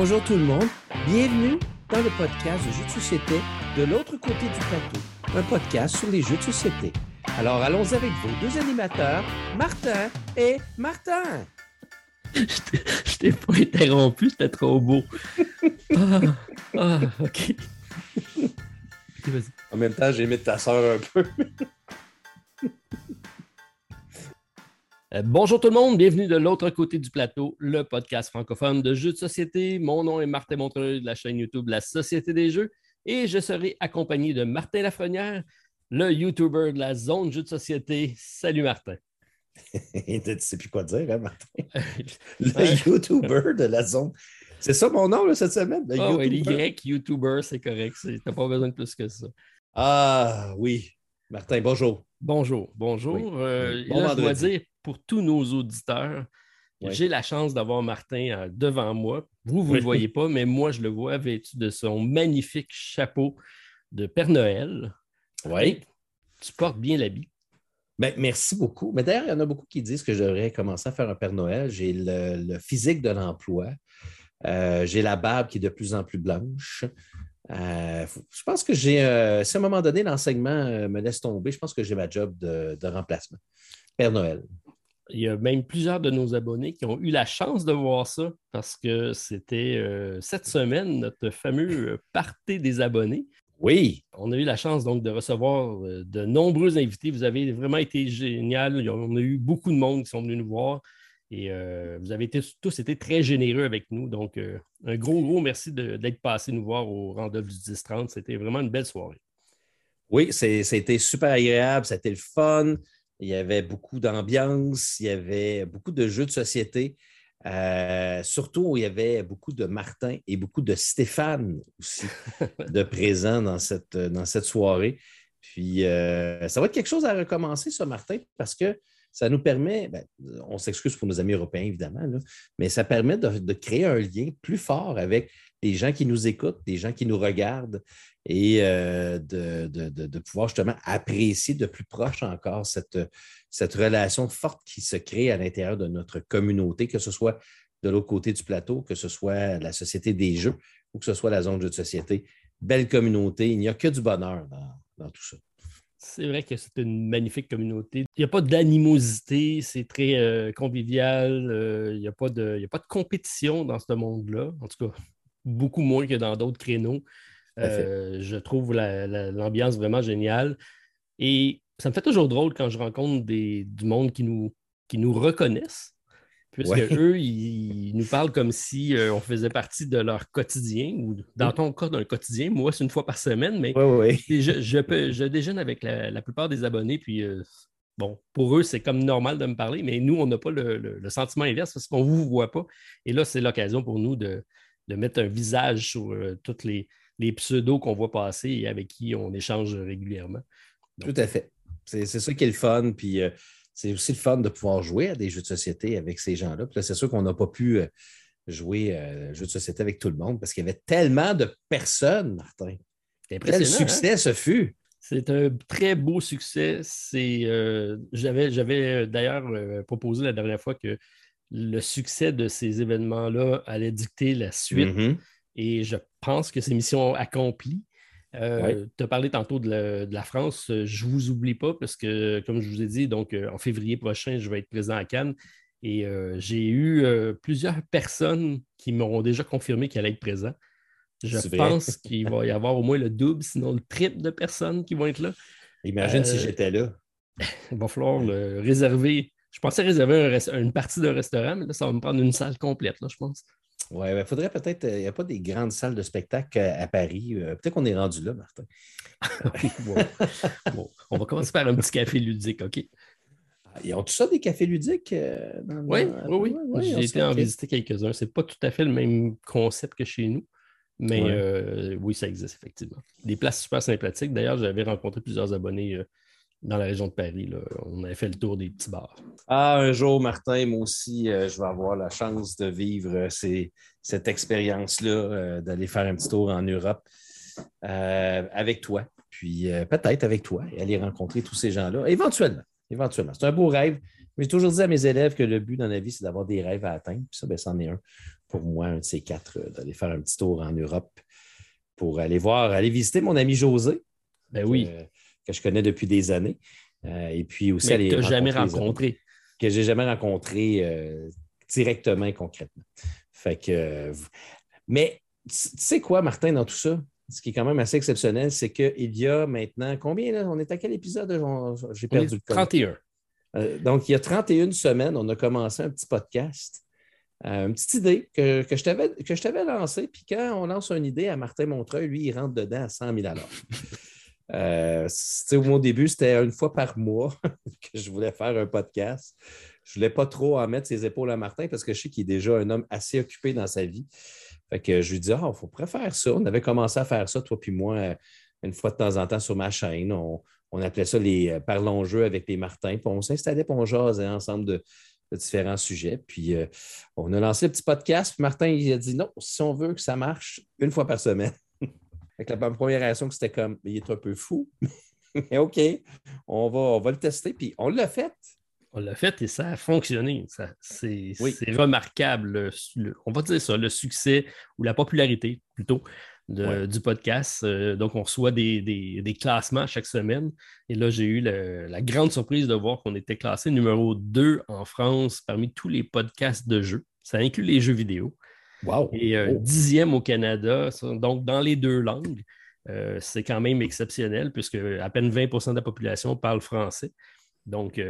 Bonjour tout le monde, bienvenue dans le podcast de jeux de société de l'autre côté du plateau, un podcast sur les jeux de société. Alors allons avec vos deux animateurs, Martin et Martin. Je t'ai pas interrompu, c'était trop beau. Ah, ah ok. En même temps, j'ai mis ta soeur un peu. Euh, bonjour tout le monde, bienvenue de l'autre côté du plateau, le podcast francophone de jeux de société. Mon nom est Martin Montreuil de la chaîne YouTube La Société des Jeux et je serai accompagné de Martin Lafrenière, le YouTuber de la zone jeux de société. Salut Martin. tu ne sais plus quoi dire, hein, Martin? le YouTuber de la zone. C'est ça mon nom cette semaine? Le oh, Y, YouTuber, c'est correct. Tu n'as pas besoin de plus que ça. Ah oui. Martin, bonjour. Bonjour, bonjour. Euh, je dois dire, pour tous nos auditeurs, j'ai la chance d'avoir Martin euh, devant moi. Vous, vous ne le voyez pas, mais moi, je le vois vêtu de son magnifique chapeau de Père Noël. Oui. Tu portes bien l'habit. Ben, merci beaucoup. Mais d'ailleurs, il y en a beaucoup qui disent que je devrais commencer à faire un Père Noël. J'ai le, physique de l'emploi. Euh, j'ai la barbe qui est de plus en plus blanche. Euh, je pense que j'ai, euh, si à un moment donné l'enseignement euh, me laisse tomber, je pense que j'ai ma job de, remplacement. Père Noël. Il y a même plusieurs de nos abonnés qui ont eu la chance de voir ça parce que c'était cette semaine notre fameux party des abonnés. Oui. On a eu la chance donc de recevoir de nombreux invités. Vous avez vraiment été génial. On a eu beaucoup de monde qui sont venus nous voir. Et euh, vous avez tous été très généreux avec nous. Donc, euh, un gros, gros merci d'être passé nous voir au rendez-vous du 10-30. C'était vraiment une belle soirée. Oui, c'était super agréable, c'était le fun. Il y avait beaucoup d'ambiance, il y avait beaucoup de jeux de société. Euh, surtout, il y avait beaucoup de Martin et beaucoup de Stéphane aussi de présents dans cette, dans cette soirée. Puis, ça va être quelque chose à recommencer, ça, Martin, parce que ça nous permet, ben, on s'excuse pour nos amis européens, évidemment, mais ça permet de, créer un lien plus fort avec les gens qui nous écoutent, les gens qui nous regardent et euh, de, pouvoir justement apprécier de plus proche encore cette, cette relation forte qui se crée à l'intérieur de notre communauté, que ce soit de l'autre côté du plateau, que ce soit la société des jeux ou que ce soit la zone de jeux de société. Belle communauté, il n'y a que du bonheur dans tout ça. C'est vrai que c'est une magnifique communauté. Il n'y a pas d'animosité, c'est très euh, convivial. Euh, il n'y a, pas de, a pas de compétition dans ce monde-là. En tout cas, beaucoup moins que dans d'autres créneaux. Euh, je trouve l'ambiance vraiment géniale. Et ça me fait toujours drôle quand je rencontre du monde qui nous, qui nous reconnaissent puisque eux, ils, nous parlent comme si euh, on faisait partie de leur quotidien, ou dans ton cas, d'un quotidien. Moi, c'est une fois par semaine, mais je, déjeune avec la, plupart des abonnés, puis euh, bon, pour eux, c'est comme normal de me parler, mais nous, on n'a pas le, sentiment inverse parce qu'on ne vous voit pas. Et là, c'est l'occasion pour nous de, mettre un visage sur euh, tous les, pseudos qu'on voit passer et avec qui on échange régulièrement. Tout à fait. C'est ça qui est le fun. Puis c'est aussi le fun de pouvoir jouer à des jeux de société avec ces gens-là. Puis là, c'est sûr qu'on n'a pas pu euh, jouer à euh, jeux de société avec tout le monde parce qu'il y avait tellement de personnes, Martin. Quel succès hein? ce fut! C'est un très beau succès. Euh, j'avais, d'ailleurs proposé la dernière fois que le succès de ces événements-là allait dicter la suite. Mm-hmm. Et je pense que c'est mission accomplie. Euh, tu as parlé tantôt de la, France. Je ne vous oublie pas parce que, comme je vous ai dit, donc euh, en février prochain, je vais être présent à Cannes. Et euh, j'ai eu plusieurs personnes qui m'ont déjà confirmé qu'elles allaient être présentes. Je pense qu'il va y avoir au moins le double, sinon le triple de personnes qui vont être là. Imagine si j'étais là. Il va falloir le réserver. Je pensais réserver une partie d'un restaurant, mais là, ça va me prendre une salle complète, là, je pense. Oui, il ben, faudrait peut-être. Il n'y a pas des grandes salles de spectacle à Paris. Euh, peut-être qu'on est rendu là, Martin. on va commencer par un petit café ludique, OK? Ah, ils ont tout ça des cafés ludiques? Euh, oui, oui, oui, J'ai été en visiter quelques-uns. Ce n'est pas tout à fait le même concept que chez nous. Mais euh, oui, ça existe effectivement. Des places super sympathiques. D'ailleurs, j'avais rencontré plusieurs abonnés dans la région de Paris. On avait fait le tour des petits bars. Ah, un jour, Martin, moi aussi, euh, je vais avoir la chance de vivre euh, cette expérience-là, euh, d'aller faire un petit tour en Europe avec toi. Puis peut-être avec toi et aller rencontrer tous ces gens-là. Éventuellement. Éventuellement. C'est un beau rêve. J'ai toujours dit à mes élèves que le but dans la vie, c'est d'avoir des rêves à atteindre. Puis ça, ben, c'en est un. pour moi, un de ces quatre, d'aller faire un petit tour en Europe pour aller voir, aller visiter mon ami José. Ben oui. Que, je connais depuis des années. et puis aussi Mais. Que jamais rencontré. Que j'ai jamais rencontré directement et concrètement. Fait que. Mais tu sais quoi, Martin, dans tout ça? Ce qui est quand même assez exceptionnel, c'est qu'il y a maintenant, combien là? On est à quel épisode? J'ai perdu le 31. Euh, donc, il y a 31 semaines, on a commencé un petit podcast. Euh, une petite idée que, que je t'avais lancée. Puis quand on lance une idée à Martin Montreuil, lui, il rentre dedans à 100 000 euh, Au début, c'était une fois par mois que je voulais faire un podcast. Je ne voulais pas trop en mettre ses épaules à Martin parce que je sais qu'il est déjà un homme assez occupé dans sa vie. Fait que je lui dis, ah, il faut faire ça. On avait commencé à faire ça, toi puis moi, une fois de temps en temps sur ma chaîne. On, appelait ça les euh, parlons jeux avec les Martins. Puis on s'installait pour on jasait ensemble de, différents sujets. Puis euh, on a lancé le petit podcast. Puis Martin, il a dit non, si on veut que ça marche, une fois par semaine. Avec la première réaction, c'était comme, il est un peu fou. Mais OK, on va, on va le tester. Puis on l'a fait. On l'a fait et ça a fonctionné. C'est remarquable. on va dire ça, le succès ou la popularité plutôt du podcast. Euh, donc, on reçoit des, classements chaque semaine. Et là, j'ai eu la grande surprise de voir qu'on était classé numéro 2 en France parmi tous les podcasts de jeux. Ça inclut les jeux vidéo. Wow. Et euh, oh. dixième au Canada, donc dans les deux langues. Euh, c'est quand même exceptionnel puisque à peine 20% de la population parle français. Donc,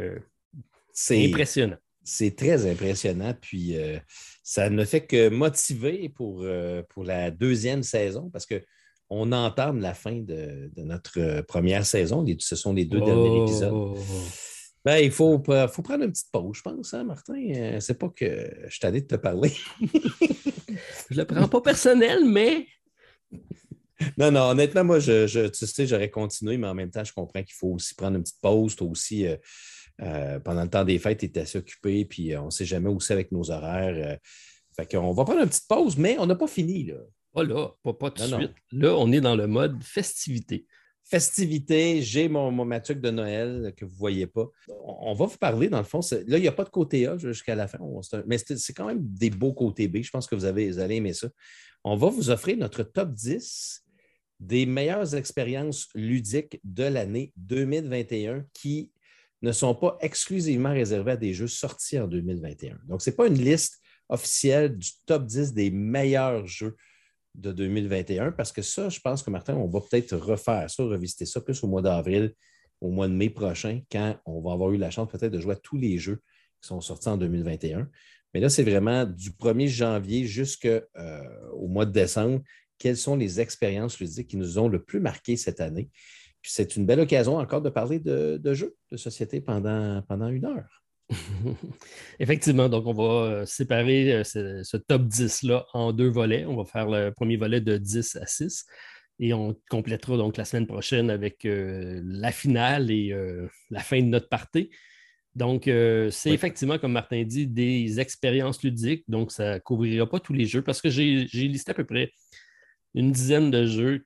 c'est impressionnant. C'est très impressionnant. Puis euh, ça ne fait que motiver pour, euh, pour la deuxième saison parce qu'on entame la fin de, notre première saison. Ce sont les deux derniers oh. épisodes. Ben, il faut, faut, prendre une petite pause, je pense, hein, Martin. Euh, c'est pas que je t'allais de te parler. je le prends pas personnel, mais. Non, non, honnêtement, moi, je, tu sais, j'aurais continué, mais en même temps, je comprends qu'il faut aussi prendre une petite pause. Tu aussi. Euh, pendant le temps des fêtes, tu étais assez occupé, puis euh, on ne sait jamais où c'est avec nos horaires. Euh. fait qu'on va prendre une petite pause, mais on n'a pas fini. Là. Pas là, pas, tout de suite. Là, on est dans le mode festivité. Festivité, j'ai mon, mon de Noël que vous ne voyez pas. On, va vous parler, dans le fond. Là, il n'y a pas de côté A jusqu'à la fin, mais c'est quand même des beaux côtés B. Je pense que vous, avez, vous allez aimer ça. On va vous offrir notre top 10 des meilleures expériences ludiques de l'année 2021 qui ne sont pas exclusivement réservés à des jeux sortis en 2021. Donc, ce n'est pas une liste officielle du top 10 des meilleurs jeux de 2021, parce que ça, je pense que Martin, on va peut-être refaire ça, revisiter ça plus au mois d'avril, au mois de mai prochain, quand on va avoir eu la chance peut-être de jouer à tous les jeux qui sont sortis en 2021. Mais là, c'est vraiment du 1er janvier jusqu'au euh, mois de décembre, quelles sont les expériences ludiques qui nous ont le plus marqué cette année c'est une belle occasion encore de parler de, jeux de société pendant une heure. Effectivement, donc on va euh, séparer euh, ce, top 10-là en deux volets. On va faire le premier volet de 10 à 6 et on complétera donc la semaine prochaine avec euh, la finale et la fin de notre partie. Donc, c'est effectivement, comme Martin dit, des expériences ludiques. Donc, ça ne couvrira pas tous les jeux parce que j'ai listé à peu près une dizaine de jeux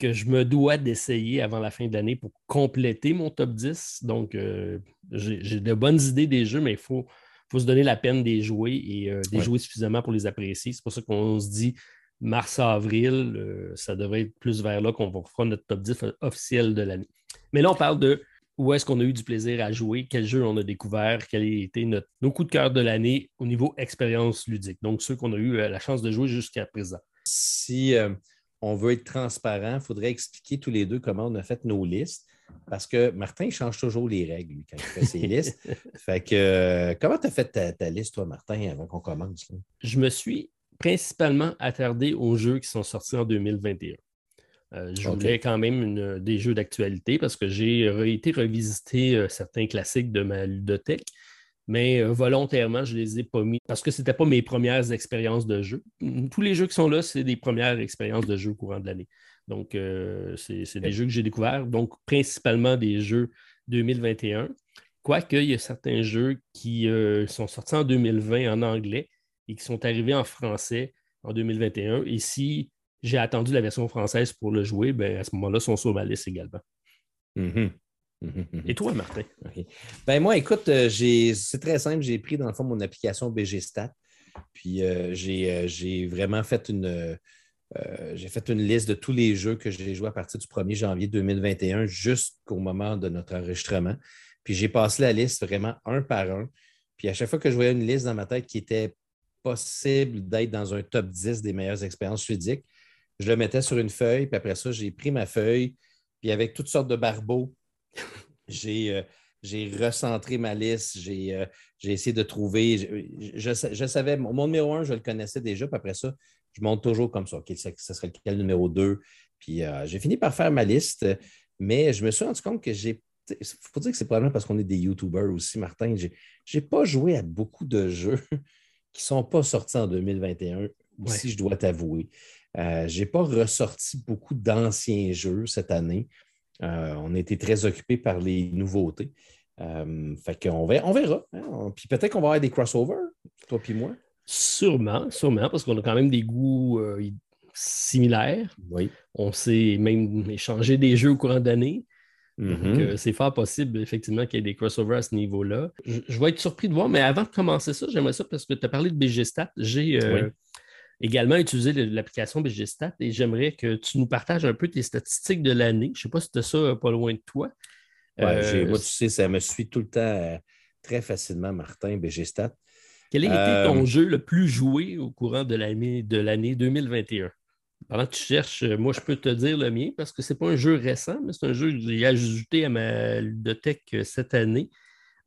que je me dois d'essayer avant la fin de l'année pour compléter mon top 10. Donc, euh, j'ai de bonnes idées des jeux, mais il faut, se donner la peine de les jouer et euh, de jouer suffisamment pour les apprécier. C'est pour ça qu'on se dit mars-avril, euh, ça devrait être plus vers là qu'on va faire notre top 10 officiel de l'année. Mais là, on parle de où est-ce qu'on a eu du plaisir à jouer, quel jeu on a découvert, quels étaient notre, nos coups de cœur de l'année au niveau expérience ludique. Donc, ceux qu'on a eu la chance de jouer jusqu'à présent. Si on veut être transparent, il faudrait expliquer tous les deux comment on a fait nos listes. Parce que Martin change toujours les règles quand il fait ses listes. Fait que euh, comment tu as fait ta, liste, toi, Martin, avant qu'on commence? Je me suis principalement attardé aux jeux qui sont sortis en 2021. Euh, je voulais quand même des jeux d'actualité parce que j'ai été revisiter euh, certains classiques de ma ludothèque mais euh, volontairement, je ne les ai pas mis parce que ce n'étaient pas mes premières expériences de jeu. Tous les jeux qui sont là, c'est des premières expériences de jeu au courant de l'année. Donc, euh, c'est des jeux que j'ai découverts, donc principalement des jeux 2021. Quoique, il y a certains jeux qui euh, sont sortis en 2020 en anglais et qui sont arrivés en français en 2021. Et si j'ai attendu la version française pour le jouer, ben, à ce moment-là, ils sont sur ma liste également. Mm-hmm. Et toi, Martin? Ben moi, écoute, euh, c'est très simple. J'ai pris dans le fond mon application BG Stat. Puis j'ai vraiment fait une. fait une liste de tous les jeux que j'ai joués à partir du 1er janvier 2021 jusqu'au moment de notre enregistrement. Puis j'ai passé la liste vraiment un par un. Puis à chaque fois que je voyais une liste dans ma tête qui était possible d'être dans un top 10 des meilleures expériences ludiques, je le mettais sur une feuille. Puis après ça, j'ai pris ma feuille. Puis avec toutes sortes de barbeaux, j'ai euh, recentré ma liste. J'ai euh, essayé de trouver. Je, savais, mon numéro un, je le connaissais déjà. Puis après ça, je monte toujours comme ça. OK, ce serait quel numéro 2? Puis euh, j'ai fini par faire ma liste. Mais je me suis rendu compte que j'ai il faut dire que c'est probablement parce qu'on est des YouTubers aussi, Martin. Je n'ai pas joué à beaucoup de jeux qui ne sont pas sortis en 2021, si je dois t'avouer. Euh, je n'ai pas ressorti beaucoup d'anciens jeux cette année. Euh, on a été très occupés par les nouveautés. Euh, fait qu'on verra. On verra hein. Puis peut-être qu'on va avoir des crossovers, toi et moi. Sûrement, sûrement, parce qu'on a quand même des goûts similaires. Oui. On s'est même échangé des jeux au courant d'année. Mm-hmm. c'est fort possible, effectivement, qu'il y ait des crossovers à ce niveau-là. Je, vais être surpris de voir, mais avant de commencer ça, j'aimerais ça parce que tu as parlé de BGStat. J'ai euh, également utilisé l'application BGStat et j'aimerais que tu nous partages un peu tes statistiques de l'année. Je ne sais pas si tu as ça euh, pas loin de toi. Euh, moi, tu sais, ça me suit tout le temps très facilement, Martin, BGStat. Quel a été ton jeu le plus joué au courant de l'année 2021? Pendant que tu cherches, euh, moi, je peux te dire le mien parce que ce n'est pas un jeu récent, mais c'est un jeu que j'ai ajouté à ma ludothèque euh, cette année.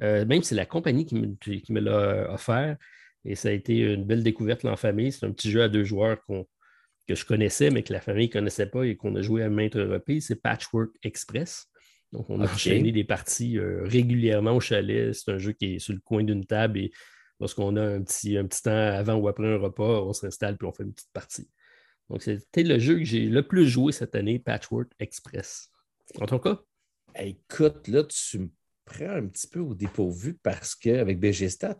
Euh, même c'est la compagnie qui me, l'a offert. Et ça a été une belle découverte en famille. C'est un petit jeu à deux joueurs que je connaissais, mais que la famille ne connaissait pas et qu'on a joué à maintes reprises. C'est Patchwork Express. Donc, on a enchaîné des parties régulièrement au chalet. C'est un jeu qui est sur le coin d'une table et lorsqu'on a un petit, un petit temps avant ou après un repas, on s'installe et on fait une petite partie. Donc, c'était le jeu que j'ai le plus joué cette année, Patchwork Express. En ton cas? Écoute, là, tu me prends un petit peu au dépourvu parce qu'avec BG Stats,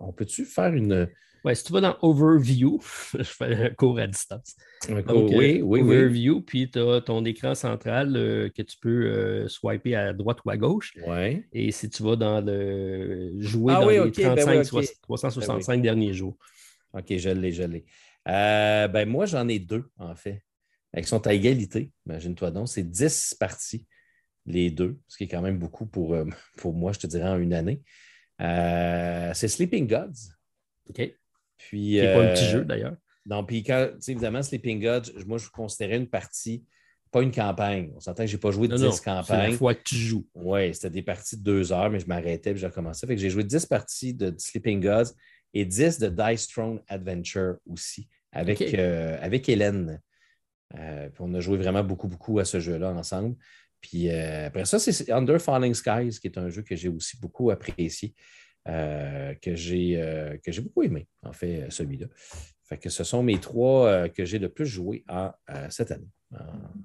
on peut-tu faire une. Oui, si tu vas dans Overview, je fais un cours à distance. Un cours, oui, oui, Overview, puis tu as ton écran central euh, que tu peux euh, swiper à droite ou à gauche. Et si tu vas dans le jouer ah dans les 35, 365 ben derniers jours. OK, je l'ai, je l'ai. Euh, ben moi, j'en ai deux, en fait. Elles sont à égalité, imagine-toi donc. C'est 10 parties, les deux, ce qui est quand même beaucoup pour, euh, pour moi, je te dirais, en une année. Euh, c'est Sleeping Gods. OK. Puis, n'est pas un petit jeu, d'ailleurs. Non, puis quand, évidemment, Sleeping Gods, moi, je considérais une partie, pas une campagne. On s'entend que je n'ai pas joué de 10 campagnes. C'est la fois que tu joues. Oui, c'était des parties de deux heures, mais je m'arrêtais et je recommençais. Fait que j'ai joué 10 parties de Sleeping Gods et 10 de Dice Throne Adventure aussi avec, euh, avec Hélène. Euh, on a joué vraiment beaucoup, beaucoup à ce jeu-là ensemble. Puis euh, après ça, c'est Under Falling Skies, qui est un jeu que j'ai aussi beaucoup apprécié, que j'ai beaucoup aimé, en fait, celui-là. Fait que ce sont mes trois que j'ai le plus joué en, cette année,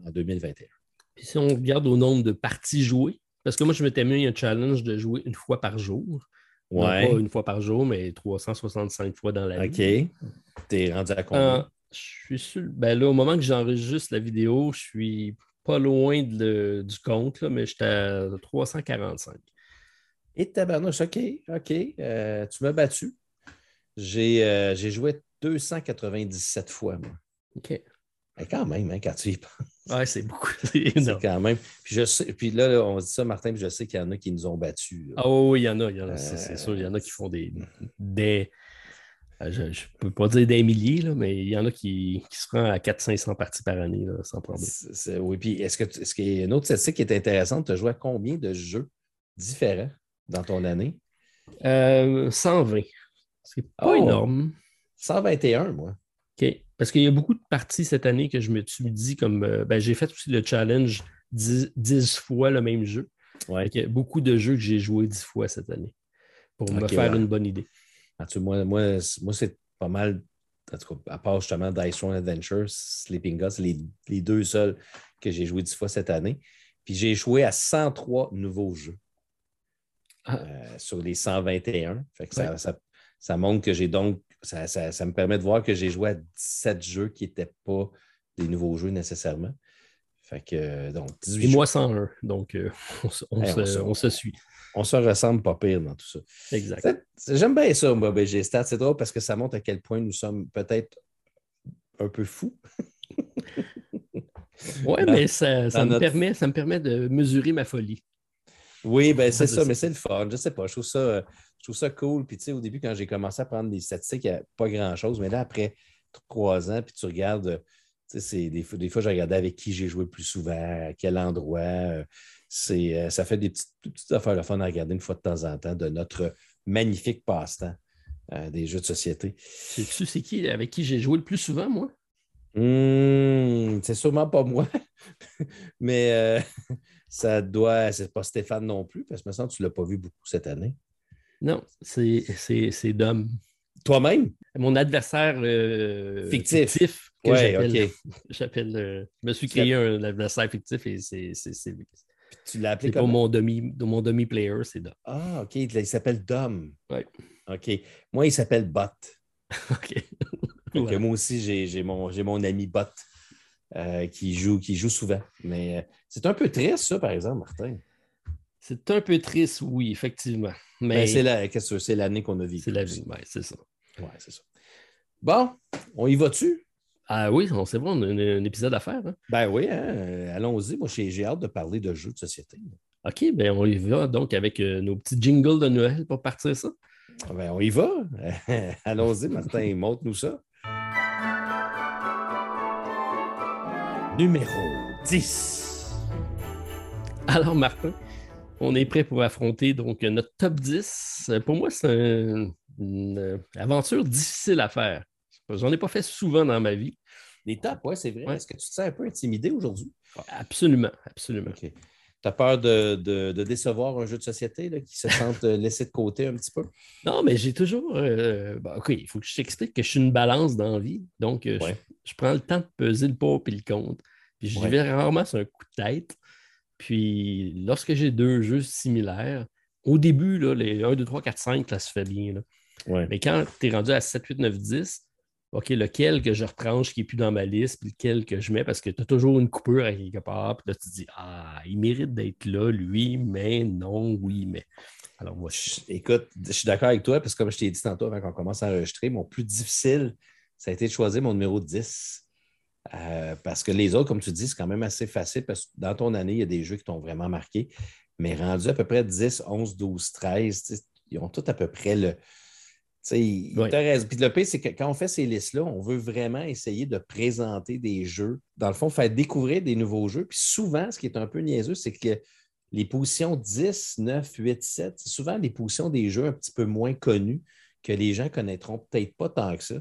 en, 2021. Puis si on regarde au nombre de parties jouées, parce que moi, je m'étais mis un challenge de jouer une fois par jour. Ouais. pas une fois par jour, mais 365 fois dans la OK. T'es rendu à combien? Euh, je suis sûr. Ben là, au moment que j'enregistre la vidéo, je suis pas loin du compte, là, mais j'étais à 345. Et tabarnouche, OK, OK. Euh, tu m'as battu. Euh, j'ai joué 297 fois, moi. OK. Mais quand même, hein, quand tu y Oui, c'est beaucoup. C'est quand même. Puis, je sais, puis là, on dit ça, Martin, puis je sais qu'il y en a qui nous ont battus. Ah oui, il y en a. Il y en a c'est sûr. Il y en a qui font des. des euh, je ne peux pas dire des milliers, là, mais il y en a qui, qui se rendent à 400-500 parties par année, là, sans problème. oui, puis est-ce que est-ce qu'il y a une autre statistique qui est intéressante? Tu as joué à combien de jeux différents dans ton année? Euh, 120. C'est pas énorme. 121, moi. OK. Parce qu'il y a beaucoup de parties cette année que je me suis dit comme euh, ben, j'ai fait aussi le challenge 10, fois le même jeu. Il y a beaucoup de jeux que j'ai joué 10 fois cette année pour me faire une bonne idée. Moi, moi, moi c'est pas mal, en tout cas, à part justement Dice One Adventure, Sleeping Gods, les, les deux seuls que j'ai joué 10 fois cette année. Puis j'ai joué à 103 nouveaux jeux ah. euh, sur les 121. Fait que ça, ça montre que j'ai donc ça, me permet de voir que j'ai joué à 17 jeux qui n'étaient pas des nouveaux jeux nécessairement. Fait que, donc, 18 Et moi 101. Donc, euh, on, on Hey, se, on se- on se suit. On se ressemble pas pire dans tout ça. Exact. J'aime bien ça, moi, BG Stats. C'est drôle parce que ça montre à quel point nous sommes peut-être un peu fous. Oui, mais ça, ça me notre- permet, ça me permet de mesurer ma folie. Oui, ben c'est ça, mais c'est le fun. Je sais pas. Je trouve ça, je trouve ça cool. Puis, tu sais, au début, quand j'ai commencé à prendre des statistiques, il n'y a pas grand-chose. Mais là, après trois ans, puis tu regardes, c'est des, fois- des fois, je regardais avec qui j'ai joué le plus souvent, à quel endroit. euh, c'est, euh, ça fait des petites, affaires le fun à regarder une fois de temps en temps de notre magnifique passe-temps euh, des jeux de société. Sais-tu c'est qui avec qui j'ai joué le plus souvent, moi? Hmm, c'est sûrement pas moi, mais euh, ça doit. C'est pas Stéphane non plus, parce que me semble que tu ne l'as pas vu beaucoup cette année. Non, c'est, c'est, c'est Dom. Toi-même? Mon adversaire euh, Fictif. que Oui, j'appelle. Euh, je me suis créé un adversaire fictif et c'est, c'est, c'est, Tu l'as appelé c'est pas comme. mon demi, de mon demi-player, c'est Dom. Ah, OK. Il s'appelle Dom. Ouais. OK. Moi, il s'appelle Bot. OK. Donc. Moi aussi, j'ai j'ai mon, j'ai mon ami Bot euh, qui, joue, qui joue souvent. Mais euh, c'est un peu triste, ça, par exemple, Martin. C'est un peu triste, oui, effectivement. Mais Ben, c'est la- qu'est-ce que c'est l'année qu'on a vécue. c'est la vie, ouais, c'est ça. Ouais, c'est ça. Bon, on y va-tu? Ah oui, on c'est bon, on a un, épisode à faire. hein. Ben oui, hein, euh, allons-y. Moi, j'ai hâte de parler de jeux de société. OK, ben on y va donc avec euh, nos petits jingles de Noël pour partir ça. Ben, on y va. allons-y, Martin, montre-nous ça. Numéro 10. Alors, Martin, on est prêt pour affronter donc notre top 10. Euh, Pour moi, c'est un- une euh, aventure difficile à faire. J'en ai pas fait souvent dans ma vie. Les tops, oui, c'est vrai. Ouais. Est-ce que tu te sens un peu intimidé aujourd'hui? Absolument, absolument. OK. Tu as peur de, de- de décevoir un jeu de société là, qui se sente euh, laissé de côté un petit peu? Non, mais j'ai toujours. euh, bon, OK, il faut que je t'explique que je suis une balance dans la vie. Donc, euh, je- Ouais. je, prends le temps de peser le pour et le contre. Puis, j'y Ouais. vais rarement sur un coup de tête. Puis, lorsque j'ai deux jeux similaires, au début, là, les 1, 2, 3, 4, 5, ça se fait bien. là. Mais quand tu es rendu à 7, 8, 9, 10, OK, lequel que je retranche qui n'est plus dans ma liste, puis lequel que je mets, parce que tu as toujours une coupure à quelque part, puis là, tu te dis, ah, il mérite d'être là, lui, mais non, oui, mais. Alors, moi, Écoute, je suis d'accord avec toi, parce que comme je t'ai dit tantôt avant qu'on commence à enregistrer, mon plus difficile, ça a été de choisir mon numéro 10. Euh, parce que les autres, comme tu dis, c'est quand même assez facile parce que dans ton année, il y a des jeux qui t'ont vraiment marqué. Mais rendu à peu près 10, 11, 12, 13, tu sais, ils ont tous à peu près le. Raison. Puis le pire, c'est que quand on fait ces listes-là, on veut vraiment essayer de présenter des jeux. Dans le fond, faire découvrir des nouveaux jeux. Puis souvent, ce qui est un peu niaiseux, c'est que les positions 10, 9, 8, 7, c'est souvent les positions des jeux un petit peu moins connus que les gens connaîtront peut-être pas tant que ça.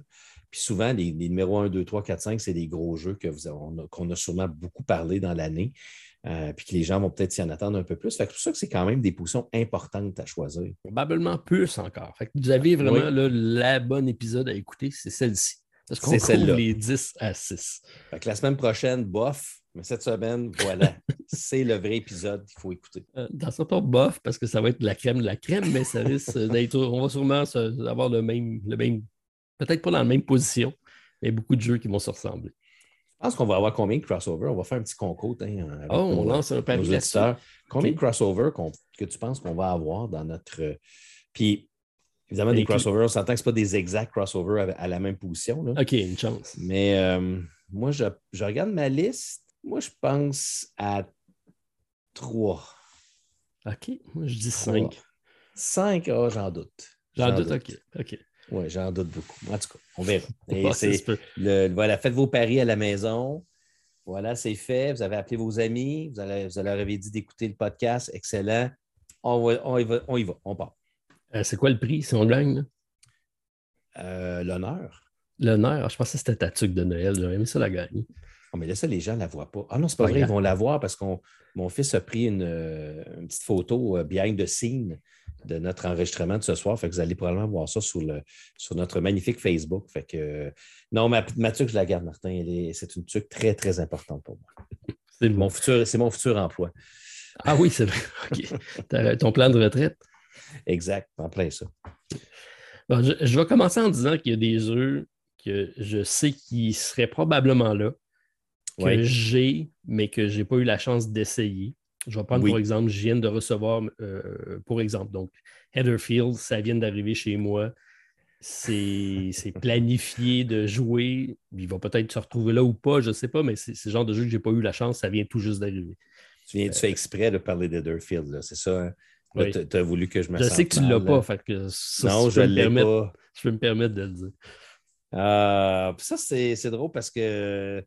Puis souvent, les, les numéros 1, 2, 3, 4, 5, c'est des gros jeux que vous avez- on a- qu'on a sûrement beaucoup parlé dans l'année. Euh, puis que les gens vont peut-être s'y en attendre un peu plus. Fait que c'est pour ça que c'est quand même des positions importantes à choisir. probablement plus encore. Fait que vous avez vraiment Oui. là, la bonne épisode à écouter, c'est celle-ci. Parce qu'on celle-là. les 10 à 6. Fait que la semaine prochaine, bof, mais cette semaine, voilà, c'est le vrai épisode qu'il faut écouter. Euh, dans ce pas bof, parce que ça va être de la crème de la crème, mais ça risque d'être. On va sûrement avoir le même, le même. Peut-être pas dans la même position, mais beaucoup de jeux qui vont se ressembler. Je pense qu'on va avoir combien de crossovers? On va faire un petit concours. hein, avec Oh, on lance un auditeurs. Combien de crossovers que tu penses qu'on va avoir dans notre. euh, Puis, évidemment, des crossovers, on s'entend que ce pas des exacts crossovers à, à la même position. là. OK, une chance. Mais euh, moi, je, je regarde ma liste. Moi, je pense à trois. OK, moi je dis. 5. Cinq, ah, j'en doute. J'en doute, OK. OK. Oui, j'en doute beaucoup. En tout cas, on verra. Et Ouais, ça c'est- se peut. Le- voilà, faites vos paris à la maison. Voilà, c'est fait. Vous avez appelé vos amis. Vous, allez- vous leur avez dit d'écouter le podcast. Excellent. On, va- on y va, on y va, on part. Euh, c'est quoi le prix? Si on gagne? Euh, L'honneur. L'honneur, je pensais que c'était ta tuque de Noël. J'aurais aimé ça la gagner. Oh, mais là, ça, les gens ne la voient pas. Ah non, c'est pas Pas vrai, ils vont la voir parce que mon fils a pris une, euh, une petite photo euh, behind the scene de notre enregistrement de ce soir. Fait que vous allez probablement voir ça sur, le, sur notre magnifique Facebook. Fait que euh, non, ma, ma tuque, je la garde, Martin. C'est une tuque très, très importante pour moi. C'est Mon futur, mon futur emploi. Ah oui, c'est vrai. Ton plan de retraite. Exact, en plein ça. Bon, je, je vais commencer en disant qu'il y a des œufs que je sais qui seraient probablement là, que j'ai, mais que je n'ai pas eu la chance d'essayer. Je vais prendre pour exemple, je viens de recevoir, euh, pour exemple, donc Heatherfield, ça vient d'arriver chez moi. C'est planifié de jouer. Il va peut-être se retrouver là ou pas, je ne sais pas, mais c'est ce genre de jeu que je n'ai pas eu la chance, ça vient tout juste d'arriver. Tu viens, tu fais exprès de parler d'Heatherfield, c'est ça? Hein? Tu as voulu que je me Je sais que tu ne l'as pas, fait que non, je ne l'ai pas. Je peux me permettre de le dire. Euh, ça, c'est drôle parce que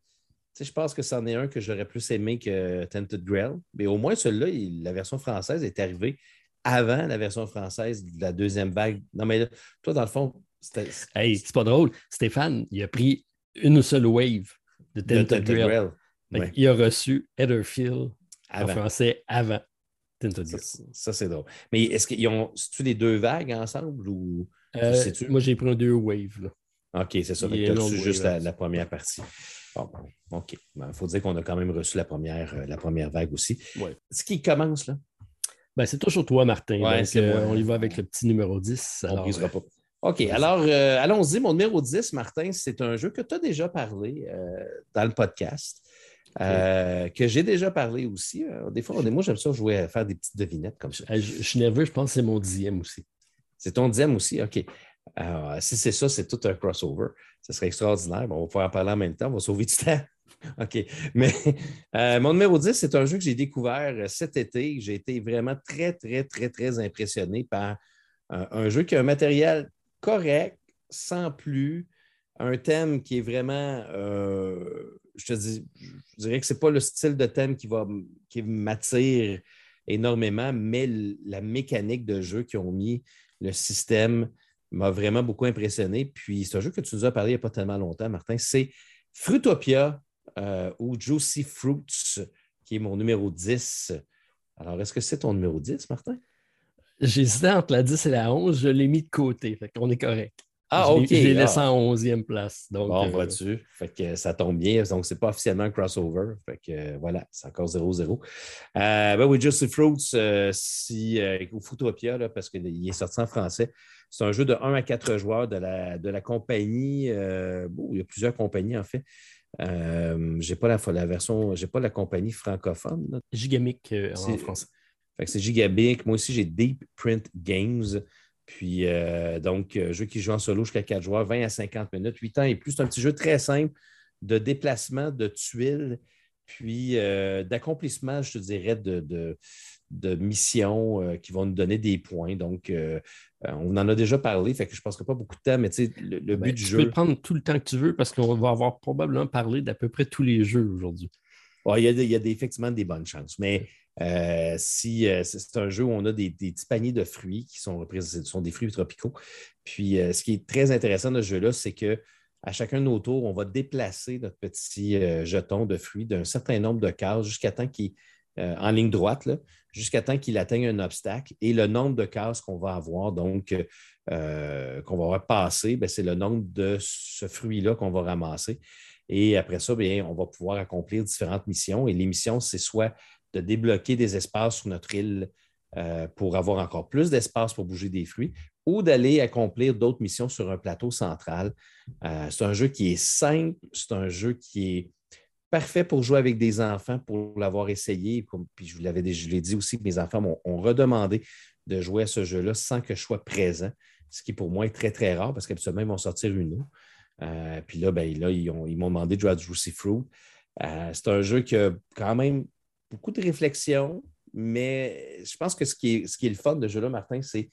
je pense que c'en est un que j'aurais plus aimé que Tented Grail. Mais au moins, celui-là, la version française est arrivée avant la version française de la deuxième vague. Non, mais toi, dans le fond, c'était. Hey, c'est pas drôle. Stéphane, il a pris une seule wave de Tented, Grail. Il a reçu Heatherfield en français avant Tented Grail. Ça, c'est drôle. Mais est-ce qu'ils ont. C'est-tu les deux vagues ensemble ou. Euh, moi, j'ai pris un deux waves. OK, c'est ça. Tu as juste la, première partie. Bon, OK. Il ben, faut dire qu'on a quand même reçu la première, euh, la première vague aussi. Ce qui commence, là? Ben, c'est toujours toi, Martin. donc, euh, on y va avec le petit numéro 10. On ne brisera pas. OK, alors allons-y. Mon numéro 10, Martin, c'est un jeu que tu as déjà parlé dans le podcast. que j'ai déjà parlé aussi. Des fois, moi, j'aime ça jouer à faire des petites devinettes comme ça. Je, je suis nerveux, je pense que c'est mon dixième aussi. C'est ton dixième aussi? OK. Alors, si c'est ça, c'est tout un crossover. Ce serait extraordinaire. on va pouvoir en parler en même temps. On va sauver du temps. OK. Mais euh, mon numéro 10, c'est un jeu que j'ai découvert euh, cet été. J'ai été vraiment très, très, très, très impressionné par euh, un jeu qui a un matériel correct, sans plus, un thème qui est vraiment, je te dis, je dirais que ce n'est pas le style de thème qui, qui m'attire énormément, mais la mécanique de jeu qu'ils ont mis, le système, m'a vraiment beaucoup impressionné. Puis c'est un jeu que tu nous as parlé il n'y a pas tellement longtemps, Martin. C'est Fruitopia euh, ou Juicy Fruits, qui est mon numéro 10. Alors, est-ce que c'est ton numéro 10, Martin? J'hésitais entre la 10 et la 11. Je l'ai mis de côté. Fait qu'on est correct. Ah, OK. Je l'ai laissé ah. en 11e place. Donc, bon, euh, vois-tu? Fait que ça tombe bien. Donc, ce n'est pas officiellement un crossover. Fait que euh, voilà, c'est encore 0-0. ben oui, Juicy Fruits, si, ou Fruitopia, là, parce qu'il est sorti en français. C'est un jeu de 1 à 4 joueurs de la, de la compagnie. Euh, il y a plusieurs compagnies, en fait. Euh, je n'ai pas la, la version, j'ai pas la compagnie francophone. Gigamic euh, en français. c'est Gigamic. Moi aussi, j'ai Deep Print Games. Puis, donc, jeu qui joue en solo jusqu'à 4 joueurs, 20 à 50 minutes, 8 ans et plus. C'est un petit jeu très simple de déplacement de tuiles, puis d'accomplissement, je te dirais, de de missions euh, qui vont nous donner des points. Donc, euh, euh, on en a déjà parlé, fait que je ne passerai pas beaucoup de temps, mais le, le ben, but du jeu. Tu peux prendre tout le temps que tu veux parce qu'on va avoir probablement parlé d'à peu près tous les jeux aujourd'hui. il, y a, effectivement des bonnes chances, mais si c'est un jeu où on a des, petits paniers de fruits qui sont, sont des fruits tropicaux. Puis, ce qui est très intéressant de ce jeu-là, c'est que à chacun de nos tours, on va déplacer notre petit jeton de fruits d'un certain nombre de cases jusqu'à temps qu'il en ligne droite, jusqu'à temps qu'il atteigne un obstacle. Et le nombre de cases qu'on va avoir, donc euh, qu'on va avoir passé, ben, c'est le nombre de ce fruit-là qu'on va ramasser. Et après ça, bien, on va pouvoir accomplir différentes missions. Et les missions, c'est soit de débloquer des espaces sur notre île euh, pour avoir encore plus d'espace pour bouger des fruits, ou d'aller accomplir d'autres missions sur un plateau central. Euh, c'est un jeu qui est simple, c'est un jeu qui est parfait pour jouer avec des enfants, pour l'avoir essayé. Puis je vous l'avais l'ai dit aussi mes enfants m'ont redemandé de jouer à ce jeu-là sans que je sois présent, ce qui pour moi est très, très rare parce qu'habituellement, ils vont sortir une eau. Euh, puis là, ben, ils, m'ont demandé de jouer à Juicy Fruit. C'est un jeu qui a quand même beaucoup de réflexion, mais je pense que ce qui est, ce qui est le fun de ce jeu-là, Martin, c'est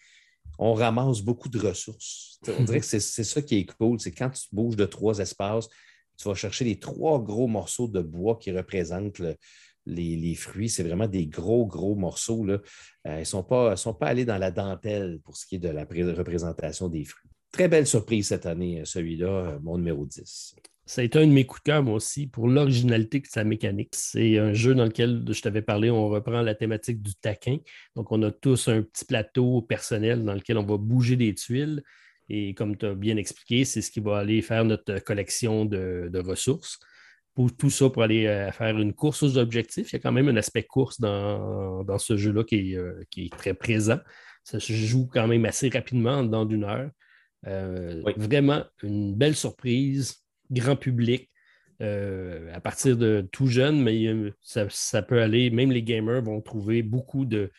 on ramasse beaucoup de ressources. On dirait que c'est ça qui est cool, c'est quand tu bouges de trois espaces, tu vas chercher les trois gros morceaux de bois qui représentent les, fruits. C'est vraiment des gros, gros morceaux. Là. Euh, ils ne sont pas, sont pas allés dans la dentelle pour ce qui est de la représentation des fruits. Très belle surprise cette année, euh, celui-là, euh, mon numéro 10. Ça a été un de mes coups de cœur, moi aussi, pour l'originalité de sa mécanique. C'est un jeu dans lequel je t'avais parlé, on reprend la thématique du taquin. Donc, on a tous un petit plateau personnel dans lequel on va bouger des tuiles. Et comme tu as bien expliqué, c'est ce qui va aller faire notre collection de, ressources. Pour tout ça, pour aller euh, faire une course aux objectifs, il y a quand même un aspect course dans, ce jeu-là euh, qui, est très présent. Ça se joue quand même assez rapidement, dans d'une heure. Euh, vraiment une belle surprise, grand public. à partir de tout jeune, mais ça, peut aller, même les gamers vont trouver beaucoup de,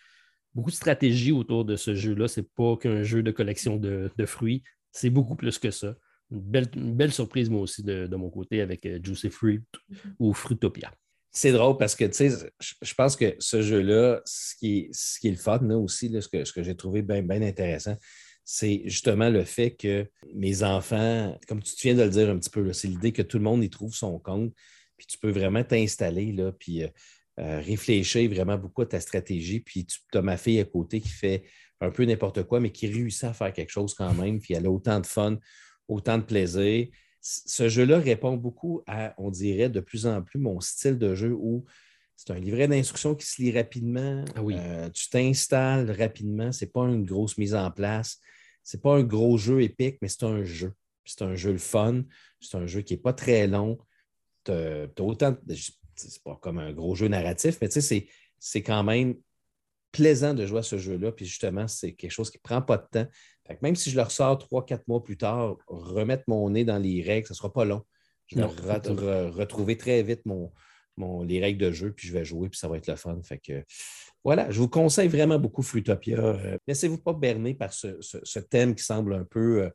beaucoup de stratégies autour de ce jeu-là. Ce n'est pas qu'un jeu de collection de, fruits, c'est beaucoup plus que ça. Une belle, surprise, moi aussi, de, mon côté, avec Juicy Fruit ou Fruitopia c'est drôle parce que, tu sais, je pense que ce jeu-là, ce qui, est, ce qui est le fun, là, aussi, ce que, ce que j'ai trouvé bien intéressant, c'est justement le fait que mes enfants, comme tu viens de le dire un petit peu, c'est l'idée que tout le monde y trouve son compte, puis tu peux vraiment t'installer, puis euh, euh, réfléchir vraiment beaucoup à ta stratégie, puis tu as ma fille à côté qui fait un peu n'importe quoi, mais qui réussit à faire quelque chose quand même, puis elle a autant de fun, autant de plaisir. Ce jeu-là répond beaucoup à, on dirait, de plus en plus mon style de jeu où c'est un livret d'instructions qui se lit rapidement. Ah oui. Euh, tu t'installes rapidement. Ce n'est pas une grosse mise en place. Ce n'est pas un gros jeu épique, mais c'est un jeu. C'est un jeu le fun. C'est un jeu qui n'est pas très long. Tu as, autant. C'est pas comme un gros jeu narratif, mais tu sais, c'est quand même plaisant de jouer à ce jeu-là. Puis justement, c'est quelque chose qui ne prend pas de temps même si je le ressors trois, quatre mois plus tard, remettre mon nez dans les règles, ce ne sera pas long. Je vais retrouver très vite mon, les règles de jeu, puis je vais jouer, puis ça va être le fun. Fait que voilà, je vous conseille vraiment beaucoup Fruitopia. Euh, laissez-vous pas berner par ce, thème qui semble un peu euh,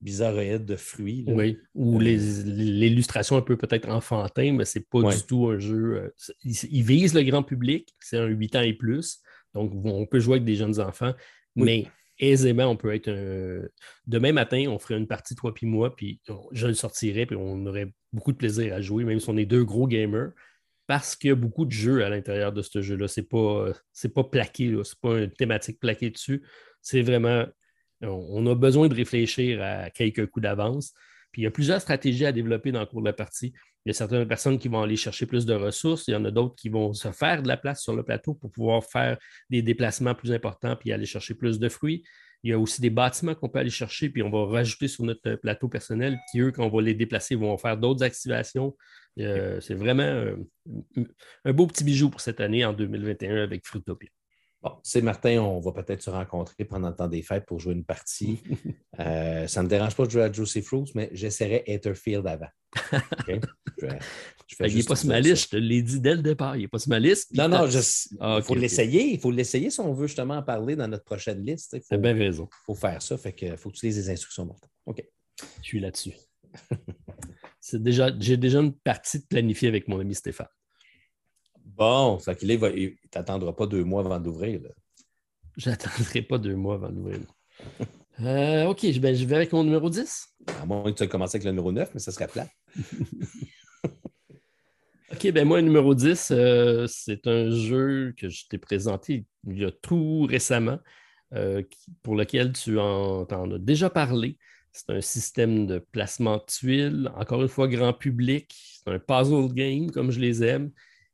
bizarroïde de fruits. Oui, ou euh, l'illustration un peu peut-être enfantin, mais c'est pas du tout un jeu. il, vise le grand public, c'est un 8 ans et plus. Donc, on peut jouer avec des jeunes enfants, mais aisément, on peut être Demain matin, on ferait une partie, toi puis moi, puis je le sortirais, puis on aurait beaucoup de plaisir à jouer, même si on est deux gros gamers, parce qu'il y a beaucoup de jeux à l'intérieur de ce jeu-là. Ce n'est pas, pas plaqué, ce n'est pas une thématique plaquée dessus. C'est vraiment. On a besoin de réfléchir à quelques coups d'avance. Puis il y a plusieurs stratégies à développer dans le cours de la partie. Il y a certaines personnes qui vont aller chercher plus de ressources. Il y en a d'autres qui vont se faire de la place sur le plateau pour pouvoir faire des déplacements plus importants puis aller chercher plus de fruits. Il y a aussi des bâtiments qu'on peut aller chercher, puis on va rajouter sur notre plateau personnel, qui, eux, quand on va les déplacer, vont faire d'autres activations. Euh, c'est vraiment euh, un beau petit bijou pour cette année en 2021 avec Fruitopia. Bon, c'est Martin, on va peut-être se rencontrer pendant le temps des fêtes pour jouer une partie. Euh, ça ne me dérange pas de jouer à Juicy Fruits, mais j'essaierai Etherfield avant. il n'est pas sur ma liste, je te l'ai dit dès le départ. Il n'est pas sur ma liste. Non, non, ah, il faut l'essayer. Il faut l'essayer si on veut justement en parler dans notre prochaine liste. Tu as bien raison. Il faut faire ça. Fait que faut utiliser les instructions, Martin. OK. Je suis là-dessus. déjà, j'ai déjà une partie planifiée avec mon ami Stéphane. Bon, ça qu'il il ne t'attendra pas deux mois avant d'ouvrir. Je n'attendrai pas deux mois avant d'ouvrir. Euh, OK, ben, je vais avec mon numéro 10. À moins que tu aies commencé avec le numéro 9, mais ça serait plat. OK, ben moi, numéro 10, euh, c'est un jeu que je t'ai présenté il y a tout récemment, euh, pour lequel tu en, en, as déjà parlé. C'est un système de placement de tuiles, encore une fois, grand public. C'est un puzzle game, comme je les aime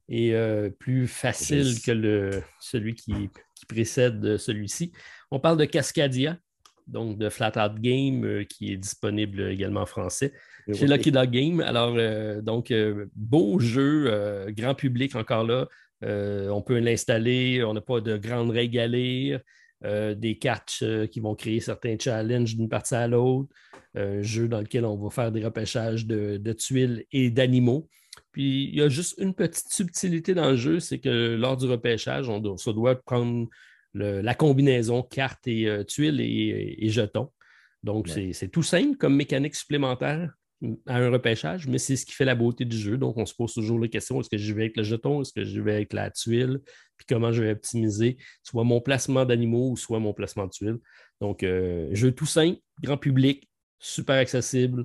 et euh, plus facile que le, celui qui, précède celui-ci. On parle de Cascadia, donc de Flat Out Game, euh, qui est disponible également en français chez Lucky Dog Game. Alors, euh, donc, beau jeu, grand public encore là. on peut l'installer, on n'a pas de grandes règles à lire. des cartes qui vont créer certains challenges d'une partie à l'autre, un jeu dans lequel on va faire des repêchages de tuiles et d'animaux. Puis il y a juste une petite subtilité dans le jeu, c'est que lors du repêchage, on doit, doit prendre la combinaison carte et euh, tuiles et, jetons. Donc, c'est tout simple comme mécanique supplémentaire à un repêchage, mais c'est ce qui fait la beauté du jeu. Donc, on se pose toujours la question est-ce que je vais avec le jeton, est-ce que je vais avec la tuile, puis comment je vais optimiser soit mon placement d'animaux ou soit mon placement de tuiles. Donc, euh, jeu tout simple, grand public, super accessible,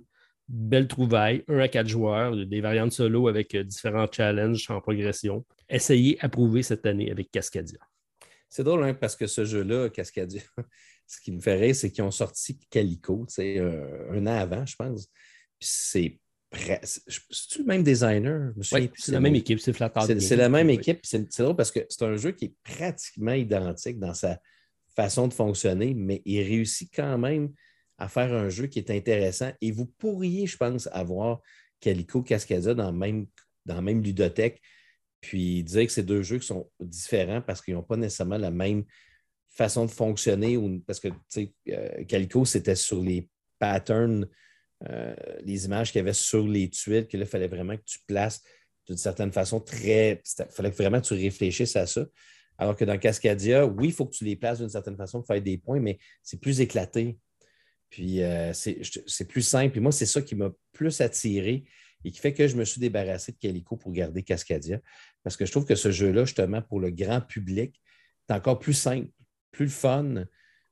belle trouvaille, un à quatre joueurs, des variantes solo avec euh, différents challenges en progression. Essayez, approuver cette année avec Cascadia. C'est drôle hein, parce que ce jeu-là, Cascadia, ce qui me fait rire, c'est qu'ils ont sorti Calico un, un an avant, je pense. c'est c'est le même designer? C'est la même équipe, c'est C'est la même équipe. C'est drôle parce que c'est un jeu qui est pratiquement identique dans sa façon de fonctionner, mais il réussit quand même à faire un jeu qui est intéressant. Et vous pourriez, je pense, avoir Calico Cascadia dans le même, dans même ludothèque, puis dire que ces deux jeux qui sont différents parce qu'ils n'ont pas nécessairement la même façon de fonctionner. Ou, parce que euh, Calico, c'était sur les patterns les images qu'il y avait sur les tuiles, que là, il fallait vraiment que tu places d'une certaine façon très. Il fallait vraiment que tu réfléchisses à ça. Alors que dans Cascadia, oui, il faut que tu les places d'une certaine façon pour faire des points, mais c'est plus éclaté. Puis euh, c'est plus simple. Et moi, c'est ça qui m'a plus attiré et qui fait que je me suis débarrassé de Calico pour garder Cascadia. Parce que je trouve que ce jeu-là, justement, pour le grand public, est encore plus simple, plus fun.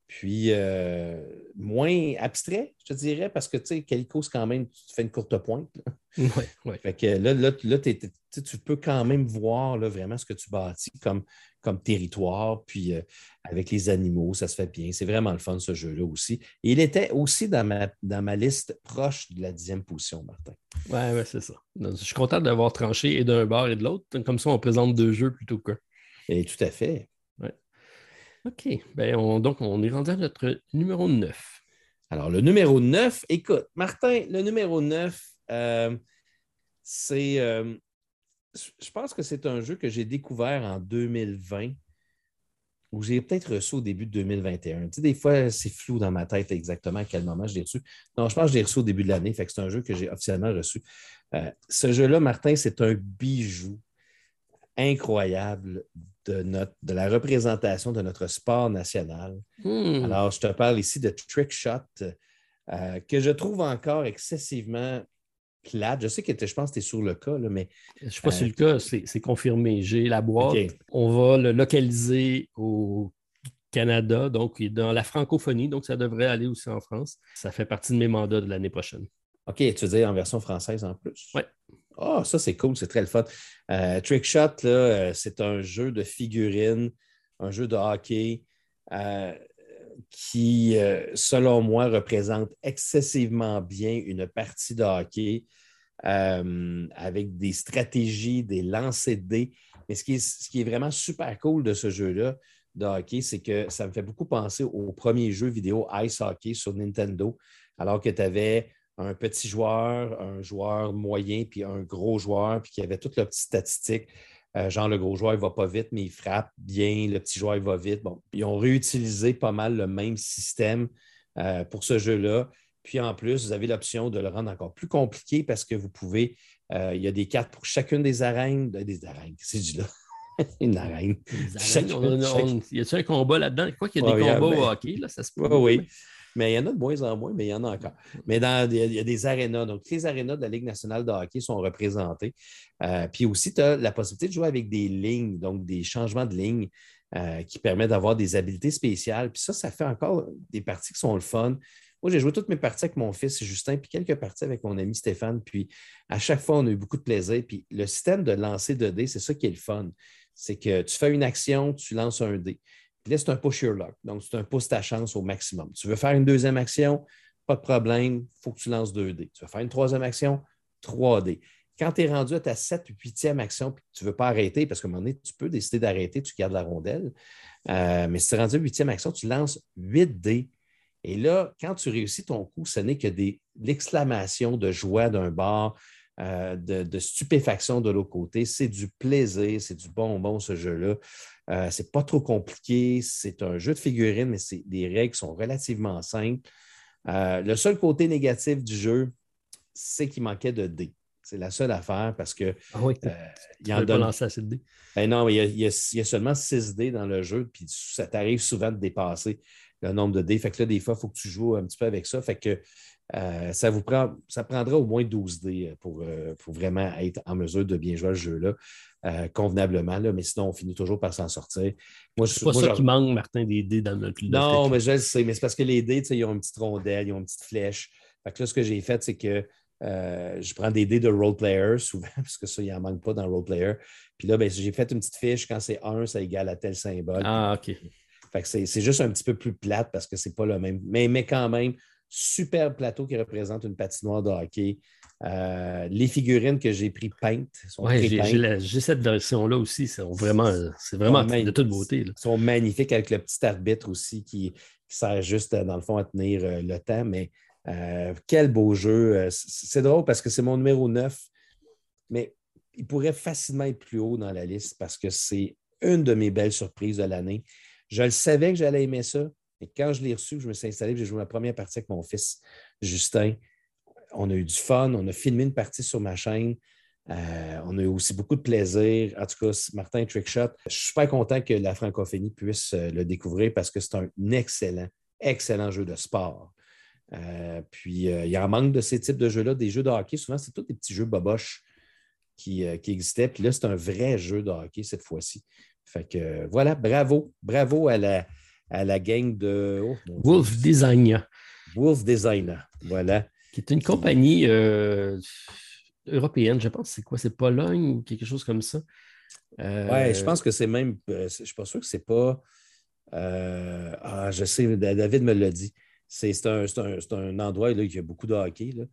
Puis euh, moins abstrait, je te dirais, parce que tu sais, Calico, c'est quand même, tu fais une courte pointe. Oui, oui. Fait que là, là, tu peux quand même voir là, vraiment ce que tu bâtis comme, comme territoire, puis euh, avec les animaux, ça se fait bien. C'est vraiment le fun, ce jeu-là aussi. Et il était aussi dans ma, dans ma liste proche de la dixième position, Martin. Oui, ouais, c'est ça. je suis content d'avoir tranché et d'un bord et de l'autre. Comme ça, on présente deux jeux plutôt qu'un. Et tout à fait. OK. Ben, donc, on est rendu à notre numéro 9. Alors, le numéro 9, écoute, Martin, le numéro 9, euh, c'est. Euh, je pense que c'est un jeu que j'ai découvert en 2020 ou j'ai peut-être reçu au début de 2021. Tu sais, des fois, c'est flou dans ma tête exactement à quel moment je l'ai reçu. Non, je pense que je l'ai reçu au début de l'année, fait que c'est un jeu que j'ai officiellement reçu. Euh, ce jeu-là, Martin, c'est un bijou incroyable de, notre, de la représentation de notre sport national. Hmm. Alors, je te parle ici de Trick Shot, euh, que je trouve encore excessivement plate. Je sais que je pense que tu es sur le cas, mais. Je ne suis pas sur le cas, c'est confirmé. J'ai la boîte. On va le localiser au Canada, donc dans la francophonie, donc ça devrait aller aussi en France. Ça fait partie de mes mandats de l'année prochaine. OK, tu veux dire en version française en plus? Oui. Ah, ça, c'est cool, c'est très le fun. Euh, Trickshot, euh, c'est un jeu de figurines, un jeu de hockey euh, qui, selon moi, représente excessivement bien une partie de hockey avec des stratégies, des lancers de dés. Mais ce qui, est, ce qui est vraiment super cool de ce jeu-là, de hockey, c'est que ça me fait beaucoup penser au premier jeu vidéo Ice Hockey sur Nintendo, alors que tu avais un petit joueur, un joueur moyen, puis un gros joueur, puis qui avait toutes leurs petites statistiques. Euh, genre, le gros joueur, il ne va pas vite, mais il frappe bien. Le petit joueur, il va vite. Bon, ils ont réutilisé pas mal le même système euh, pour ce jeu-là. Puis en plus, vous avez l'option de le rendre encore plus compliqué parce que vous pouvez, euh, il y a des cartes pour chacune des arènes. Des arènes, c'est du là? Une arène. y a-t-il un combat là-dedans? Quoi qu'il y a des combats au hockey, là, ça se peut. oui. Mais il y en a de moins en moins, mais il y en a encore. Mais dans, il y a des arénas. Donc, les arénas de la Ligue nationale de hockey sont représentés. Euh, puis aussi, tu as la possibilité de jouer avec des lignes, donc des changements de lignes euh, qui permettent d'avoir des habiletés spéciales. Puis ça, ça fait encore des parties qui sont le fun. Moi, j'ai joué toutes mes parties avec mon fils Justin, puis quelques parties avec mon ami Stéphane. Puis à chaque fois, on a eu beaucoup de plaisir. Puis le système de lancer de dés, c'est ça qui est le fun. C'est que tu fais une action, tu lances un dé. Là, c'est un push your luck. Donc, c'est un pouce ta chance au maximum. Tu veux faire une deuxième action, pas de problème, il faut que tu lances 2D. Tu veux faire une troisième action, 3D. Quand tu es rendu à ta 7 ou 8e action, puis tu ne veux pas arrêter, parce qu'à un moment donné, tu peux décider d'arrêter, tu gardes la rondelle. Euh, mais si tu es rendu à 8e action, tu lances 8D. Et là, quand tu réussis ton coup, ce n'est que l'exclamation de joie d'un bar, euh, de, stupéfaction de l'autre côté. C'est du plaisir, c'est du bonbon, ce jeu-là. Euh, c'est pas trop compliqué. C'est un jeu de figurines, mais c'est des règles qui sont relativement simples. Euh, le seul côté négatif du jeu, c'est qu'il manquait de dés. C'est la seule affaire parce que. Ah oui, euh, il en donne... pas lancer assez de dés. Ben non, il y, a, il, y a, seulement 6 dés dans le jeu, puis ça t'arrive souvent de dépasser le nombre de dés. Fait que là, des fois, il faut que tu joues un petit peu avec ça. Fait que euh, ça vous prend, ça prendra au moins 12 dés pour, pour vraiment être en mesure de bien jouer à ce jeu-là. Euh, convenablement, là, mais sinon, on finit toujours par s'en sortir. Moi, c'est pas ça qui manque, Martin, des dés dans notre Non, mais je le sais, mais c'est parce que les dés, ils ont une petite rondelle, ils ont une petite flèche. Fait que là, ce que j'ai fait, c'est que euh, je prends des dés de role player souvent, parce que ça, il n'en manque pas dans role player. Puis là, ben, j'ai fait une petite fiche. Quand c'est 1, ça égale à tel symbole. Ah, OK. Fait que c'est juste un petit peu plus plate parce que c'est pas le même. Mais, mais quand même, superbe plateau qui représente une patinoire de hockey. Euh, les figurines que j'ai pris peintes sont j'ai cette version-là aussi. C'est vraiment, c'est vraiment de toute beauté. Ils sont magnifiques avec le petit arbitre aussi qui, sert juste, dans le fond, à tenir euh, le temps. Mais euh, quel beau jeu. C'est drôle parce que c'est mon numéro 9, mais il pourrait facilement être plus haut dans la liste parce que c'est une de mes belles surprises de l'année. Je le savais que j'allais aimer ça. Et quand je l'ai reçu, je me suis installé, j'ai joué ma première partie avec mon fils Justin. on a eu du fun, on a filmé une partie sur ma chaîne. Euh, on a eu aussi beaucoup de plaisir. En tout cas, Martin Trickshot, je suis super content que la francophonie puisse euh, le découvrir parce que c'est un excellent, excellent jeu de sport. Euh, puis, il y a un manque de ces types de jeux-là. Des jeux de hockey, souvent, c'est tous des petits jeux boboches qui, qui existaient. Puis là, c'est un vrai jeu de hockey cette fois-ci. Fait que voilà, bravo. Bravo à la, à la gang de oh, Wolf Designer. Wolf Designer, voilà. Qui est une compagnie européenne, je pense. C'est quoi? C'est Pologne ou quelque chose comme ça? Euh... Oui, je pense que c'est même. Euh, je ne suis pas sûr que c'est pas. Euh, ah, je sais, David me l'a dit. C'est un, un, endroit là, où il y a beaucoup de hockey. Là.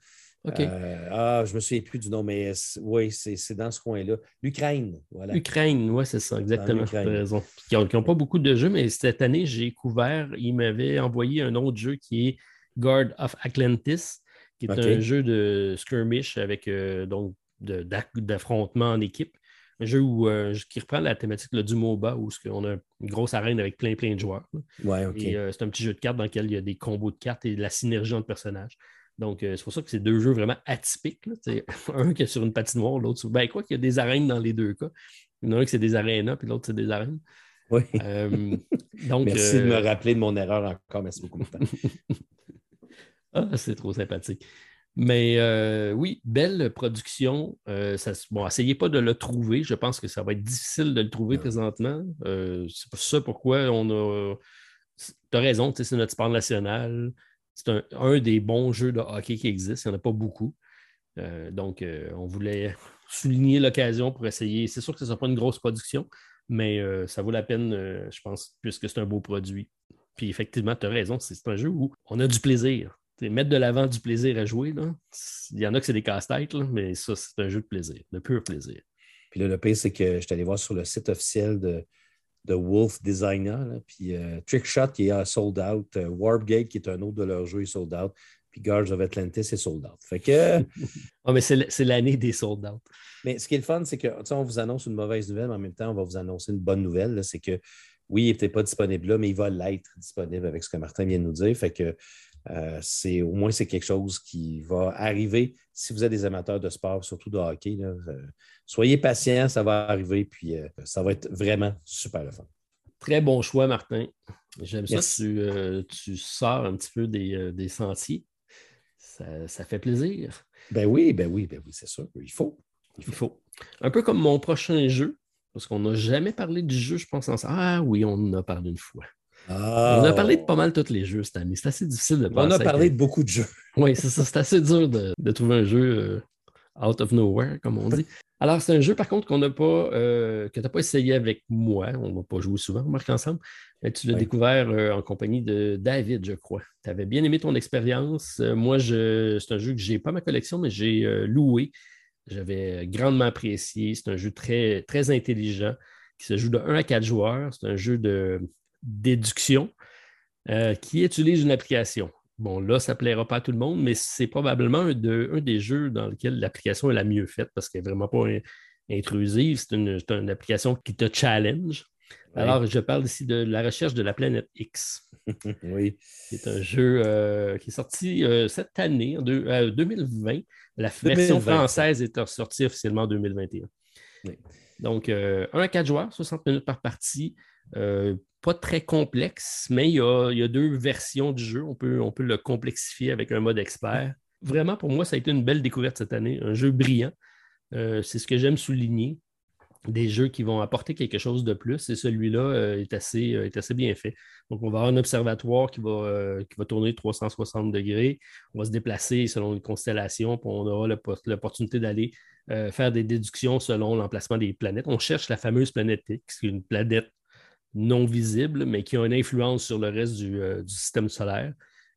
Euh, ah, je me souviens plus du nom, mais oui, c'est dans ce coin-là. L'Ukraine, voilà. L'Ukraine, oui, c'est ça, exactement. Tu as raison. Qui n'ont pas beaucoup de jeux, mais cette année, j'ai couvert, il m'avait envoyé un autre jeu qui est Guard of Atlantis qui est un jeu de skirmish avec euh, donc d'affrontement en équipe. Un jeu où, euh, qui reprend la thématique du MOBA où on a une grosse arène avec plein plein de joueurs. Ouais, euh, c'est un petit jeu de cartes dans lequel il y a des combos de cartes et de la synergie entre personnages. Donc, c'est pour ça que c'est deux jeux vraiment atypiques. un qui est sur une patinoire, l'autre sur. Ben, quoi qu'il y a des arènes dans les deux cas. Il y en a un qui c'est des arénas, puis l'autre, c'est des arènes. Oui. donc, Merci de me rappeler de mon erreur encore. Merci beaucoup, Ah, c'est trop sympathique. Mais euh, oui, belle production. Euh, bon, essayez pas de le trouver. Je pense que ça va être difficile de le trouver présentement. Euh, c'est pour ça pourquoi on a. Tu as raison, c'est notre sport national. C'est un, des bons jeux de hockey qui existent. Il n'y en a pas beaucoup. donc, on voulait souligner l'occasion pour essayer. C'est sûr que ce ne sera pas une grosse production, mais ça vaut la peine, je pense, puisque c'est un beau produit. Puis effectivement, tu as raison, c'est un jeu où on a du plaisir mettre de l'avant du plaisir à jouer. Là. Il y en a que c'est des casse-têtes, mais ça, c'est un jeu de plaisir, de pur plaisir. Puis là, le pire, c'est que je suis allé voir sur le site officiel de, de Wolf Designer. puis euh, Trickshot qui est sold out. Euh, Warpgate qui est un autre de leurs jeux est sold out. Puis Guards of Atlantis est sold out. Fait que. oh, mais c'est l'année des sold out. Mais ce qui est le fun, c'est que on vous annonce une mauvaise nouvelle, mais en même temps, on va vous annoncer une bonne nouvelle. C'est que oui, il n'est peut-être pas disponible là, mais il va l'être disponible avec ce que Martin vient de nous dire. Fait que euh, c'est au moins c'est quelque chose qui va arriver si vous êtes des amateurs de sport, surtout de hockey. Euh, soyez patients, ça va arriver, puis euh, ça va être vraiment super le fun. Très bon choix, Martin. J'aime ça. Tu, tu, sors un petit peu des, sentiers. Ça, fait plaisir. Ben oui, ben oui, ben oui, c'est sûr. Il faut. Il faut. Un peu comme mon prochain jeu, parce qu'on n'a jamais parlé du jeu, je pense. En... Ah oui, on en a parlé une fois. On a parlé de pas mal tous les jeux cette année. C'est assez difficile de On a parlé de beaucoup de jeux. Oui, c'est ça. C'est assez dur de, trouver un jeu euh, out of nowhere, comme on dit. Alors, c'est un jeu, par contre, qu'on n'a pas, euh, que tu n'as pas essayé avec moi. On n'a pas joué souvent, Marc, ensemble. tu l'as découvert euh, en compagnie de David, je crois. Tu avais bien aimé ton expérience. moi, je... c'est un jeu que je n'ai pas ma collection, mais j'ai loué. J'avais grandement apprécié. C'est un jeu très, très intelligent qui se joue de 1 à 4 joueurs. C'est un jeu de déduction euh, qui utilise une application. Bon, là, ça ne plaira pas à tout le monde, mais c'est probablement un, des jeux dans lequel l'application est la mieux faite parce qu'elle n'est vraiment pas intrusive. C'est une, application qui te challenge. Alors, je parle ici de la recherche de la planète X. oui. C'est un jeu euh, qui est sorti euh, cette année, en 2020. La version française est sortie officiellement en 2021. Donc, un à quatre joueurs, 60 minutes par partie pas très complexe, mais il y, a, deux versions du jeu. On peut, on peut le complexifier avec un mode expert. Vraiment, pour moi, ça a été une belle découverte cette année. Un jeu brillant. Euh, c'est ce que j'aime souligner. Des jeux qui vont apporter quelque chose de plus. Et celui-là euh, est, assez, euh, est assez bien fait. Donc, on va avoir un observatoire qui va, qui va tourner 360 degrés. On va se déplacer selon une constellation, puis on aura l'opportunité d'aller faire des déductions selon l'emplacement des planètes. On cherche la fameuse planète X, qui est une planète non visibles, mais qui ont une influence sur le reste du, euh, système solaire.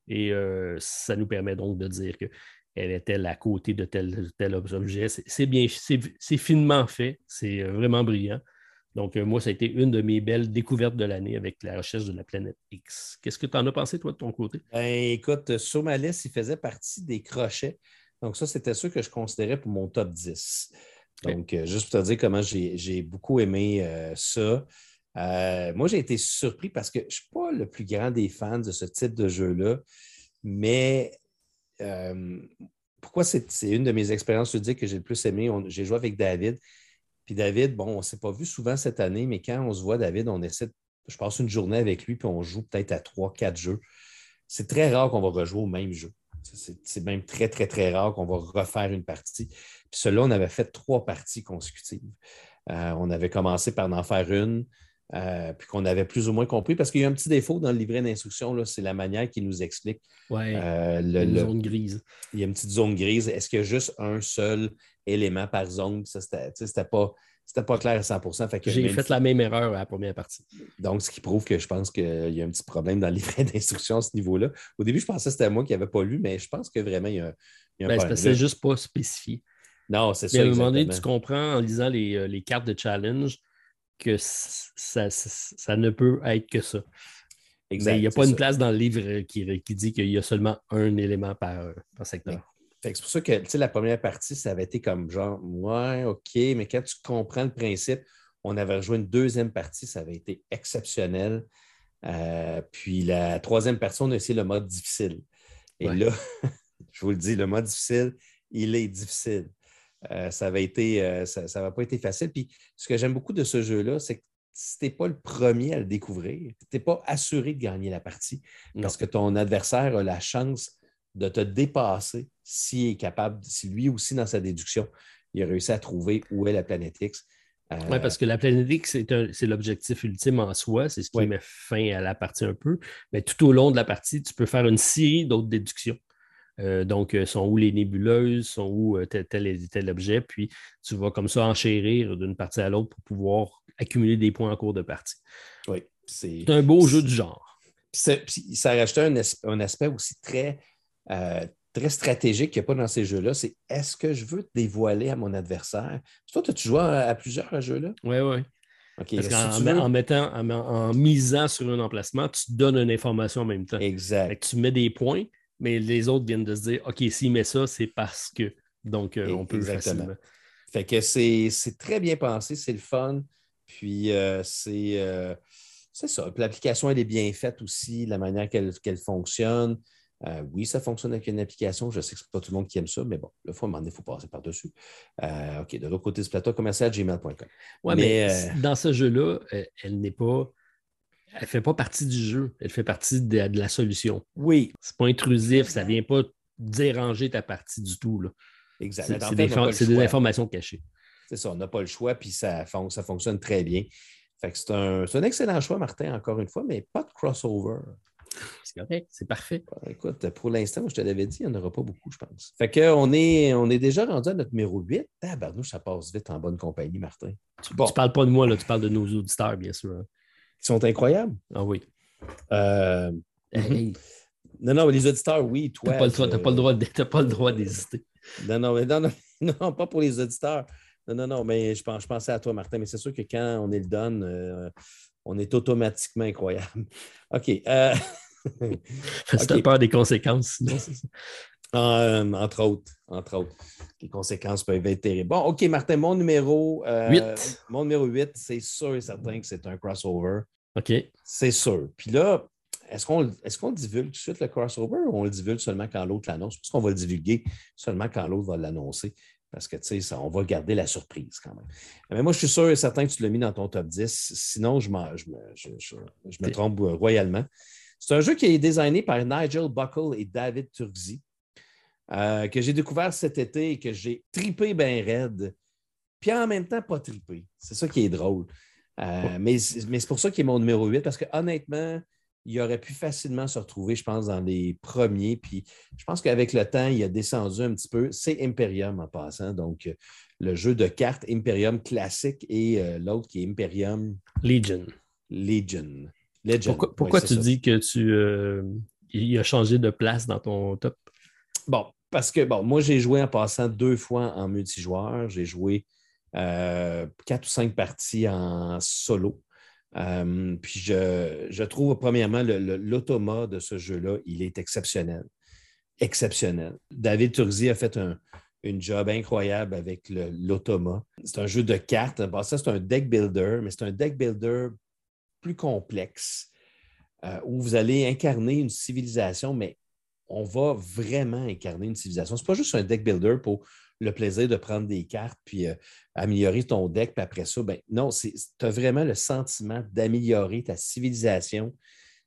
Et euh, ça nous permet donc de dire qu'elle est-elle à côté de tel, tel objet. C'est bien, c'est finement fait, c'est euh, vraiment brillant. Donc, moi, ça a été une de mes belles découvertes de l'année avec la recherche de la planète X. Qu'est-ce que tu en as pensé, toi, de ton côté? Ben, écoute, sur ma liste, il faisait partie des crochets. Donc, ça, c'était ce que je considérais pour mon top 10. Donc, juste pour te dire comment j'ai beaucoup aimé ça. Euh, moi, j'ai été surpris parce que je ne suis pas le plus grand des fans de ce type de jeu-là, mais euh, pourquoi c'est une de mes expériences ludiques que j'ai le plus aimé. J'ai joué avec David. Puis David, bon, on ne s'est pas vu souvent cette année, mais quand on se voit, David, on essaie, je passe une journée avec lui, puis on joue peut-être à trois, quatre jeux. C'est très rare qu'on va rejouer au même jeu. C'est même très, très, très rare qu'on va refaire une partie. Puis cela, on avait fait trois parties consécutives. Euh, on avait commencé par en faire une, euh, puis qu'on avait plus ou moins compris, parce qu'il y a un petit défaut dans le livret d'instruction, c'est la manière qu'il nous explique. Oui, euh, une zone grise. Il y a une petite zone grise. Est-ce qu'il y a juste un seul élément par zone? Ça, c'était pas. pas clair à 100% J'ai fait la même erreur à la première partie. Donc, ce qui prouve que je pense qu'il y a un petit problème dans le livret d'instruction à ce niveau-là. Au début, je pensais que c'était moi qui n'avais pas lu, mais je pense que vraiment, il y a, un ben, problème. C'est juste pas spécifié. Non, c'est ça. À un moment donné, tu comprends en lisant les, euh, les cartes de challenge que ça, ça, ne peut être que ça. Exact, il n'y a pas une place dans le livre qui, qui dit qu'il y a seulement un élément par, par secteur. C'est pour ça que la première partie, ça avait été comme genre, ouais, OK, mais quand tu comprends le principe, on avait rejoint une deuxième partie, ça avait été exceptionnel. Euh, puis la troisième partie, on a essayé le mode difficile. Et là, je vous le dis, le mode difficile, il est difficile. Euh, ça avait été, euh, ça pas été facile. Puis ce que j'aime beaucoup de ce jeu-là, c'est que si tu n'es pas le premier à le découvrir, tu n'es pas assuré de gagner la partie parce que ton adversaire a la chance de te dépasser s'il est capable, si lui aussi dans sa déduction, il a réussi à trouver où est la planète X. Euh, oui, parce que la planète X, c'est l'objectif ultime en soi, c'est ce qui met fin à la partie un peu. Mais tout au long de la partie, tu peux faire une série d'autres déductions. Euh, donc, euh, sont où les nébuleuses, sont où euh, tel, tel, tel, objet, puis tu vas comme ça enchérir d'une partie à l'autre pour pouvoir accumuler des points en cours de partie. Oui, c'est un beau jeu du genre. ça rajoutait un, un, aspect aussi très, très stratégique qu'il n'y a pas dans ces jeux-là, c'est est-ce que je veux dévoiler à mon adversaire? Toi, as-tu joué à, plusieurs jeux-là? Oui, oui. Parce qu'en mettant, en, misant sur un emplacement, tu donnes une information en même temps. Exact. tu mets des points, mais les autres viennent de se dire OK, s'il met ça, c'est parce que. Donc, euh, on peut Exactement. facilement. Fait que c'est très bien pensé, c'est le fun. Puis euh, euh, c'est ça. L'application, elle est bien faite aussi, la manière qu'elle fonctionne. oui, ça fonctionne avec une application. Je sais que ce n'est pas tout le monde qui aime ça, mais bon, le fois, il faut passer par-dessus. OK, de l'autre côté du plateau, commercial gmail.com. Oui, mais, dans ce jeu-là, elle n'est pas elle ne fait pas partie du jeu, elle fait partie de, la solution. Oui. C'est pas intrusif, ça ne vient pas déranger ta partie du tout. Là. Exact. C'est des, informations cachées. C'est ça, on n'a pas le choix, puis ça, ça fonctionne très bien. c'est un, excellent choix, Martin, encore une fois, mais pas de crossover. C'est correct, c'est parfait. Écoute, pour l'instant, je te l'avais dit, il n'y en aura pas beaucoup, je pense. Fait qu'on est, on est déjà rendu à notre numéro 8. Ah, ben, nous, ça passe vite en bonne compagnie, Martin. Tu ne parles pas de moi, là, tu parles de nos auditeurs, bien sûr. Hein qui sont incroyables. Ah oui. Euh, mhm. Non, non, les auditeurs, oui, toi. Tu n'as pas, le droit d'hésiter. Non, non, mais non, non, pas pour les auditeurs. Non, non, non, mais je, pense, je pensais à toi, Martin, mais c'est sûr que quand on est le donne, euh, on est automatiquement incroyable. OK. Euh... okay. peur des conséquences, sinon, c'est ça. Euh, entre autres, entre autres. Les conséquences peuvent être terribles. Bon, OK, Martin, mon numéro 8. Euh, mon numéro 8, c'est sûr et certain que c'est un crossover. OK. C'est sûr. Puis là, est-ce qu'on est divulgue tout de suite le crossover ou on le divulgue seulement quand l'autre l'annonce? Parce qu'on va le divulguer seulement quand l'autre va l'annoncer. Parce que, tu sais, on va garder la surprise quand même. Mais moi, je suis sûr et certain que tu l'as mis dans ton top 10. Sinon, je, je, je, je me trompe royalement. C'est un jeu qui est designé par Nigel Buckle et David Turgzi. Euh, que j'ai découvert cet été et que j'ai tripé bien raide, puis en même temps pas tripé. C'est ça qui est drôle. Euh, mais, c'est pour ça qu'il est mon numéro 8, parce que honnêtement, il aurait pu facilement se retrouver, je pense, dans les premiers. Puis je pense qu'avec le temps, il a descendu un petit peu. C'est Imperium en passant. Donc, le jeu de cartes Imperium classique et euh, l'autre qui est Imperium Legion. Legion. Pourquoi, tu dis que tu il a changé de place dans ton top? Bon, parce que, bon, moi, j'ai joué en passant deux fois en multijoueur. J'ai joué euh, quatre ou cinq parties en solo. Euh, puis je, trouve, premièrement, l'automa de ce jeu-là, il est exceptionnel. Exceptionnel. David Turzi a fait un, job incroyable avec l'automa. C'est un jeu de cartes. ça, c'est un deck builder, mais c'est un deck builder plus complexe euh, où vous allez incarner une civilisation, mais on va vraiment incarner une civilisation. Ce n'est pas juste un deck builder pour le plaisir de prendre des cartes puis euh, améliorer ton deck, puis après ça, ben, non, tu as vraiment le sentiment d'améliorer ta civilisation,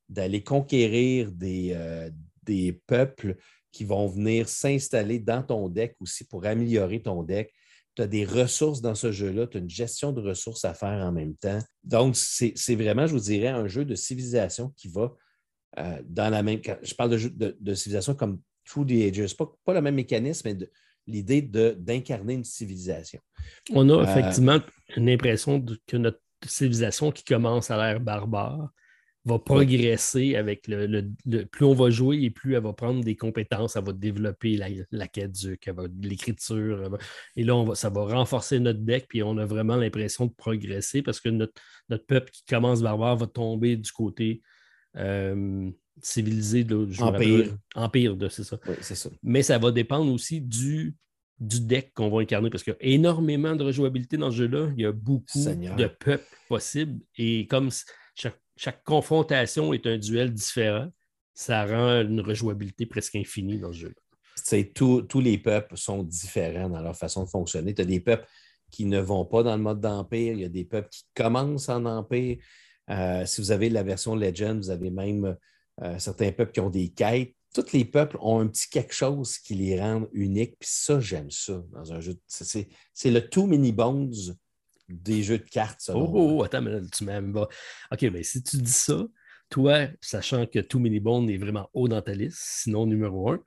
d'aller conquérir des, euh, des peuples qui vont venir s'installer dans ton deck aussi pour améliorer ton deck. Tu as des ressources dans ce jeu-là, tu as une gestion de ressources à faire en même temps. Donc, c'est vraiment, je vous dirais, un jeu de civilisation qui va euh, dans la même. Je parle de, de, civilisation comme Through the Ages, pas, pas le même mécanisme, mais l'idée d'incarner une civilisation. On a euh, effectivement une impression que notre civilisation qui commence à l'ère barbare va progresser avec le, Plus on va jouer et plus elle va prendre des compétences, elle va développer la, la l'écriture. Et là, on va, ça va renforcer notre deck, puis on a vraiment l'impression de progresser parce que notre, notre peuple qui commence barbare va tomber du côté euh, civilisé de Empire. Empire, c'est ça. Oui, c'est ça. Mais ça va dépendre aussi du, du deck qu'on va incarner parce qu'il y a énormément de rejouabilité dans ce jeu-là. Il y a beaucoup de peuples possibles. Et comme chaque, chaque, confrontation est un duel différent, ça rend une rejouabilité presque infinie dans ce jeu-là. Tous les peuples sont différents dans leur façon de fonctionner. Tu as des peuples qui ne vont pas dans le mode d'Empire, il y a des peuples qui commencent en Empire, euh, si vous avez la version Legend, vous avez même euh, certains peuples qui ont des quêtes. Tous les peuples ont un petit quelque chose qui les rend uniques. Puis ça, j'aime ça dans un jeu. C'est le Too Many Bones des jeux de cartes. oh, attends, mais tu m'aimes pas. OK, mais si tu dis ça, toi, sachant que Too Many Bones est vraiment haut dans ta liste, sinon numéro un,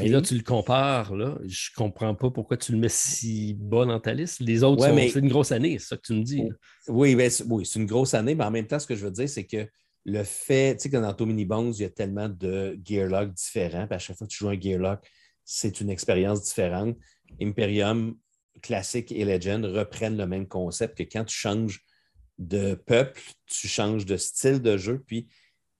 et là, tu le compares, là, je comprends pas pourquoi tu le mets si bas dans ta liste. Les autres, c'est une grosse année, c'est ça que tu me dis. Oui, ben, oui c'est une grosse année, mais en même temps, ce que je veux dire, c'est que le fait, tu sais, que dans Tomini Bones, il y a tellement de gearlock différents, puis à chaque fois que tu joues un gearlock, c'est une expérience différente. Imperium, classique et Legend reprennent le même concept que quand tu changes de peuple, tu changes de style de jeu, puis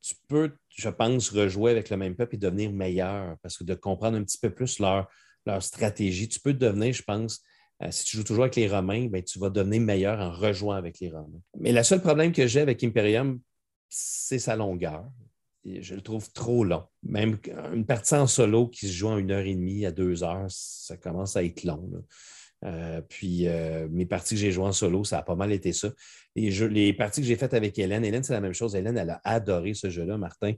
tu peux, je pense, rejouer avec le même peuple et devenir meilleur parce que de comprendre un petit peu plus leur, leur stratégie, tu peux devenir, je pense, euh, si tu joues toujours avec les Romains, ben, tu vas devenir meilleur en rejouant avec les Romains. Mais le seul problème que j'ai avec Imperium, c'est sa longueur. je le trouve trop long. Même une partie en solo qui se joue en une heure et demie à deux heures, ça commence à être long. Euh, puis euh, mes parties que j'ai jouées en solo, ça a pas mal été ça. Les, les parties que j'ai faites avec Hélène, Hélène, c'est la même chose. Hélène, elle a adoré ce jeu-là, Martin.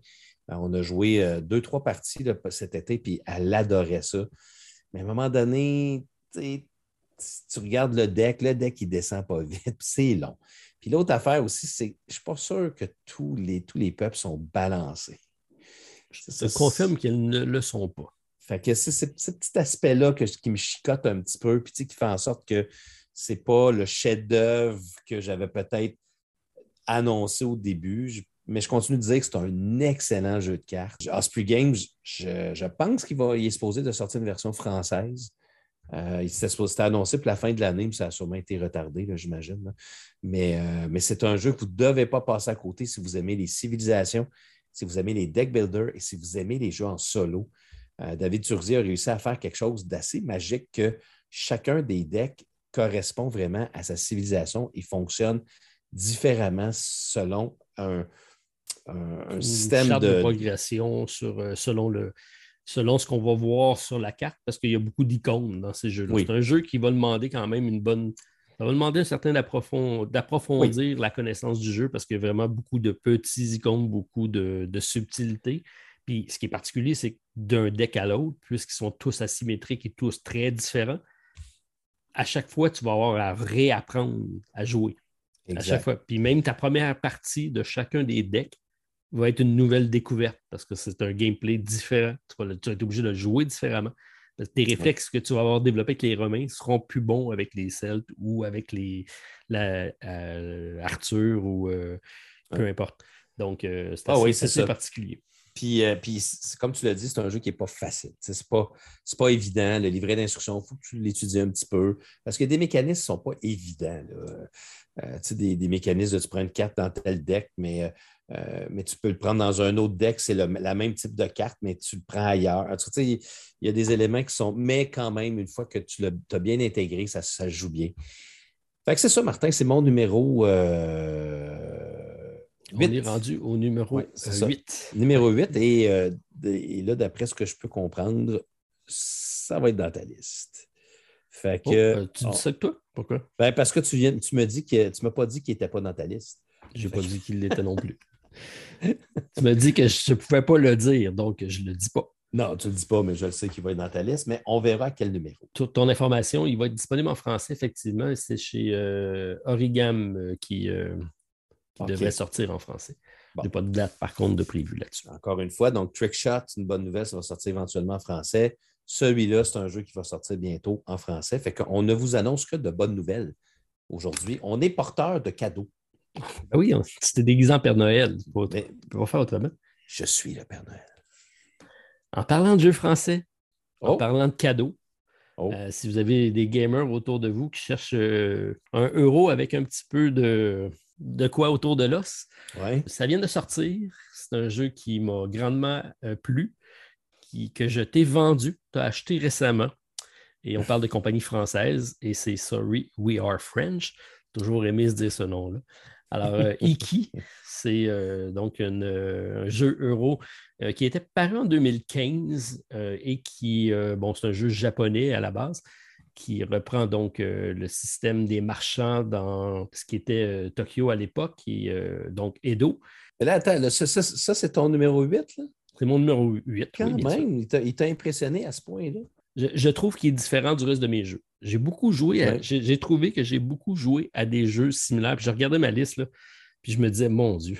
Euh, on a joué deux, trois parties cet été, puis elle adorait ça. Mais à un moment donné, tu regardes le deck, le deck, il descend pas vite, puis c'est long. Puis l'autre affaire aussi, c'est je ne suis pas sûr que tous les, tous les peuples sont balancés. Je confirme qu'ils ne le sont pas. Fait que c'est ce petit aspect-là qui me chicote un petit peu, puis qui fait en sorte que ce n'est pas le chef-d'œuvre que j'avais peut-être annoncé au début. mais je continue de dire que c'est un excellent jeu de cartes. Osprey Games, je, pense qu'il va, est supposé de sortir une version française. Euh, il s'était annoncé pour la fin de l'année, mais ça a sûrement été retardé, j'imagine. Mais, euh, mais c'est un jeu que vous ne devez pas passer à côté si vous aimez les civilisations, si vous aimez les deck builders et si vous aimez les jeux en solo. Euh, David Turzi a réussi à faire quelque chose d'assez magique que chacun des decks correspond vraiment à sa civilisation et fonctionne différemment selon un, système de... progression sur, euh, selon, le, selon ce qu'on va voir sur la carte, parce qu'il y a beaucoup d'icônes dans ces jeux-là. C'est un jeu qui va demander quand même une bonne. Ça va demander un certain d'approfondir la connaissance du jeu parce qu'il y a vraiment beaucoup de petits icônes, beaucoup de, de subtilités. Puis ce qui est particulier, c'est que d'un deck à l'autre, puisqu'ils sont tous asymétriques et tous très différents, à chaque fois, tu vas avoir à réapprendre à jouer. À chaque fois. Puis même ta première partie de chacun des decks va être une nouvelle découverte parce que c'est un gameplay différent. Tu vas, être obligé de jouer différemment. Tes réflexes que tu vas avoir développés avec les Romains seront plus bons avec les Celtes ou avec les euh, Arthur ou euh, peu importe. Donc, euh, c'est ah assez particulier. Puis, euh, comme tu l'as dit, c'est un jeu qui n'est pas facile. Ce n'est pas, pas évident. Le livret d'instruction, il faut que tu l'étudies un petit peu. Parce que des mécanismes ne sont pas évidents. Euh, des, des, mécanismes de tu prends une carte dans tel deck, mais, euh, mais tu peux le prendre dans un autre deck, c'est le la même type de carte, mais tu le prends ailleurs. Il y a des éléments qui sont. Mais quand même, une fois que tu as bien intégré, ça, ça joue bien. Fait que c'est ça, Martin, c'est mon numéro On est rendu au numéro 8. Numéro 8. Et, et là, d'après ce que je peux comprendre, ça va être dans ta liste. Fait oh, que, tu dis ça que toi? Pourquoi? Ben parce que tu viens, tu me dis que tu m'as pas dit qu'il n'était pas dans ta liste. Je n'ai pas dit qu'il l'était non plus. tu m'as dit que je ne pouvais pas le dire, donc je ne le dis pas. Non, tu ne le dis pas, mais je le sais qu'il va être dans ta liste, mais on verra quel numéro. ton information, il va être disponible en français, effectivement. C'est chez euh, Origam euh, qui, euh, devrait sortir en français. Il n'y a pas de date, par contre, de prévu là-dessus. Encore une fois, donc Trickshot, c'est une bonne nouvelle, ça va sortir éventuellement en français. Celui-là, c'est un jeu qui va sortir bientôt en français. Fait qu'on ne vous annonce que de bonnes nouvelles aujourd'hui. On est porteur de cadeaux. Ah oui, c'était déguisé en Père Noël. On va faire autrement. Je suis le Père Noël. En parlant de jeux français, en oh. parlant de cadeaux, oh. euh, si vous avez des gamers autour de vous qui cherchent euh, un euro avec un petit peu de, de quoi autour de l'os, ça vient de sortir. C'est un jeu qui m'a grandement euh, plu, qui, que je t'ai vendu, tu as acheté récemment. Et on parle de compagnie française et c'est Sorry, We Are French. Toujours aimé se dire ce nom-là. Alors, euh, Iki, c'est euh, donc un jeu euro qui était paru en 2015 et qui, bon, c'est un jeu japonais à la base, qui reprend donc le système des marchands dans ce qui était Tokyo à l'époque, et donc Edo. Mais là, attends, ça, c'est ton numéro 8, là? C'est mon numéro 8. Quand même, il t'a impressionné à ce point-là. Je, trouve qu'il est différent du reste de mes jeux. J'ai beaucoup joué, j'ai trouvé que j'ai beaucoup joué à des jeux similaires. Puis je regardais ma liste, là, puis je me disais, mon Dieu,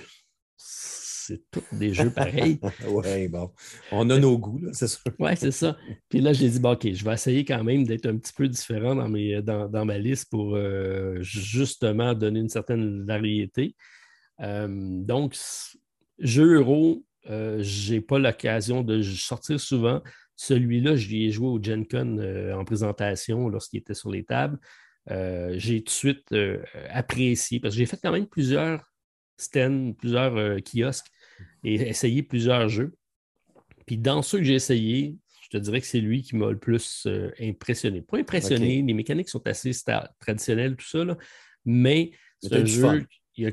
c'est tous des jeux pareils. oui, bon. On a nos goûts, c'est sûr. oui, c'est ça. Puis là, j'ai dit, bon, OK, je vais essayer quand même d'être un petit peu différent dans, mes, dans, ma liste pour euh, justement donner une certaine variété. Euh, donc, jeux euro, euh, je n'ai pas l'occasion de sortir souvent. Celui-là, je l'ai joué au Gen Con euh, en présentation lorsqu'il était sur les tables. Euh, j'ai tout de suite euh, apprécié parce que j'ai fait quand même plusieurs stands, plusieurs kiosques et essayé plusieurs jeux. Puis dans ceux que j'ai essayés, je te dirais que c'est lui qui m'a le plus impressionné. Pas impressionné, les mécaniques sont assez traditionnelles, tout ça, mais c'est un jeu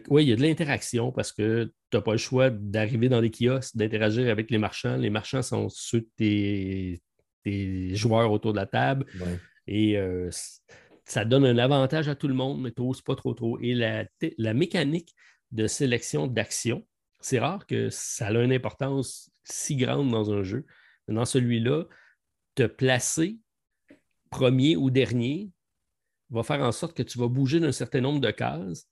oui, il y a de l'interaction parce que tu n'as pas le choix d'arriver dans les kiosques, d'interagir avec les marchands. Les marchands sont ceux de tes, joueurs autour de la table. Et euh, ça donne un avantage à tout le monde, mais tu n'oses pas trop trop. Et la, mécanique de sélection d'action, c'est rare que ça a une importance si grande dans un jeu. Mais dans celui-là, te placer premier ou dernier va faire en sorte que tu vas bouger d'un certain nombre de cases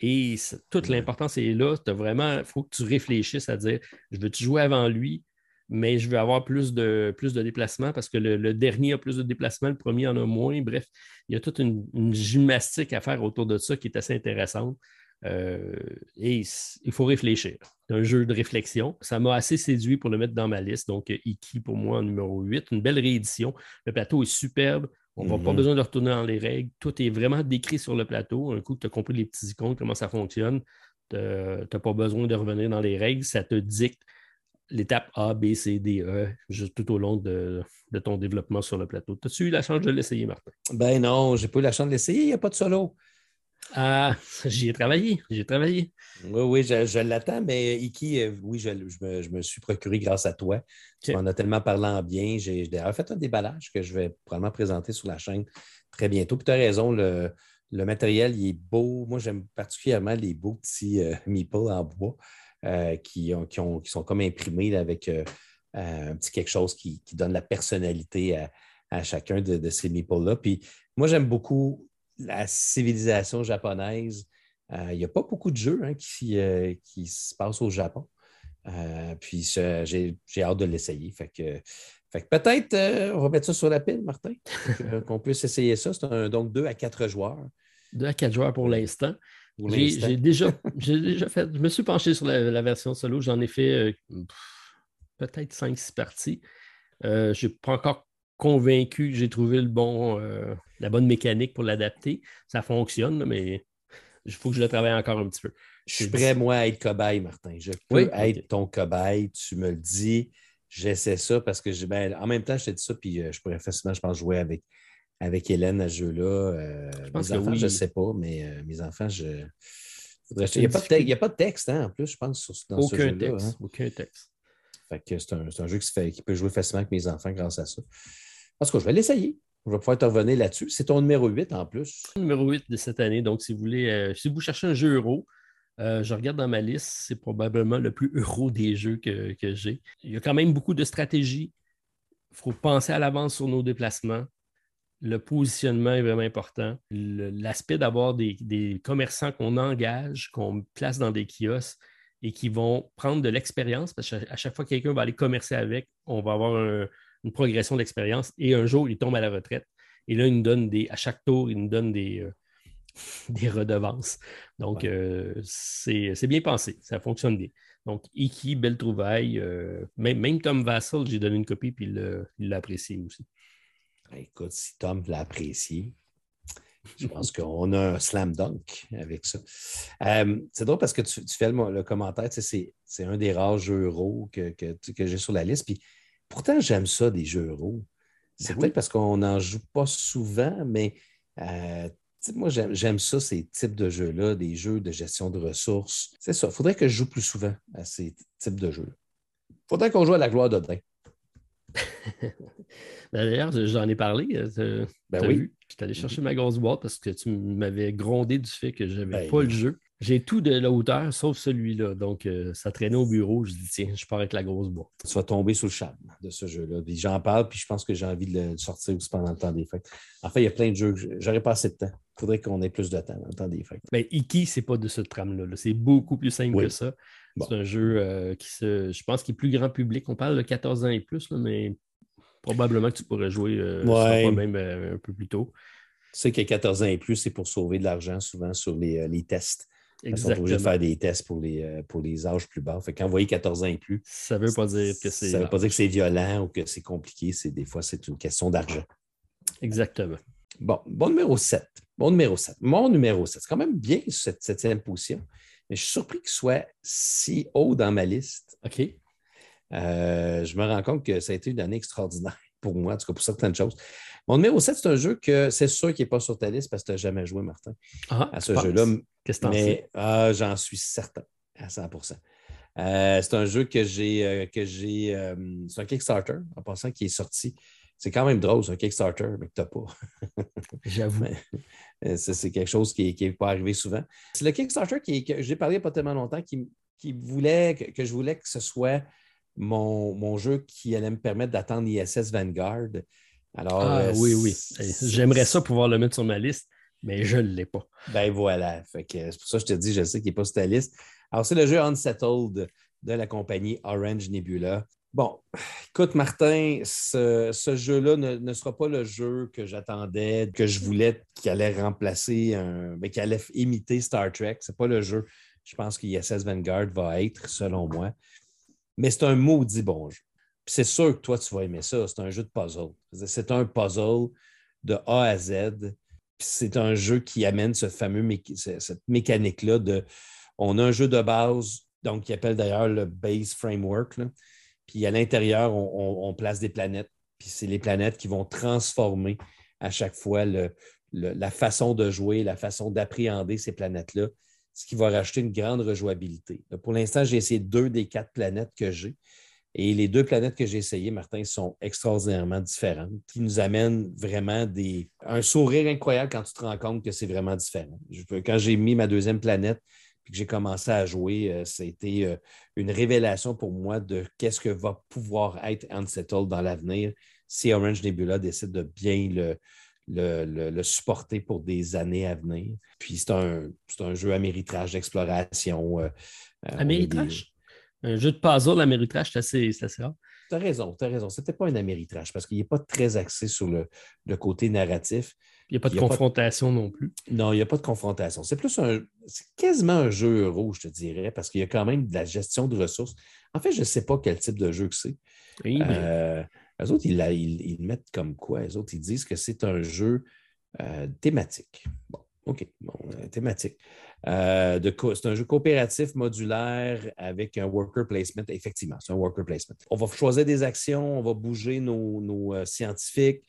et toute l'importance est là. vraiment, il faut que tu réfléchisses à dire je veux-tu jouer avant lui, mais je veux avoir plus de, plus de déplacements parce que le, dernier a plus de déplacements, le premier en a moins. Bref, il y a toute une, gymnastique à faire autour de ça qui est assez intéressante. Euh, et il faut réfléchir. C'est un jeu de réflexion. Ça m'a assez séduit pour le mettre dans ma liste. Donc, Iki pour moi en numéro 8. Une belle réédition. Le plateau est superbe. On n'a pas mhm. besoin de retourner dans les règles. Tout est vraiment décrit sur le plateau. Un coup que tu as compris les petits icônes, comment ça fonctionne, tu n'as pas besoin de revenir dans les règles. Ça te dicte l'étape A, B, C, D, E, juste tout au long de, ton développement sur le plateau. As-tu eu la chance de l'essayer, Martin? Ben non, j'ai pas eu la chance de l'essayer. Il n'y a pas de solo. Ah, j'y ai travaillé, j'ai travaillé. Oui, oui, je, l'attends, mais Iki, euh, oui, je, me, suis procuré grâce à toi. Tu m'en as tellement parlé en bien. J'ai d'ailleurs fait un déballage que je vais probablement présenter sur la chaîne très bientôt. Puis tu as raison, le, matériel, il est beau. Moi, j'aime particulièrement les beaux petits euh, meeples en bois euh, qui, sont comme imprimés avec un petit quelque chose qui, donne la personnalité à, chacun de, de ces meeples-là. Puis moi, j'aime beaucoup la civilisation japonaise. Euh, il n'y a pas beaucoup de jeux hein, euh, qui, se passent au Japon. Euh, puis j'ai hâte de l'essayer. Fait que, peut-être on va mettre ça sur la pile, Martin, qu'on puisse essayer ça. C'est donc deux à quatre joueurs. Deux à quatre joueurs pour l'instant. J'ai déjà, déjà fait, je me suis penché sur la, version solo. J'en ai fait peut-être cinq, six parties. je n'ai pas encore convaincu que j'ai trouvé le bon, euh, la bonne mécanique pour l'adapter. Ça fonctionne, mais il faut que je le travaille encore un petit peu. Je suis prêt, moi, à être cobaye, Martin. Je peux être ton cobaye. Tu me le dis. J'essaie ça parce que ben, en même temps, je t'ai dit ça, puis euh, je pourrais facilement, je pense, jouer avec, avec Hélène à ce jeu-là. Euh, mes enfants, je ne sais pas, mais mes enfants, je. Il n'y a, pas de texte, hein, en plus, je pense, dans aucun ce jeu-là. Texte, hein. Aucun texte. Fait que c'est un, un, jeu qui, fait, qui, peut jouer facilement avec mes enfants grâce à ça. Parce que je vais l'essayer. Je vais pouvoir te revenir là-dessus. C'est ton numéro 8 en plus. Numéro 8 de cette année. Donc, si vous voulez, euh, si vous cherchez un jeu euro, euh, je regarde dans ma liste, c'est probablement le plus euro des jeux que, j'ai. Il y a quand même beaucoup de stratégies. Il faut penser à l'avance sur nos déplacements. Le positionnement est vraiment important. L'aspect d'avoir des, des, commerçants qu'on engage, qu'on place dans des kiosques et qui vont prendre de l'expérience, parce qu'à chaque fois que quelqu'un va aller commercer avec, on va avoir un, une progression d'expérience et un jour, il tombe à la retraite. Et là, il nous donne des, à chaque tour, il nous donne des, euh, des redevances. Donc, euh, c'est bien pensé, ça fonctionne bien. Donc, Iki, belle trouvaille. Euh, même, même, Tom Vassell, j'ai donné une copie, puis il l'a apprécié aussi. Ben, écoute, si Tom l'a apprécié, je pense qu'on a un slam dunk avec ça. c'est drôle parce que tu, fais le, commentaire, c'est un des rares jeux euros que, que, que j'ai sur la liste. Puis Pourtant, j'aime ça, des jeux euros. C'est ben peut-être parce qu'on n'en joue pas souvent, mais euh, moi, j'aime ça, ces types de jeux-là, des jeux de gestion de ressources. C'est ça. Il faudrait que je joue plus souvent à ces types de jeux-là. Il faudrait qu'on joue à la gloire d'Odin. Ben, d'ailleurs, j'en ai parlé. Euh, ben oui. Je suis allé chercher ma grosse boîte parce que tu m'avais grondé du fait que je n'avais pas le jeu. J'ai tout de la hauteur sauf celui-là. Donc, euh, ça traînait au bureau. Je dis, tiens, je pars avec la grosse boîte. Tu vas tomber sous le charme de ce jeu-là. j'en parle, puis je pense que j'ai envie de le sortir aussi pendant le temps des fêtes. En fait, il y a plein de jeux. J'aurais pas assez de temps. Il faudrait qu'on ait plus de temps dans le temps des fêtes. Mais ben, Iki, c'est pas de ce trame-là. c'est beaucoup plus simple que ça. C'est un jeu euh, qui se, je pense, qui est plus grand public. On parle de 14 ans et plus, mais probablement que tu pourrais jouer euh, même un peu plus tôt. Tu sais que 14 ans et plus, c'est pour sauver de l'argent souvent sur les, les tests. Exactement. On est obligé de faire des tests pour les, euh, pour les âges plus bas. Fait quand vous voyez 14 ans et plus, ça ne veut pas dire que c'est. Ça veut pas dire que c'est violent ou que c'est compliqué. C'est, des fois, c'est une question d'argent. Exactement. Bon, bon numéro 7. Bon numéro 7. Mon numéro 7. C'est quand même bien cette septième position. Mais je suis surpris qu'il soit si haut dans ma liste. OK. Euh, je me rends compte que ça a été une année extraordinaire pour moi, en tout cas pour certaines choses. Mon numéro 7, c'est un jeu que c'est sûr qu'il n'est pas sur ta liste parce que tu n'as jamais joué, Martin, ah, à ce jeu-là. Qu'est-ce que Mais ah, j'en suis certain, à 100% euh, C'est un jeu que j'ai. Euh, que j'ai euh, c'est un Kickstarter, en passant, qui est sorti. C'est quand même drôle, c'est un Kickstarter, mais que tu n'as pas. J'avoue. c'est quelque chose qui n'est pas arrivé souvent. C'est le Kickstarter qui, que j'ai parlé il n'y a pas tellement longtemps qui, qui voulait, que, que, je voulais que ce soit mon, mon jeu qui allait me permettre d'attendre l'ISS Vanguard. Alors, ah, euh, oui, oui. J'aimerais ça pouvoir le mettre sur ma liste, mais je ne l'ai pas. Ben voilà. c'est pour ça que je te dis, je sais qu'il n'est pas sur ta liste. Alors, c'est le jeu Unsettled de la compagnie Orange Nebula. Bon, écoute, Martin, ce, jeu-là ne, sera pas le jeu que j'attendais, que je voulais, qui allait remplacer, un, mais qui allait imiter Star Trek. Ce n'est pas le jeu, je pense que ISS Vanguard va être, selon moi. Mais c'est un maudit bon jeu c'est sûr que toi, tu vas aimer ça. C'est un jeu de puzzle. C'est un puzzle de A à Z. C'est un jeu qui amène ce fameux cette mécanique-là de. On a un jeu de base, donc qui appelle d'ailleurs le base framework. Puis à l'intérieur, on, place des planètes. Puis c'est les planètes qui vont transformer à chaque fois la façon de jouer, la façon d'appréhender ces planètes-là, ce qui va rajouter une grande rejouabilité. Pour l'instant, j'ai essayé deux des quatre planètes que j'ai. Et les deux planètes que j'ai essayées, Martin, sont extraordinairement différentes, qui nous amènent vraiment des... un sourire incroyable quand tu te rends compte que c'est vraiment différent. quand j'ai mis ma deuxième planète et que j'ai commencé à jouer, euh, ça a été euh, une révélation pour moi de qu'est-ce que va pouvoir être Unsettled dans l'avenir si Orange Nebula décide de bien le, le, supporter pour des années à venir. Puis c'est un, un, jeu à méritrage d'exploration. Euh, à méritrage? Un jeu de puzzle, l'améritrage, c'est assez, assez rare. Tu as raison, tu as raison. C'était pas un améritrage parce qu'il n'est pas très axé sur le, côté narratif. Il n'y a pas de confrontation non plus. Non, il n'y a pas de confrontation. C'est plus un. C'est quasiment un jeu euro, je te dirais, parce qu'il y a quand même de la gestion de ressources. En fait, je ne sais pas quel type de jeu que c'est. Oui, euh, les autres, ils, mettent comme quoi? Les autres, ils disent que c'est un jeu euh, thématique. Bon, OK, bon, euh, thématique. Euh, c'est un jeu coopératif modulaire avec un worker placement. Effectivement, c'est un worker placement. On va choisir des actions, on va bouger nos, scientifiques.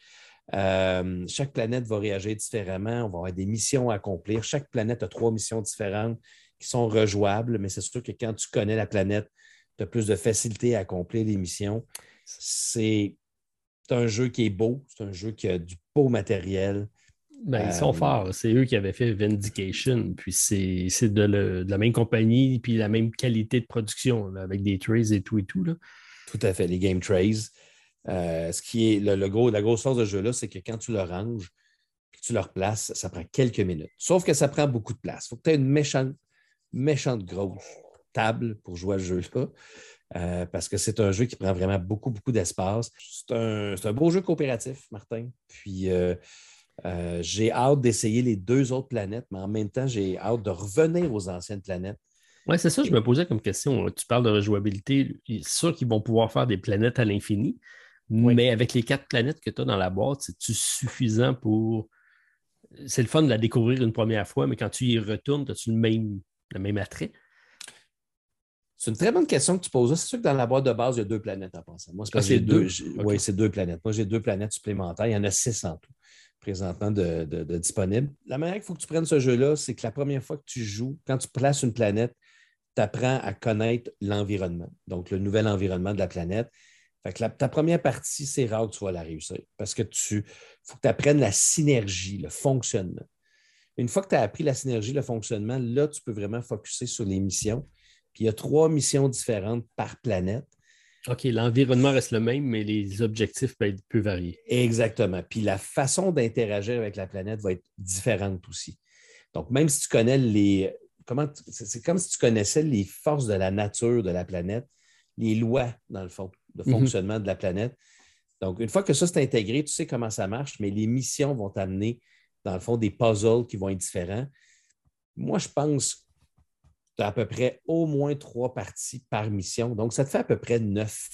Chaque planète va réagir différemment. On va avoir des missions à accomplir. Chaque planète a trois missions différentes qui sont rejouables, mais c'est sûr que quand tu connais la planète, tu as plus de facilité à accomplir les missions. C'est un jeu qui est beau, c'est un jeu qui a du beau matériel. Ben, ils sont euh, forts. C'est eux qui avaient fait Vindication. Puis c'est de, la même compagnie, puis la même qualité de production, avec des trays et tout et tout. Là. Tout à fait, les game trays. Euh, ce qui est le, gros, la grosse force de jeu-là, c'est que quand tu le ranges, puis tu le replaces, ça prend quelques minutes. Sauf que ça prend beaucoup de place. Il faut que tu aies une méchante, méchante grosse table pour jouer à ce jeu-là. Euh, parce que c'est un jeu qui prend vraiment beaucoup, beaucoup d'espace. C'est un, beau jeu coopératif, Martin. Puis euh, j'ai hâte d'essayer les deux autres planètes, mais en même temps, j'ai hâte de revenir aux anciennes planètes. Oui, c'est ça, je me posais comme question. Tu parles de rejouabilité. C'est sûr qu'ils vont pouvoir faire des planètes à l'infini, mais avec les quatre planètes que tu as dans la boîte, c'est-tu suffisant pour. C'est le fun de la découvrir une première fois, mais quand tu y retournes, as-tu le même, le même attrait? C'est une très bonne question que tu poses. C'est sûr que dans la boîte de base, il y a deux planètes à penser. Moi, c'est parce que j'ai deux. Oui, c'est deux planètes. Moi, j'ai deux planètes supplémentaires. Il y en a six en tout, présentement, de, de disponibles. La manière qu'il faut que tu prennes ce jeu-là, c'est que la première fois que tu joues, quand tu places une planète, tu apprends à connaître l'environnement, donc le nouvel environnement de la planète ta première partie, c'est rare que tu vas la réussir parce que tu faut que tu apprennes la synergie, le fonctionnement. Une fois que tu as appris la synergie, le fonctionnement, là, tu peux vraiment focuser sur les missions. Puis il y a trois missions différentes par planète. OK, l'environnement reste le même, mais les objectifs peuvent, être, varier. Exactement. Puis la façon d'interagir avec la planète va être différente aussi. Donc, même si tu connais les. Comment c'est comme si tu connaissais les forces de la nature de la planète, les lois, dans le fond de mhm. fonctionnement de la planète. Donc, une fois que ça c'est intégré, tu sais comment ça marche, mais les missions vont t'amener, dans le fond, des puzzles qui vont être différents. Moi, je pense tu as à peu près au moins trois parties par mission. Donc, ça te fait à peu près neuf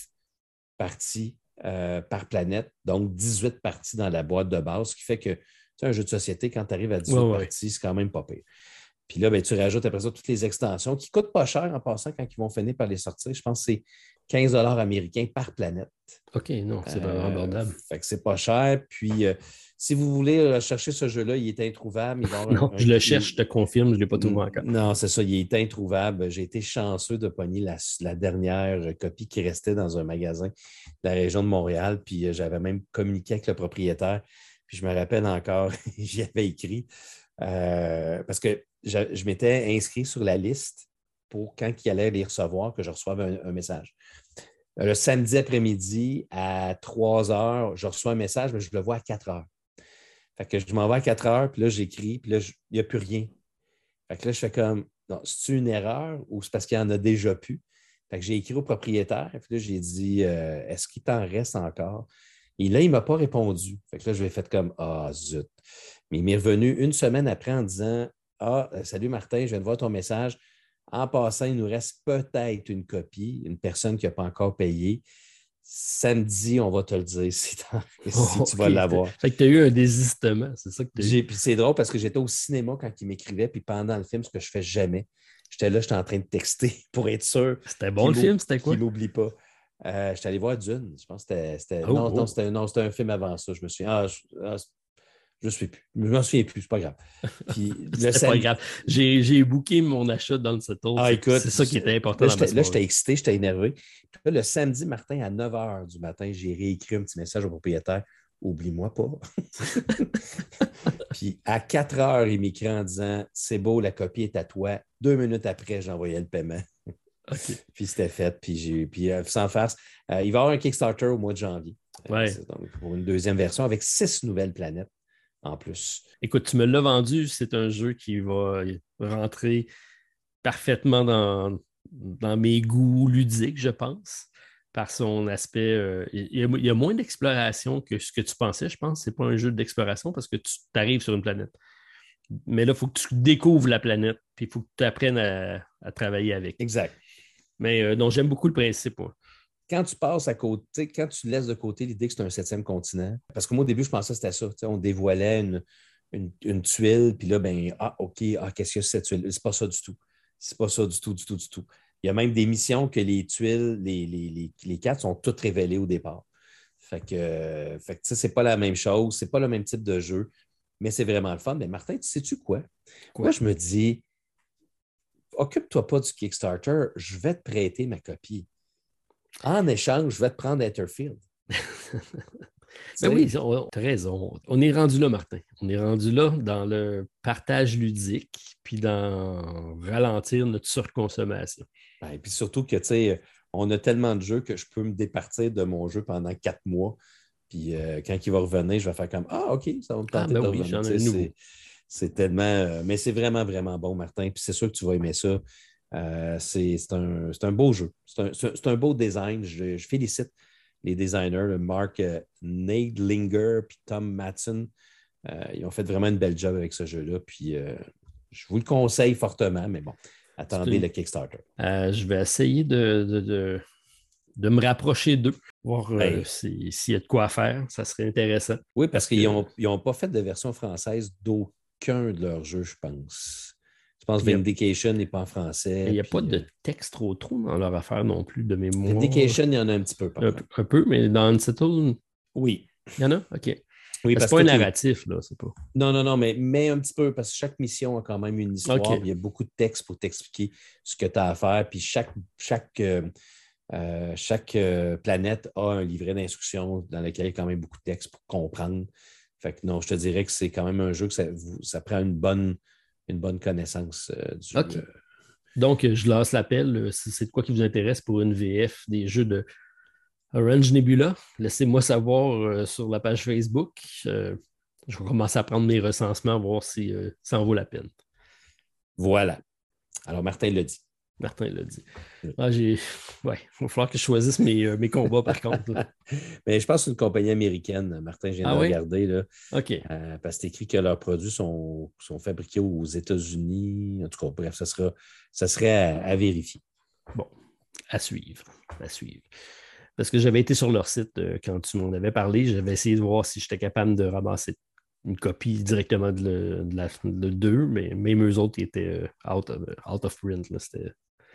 parties euh, par planète, donc 18 parties dans la boîte de base, ce qui fait que tu un jeu de société, quand tu arrives à 18 parties, c'est quand même pas pire. Puis là, ben, tu rajoutes après ça toutes les extensions qui ne coûtent pas cher en passant quand ils vont finir par les sortir. Je pense que c'est 15 américains par planète. OK, non, c'est vraiment euh, abordable. Fait que c'est pas cher. Puis, euh, si vous voulez euh, chercher ce jeu-là, il est introuvable. non, je le cherche, je te confirme, je ne l'ai pas trouvé encore. Non, c'est ça, il est introuvable. J'ai été chanceux de pogner la, dernière copie qui restait dans un magasin de la région de Montréal. Puis, j'avais même communiqué avec le propriétaire. Puis, je me rappelle encore, j'y avais écrit. parce que je m'étais inscrit sur la liste pour quand il allait les recevoir, que je reçoive un, message. Euh, le samedi après-midi, à 3 heures, je reçois un message, mais je le vois à 4 heures. Fait que je m'en vais à 4 heures, puis là, j'écris, puis là, il n'y a plus rien. Fait que là, je fais comme, non, c'est une erreur ou c'est parce qu'il y en a déjà plus? Fait que j'ai écrit au propriétaire, puis là, j'ai dit, euh, est-ce qu'il t'en reste encore? Et là, il ne m'a pas répondu. Fait que là, je lui ai fait comme, ah, zut. Mais il m'est revenu une semaine après en disant, ah, euh, salut Martin, je viens de voir ton message. En passant, il nous reste peut-être une copie, une personne qui n'a pas encore payé. Samedi, on va te le dire si, tu vas l'avoir. Fait que tu as eu un désistement, c'est ça que tu as. Puis c'est drôle parce que j'étais au cinéma quand il m'écrivait, puis pendant le film, ce que je fais jamais, j'étais là, j'étais en train de texter pour être sûr. C'était bon le film, c'était quoi? Qu'il n'oublie pas. Euh, j'étais allé voir Dune. Je pense que c'était. Oh, non, oh. non c'était un film avant ça. Je me suis dit, ah, ah je ne sais plus. Je m'en souviens plus, c'est pas grave. c'est pas grave. J'ai booké mon achat dans le setor. Ah, c'est ça qui était important. Là, j'étais excité, j'étais énervé. le samedi matin, à 9 h du matin, j'ai réécrit un petit message au propriétaire. Oublie-moi pas. puis à 4 heures, il m'écrit en disant C'est beau, la copie est à toi. Deux minutes après, j'envoyais le paiement. puis c'était fait. Puis, puis euh, sans farce, euh, il va y avoir un Kickstarter au mois de janvier. Euh, pour une deuxième version avec six nouvelles planètes en plus. Écoute, tu me l'as vendu, c'est un jeu qui va rentrer parfaitement dans, dans mes goûts ludiques, je pense, par son aspect. Euh, il, y a, moins d'exploration que ce que tu pensais, je pense. Ce n'est pas un jeu d'exploration parce que tu arrives sur une planète. Mais là, il faut que tu découvres la planète, puis il faut que tu apprennes à, travailler avec. Exact. Mais euh, donc, j'aime beaucoup le principe quand tu passes à côté, quand tu laisses de côté l'idée que c'est un septième continent, parce que moi, au début, je pensais que c'était ça. On dévoilait une, une, tuile, puis là, ben, ah, OK, ah, qu'est-ce que c'est cette tuile? C'est pas ça du tout. C'est pas ça du tout, du tout, du tout. Il y a même des missions que les tuiles, les, les, les, cartes sont toutes révélées au départ. Fait que, fait que c'est pas la même chose, c'est pas le même type de jeu, mais c'est vraiment le fun. Mais Martin, tu sais-tu quoi? quoi? Moi, je me dis, occupe-toi pas du Kickstarter, je vais te prêter ma copie. En échange, je vais te prendre Etherfield. Ben oui, tu as raison. On est rendu là, Martin. On est rendu là dans le partage ludique, puis dans ralentir notre surconsommation. Et ben, puis surtout que, tu sais, on a tellement de jeux que je peux me départir de mon jeu pendant quatre mois. Puis euh, quand il va revenir, je vais faire comme Ah, OK, ça va me tenter ah, ben de revenir. C'est tellement. Euh, mais c'est vraiment, vraiment bon, Martin. Puis c'est sûr que tu vas aimer ça. Euh, c'est un, beau jeu. C'est un, beau design. Je, félicite les designers, Mark Nadlinger et Tom Matson. ils ont fait vraiment une belle job avec ce jeu-là. Puis je vous le conseille fortement, mais bon, attendez le Kickstarter. je vais essayer de, de, me rapprocher d'eux, voir s'il y a de quoi faire. Ça serait intéressant. Oui, parce, qu'ils n'ont pas fait de version française d'aucun de leurs jeux, je pense. Je pense que Vindication n'est pas en français. Il n'y a pas de euh, texte trop trop dans leur affaire non plus de mémoire. Vindication, il y en a un petit peu. un, peu, mais dans Unsettled. Oui. Il y en a? OK. Oui, parce, c'est pas un narratif, là, c'est pas. Non, non, non, mais, mais un petit peu, parce que chaque mission a quand même une histoire. Il y a beaucoup de textes pour t'expliquer ce que tu as à faire. Puis chaque, chaque, euh, euh, chaque planète a un livret d'instructions dans lequel il y a quand même beaucoup de textes pour comprendre fait que non, je te dirais que c'est quand même un jeu que ça, prend une bonne, une bonne connaissance euh, du jeu. Euh. Donc, je lance l'appel. Si c'est de quoi qui vous intéresse pour une VF des jeux de Orange Nebula, laissez-moi savoir euh, sur la page Facebook. je vais commencer à prendre mes recensements, voir si ça en vaut la peine. Voilà. Alors, Martin l'a dit. Martin l'a dit. Ah, j'ai... Ouais, il va falloir que je choisisse mes, euh, mes combats par contre. Mais je pense que c'est une compagnie américaine, Martin, j'ai ah, regarder. Là, OK. Euh, parce que c'est écrit que leurs produits sont, sont fabriqués aux États-Unis. En tout cas, bref, ça, sera, ça serait à, vérifier. Bon, à suivre. À suivre. Parce que j'avais été sur leur site euh, quand tu m'en avais parlé. J'avais essayé de voir si j'étais capable de ramasser une copie directement de, de, la, de deux, mais même eux autres étaient out of, out of print. Là,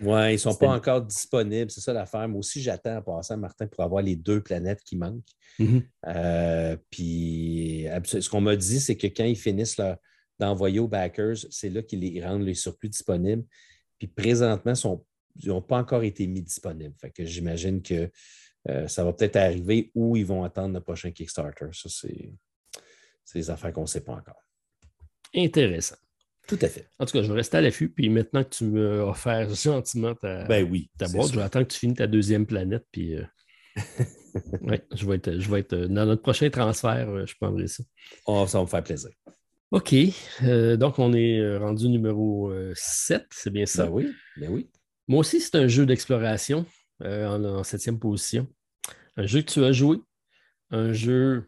oui, ils ne sont pas encore disponibles, c'est ça l'affaire. Moi aussi, j'attends à passer, Martin, pour avoir les deux planètes qui manquent. Mm-hmm. Euh, puis, ce qu'on m'a dit, c'est que quand ils finissent d'envoyer aux backers, c'est là qu'ils les rendent les surplus disponibles. Puis, présentement, ils n'ont pas encore été mis disponibles. Fait que j'imagine que euh, ça va peut-être arriver ou ils vont attendre le prochain Kickstarter. Ça, c'est des affaires qu'on ne sait pas encore. Intéressant. Tout à fait. En tout cas, je vais rester à l'affût. Puis maintenant que tu m'as offert gentiment ta, ben oui, ta boîte, je vais attendre que tu finisses ta deuxième planète. Puis euh, je vais, être, je vais être dans notre prochain transfert, euh, je prendrai ça. Oh, ça va me faire plaisir. OK. Euh, donc, on est rendu numéro 7, c'est bien ça? Ben oui, ben oui. Moi aussi, c'est un jeu d'exploration en, septième position. Un jeu que tu as joué. Un jeu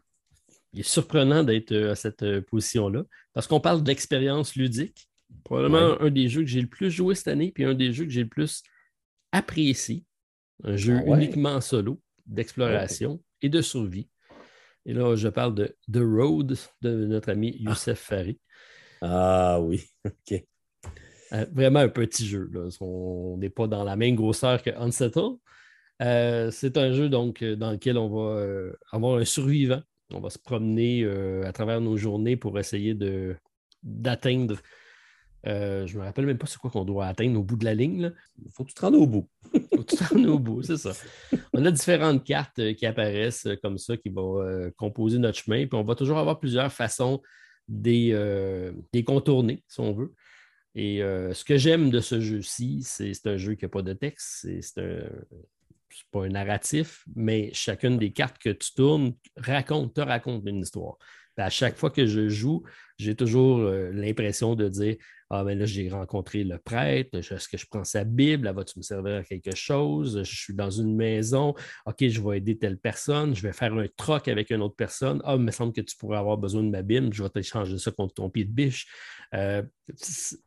il est surprenant d'être à cette position-là parce qu'on parle d'expérience ludique. Probablement un des jeux que j'ai le plus joué cette année, puis un des jeux que j'ai le plus apprécié. Un jeu ah uniquement solo, d'exploration et de survie. Et là, je parle de The Road de notre ami ah. Youssef Fari. Ah oui, OK. Euh, vraiment un petit jeu. On n'est pas dans la même grosseur que Unsettled. Euh, c'est un jeu donc, dans lequel on va euh, avoir un survivant on va se promener euh, à travers nos journées pour essayer de, d'atteindre. Euh, je ne me rappelle même pas ce quoi qu'on doit atteindre au bout de la ligne. Il faut que tu te rendes au bout. Il faut que tu te rendes au bout, c'est ça. On a différentes cartes euh, qui apparaissent comme ça, qui vont composer notre chemin. Puis on va toujours avoir plusieurs façons des, des contourner, si on veut. Et ce que j'aime de ce jeu-ci, c'est, c'est un jeu qui n'a pas de texte. C'est, un, c'est pas un narratif, mais chacune des cartes que tu tournes raconte, te raconte une histoire. à chaque fois que je joue, j'ai toujours euh, l'impression de dire Ah, ben là, j'ai rencontré le prêtre, est-ce que je prends sa Bible, elle va-tu me servir à quelque chose? Je suis dans une maison, OK, je vais aider telle personne, je vais faire un troc avec une autre personne. Ah, il me semble que tu pourrais avoir besoin de ma Bible, je vais t'échanger ça contre ton pied de biche. Euh,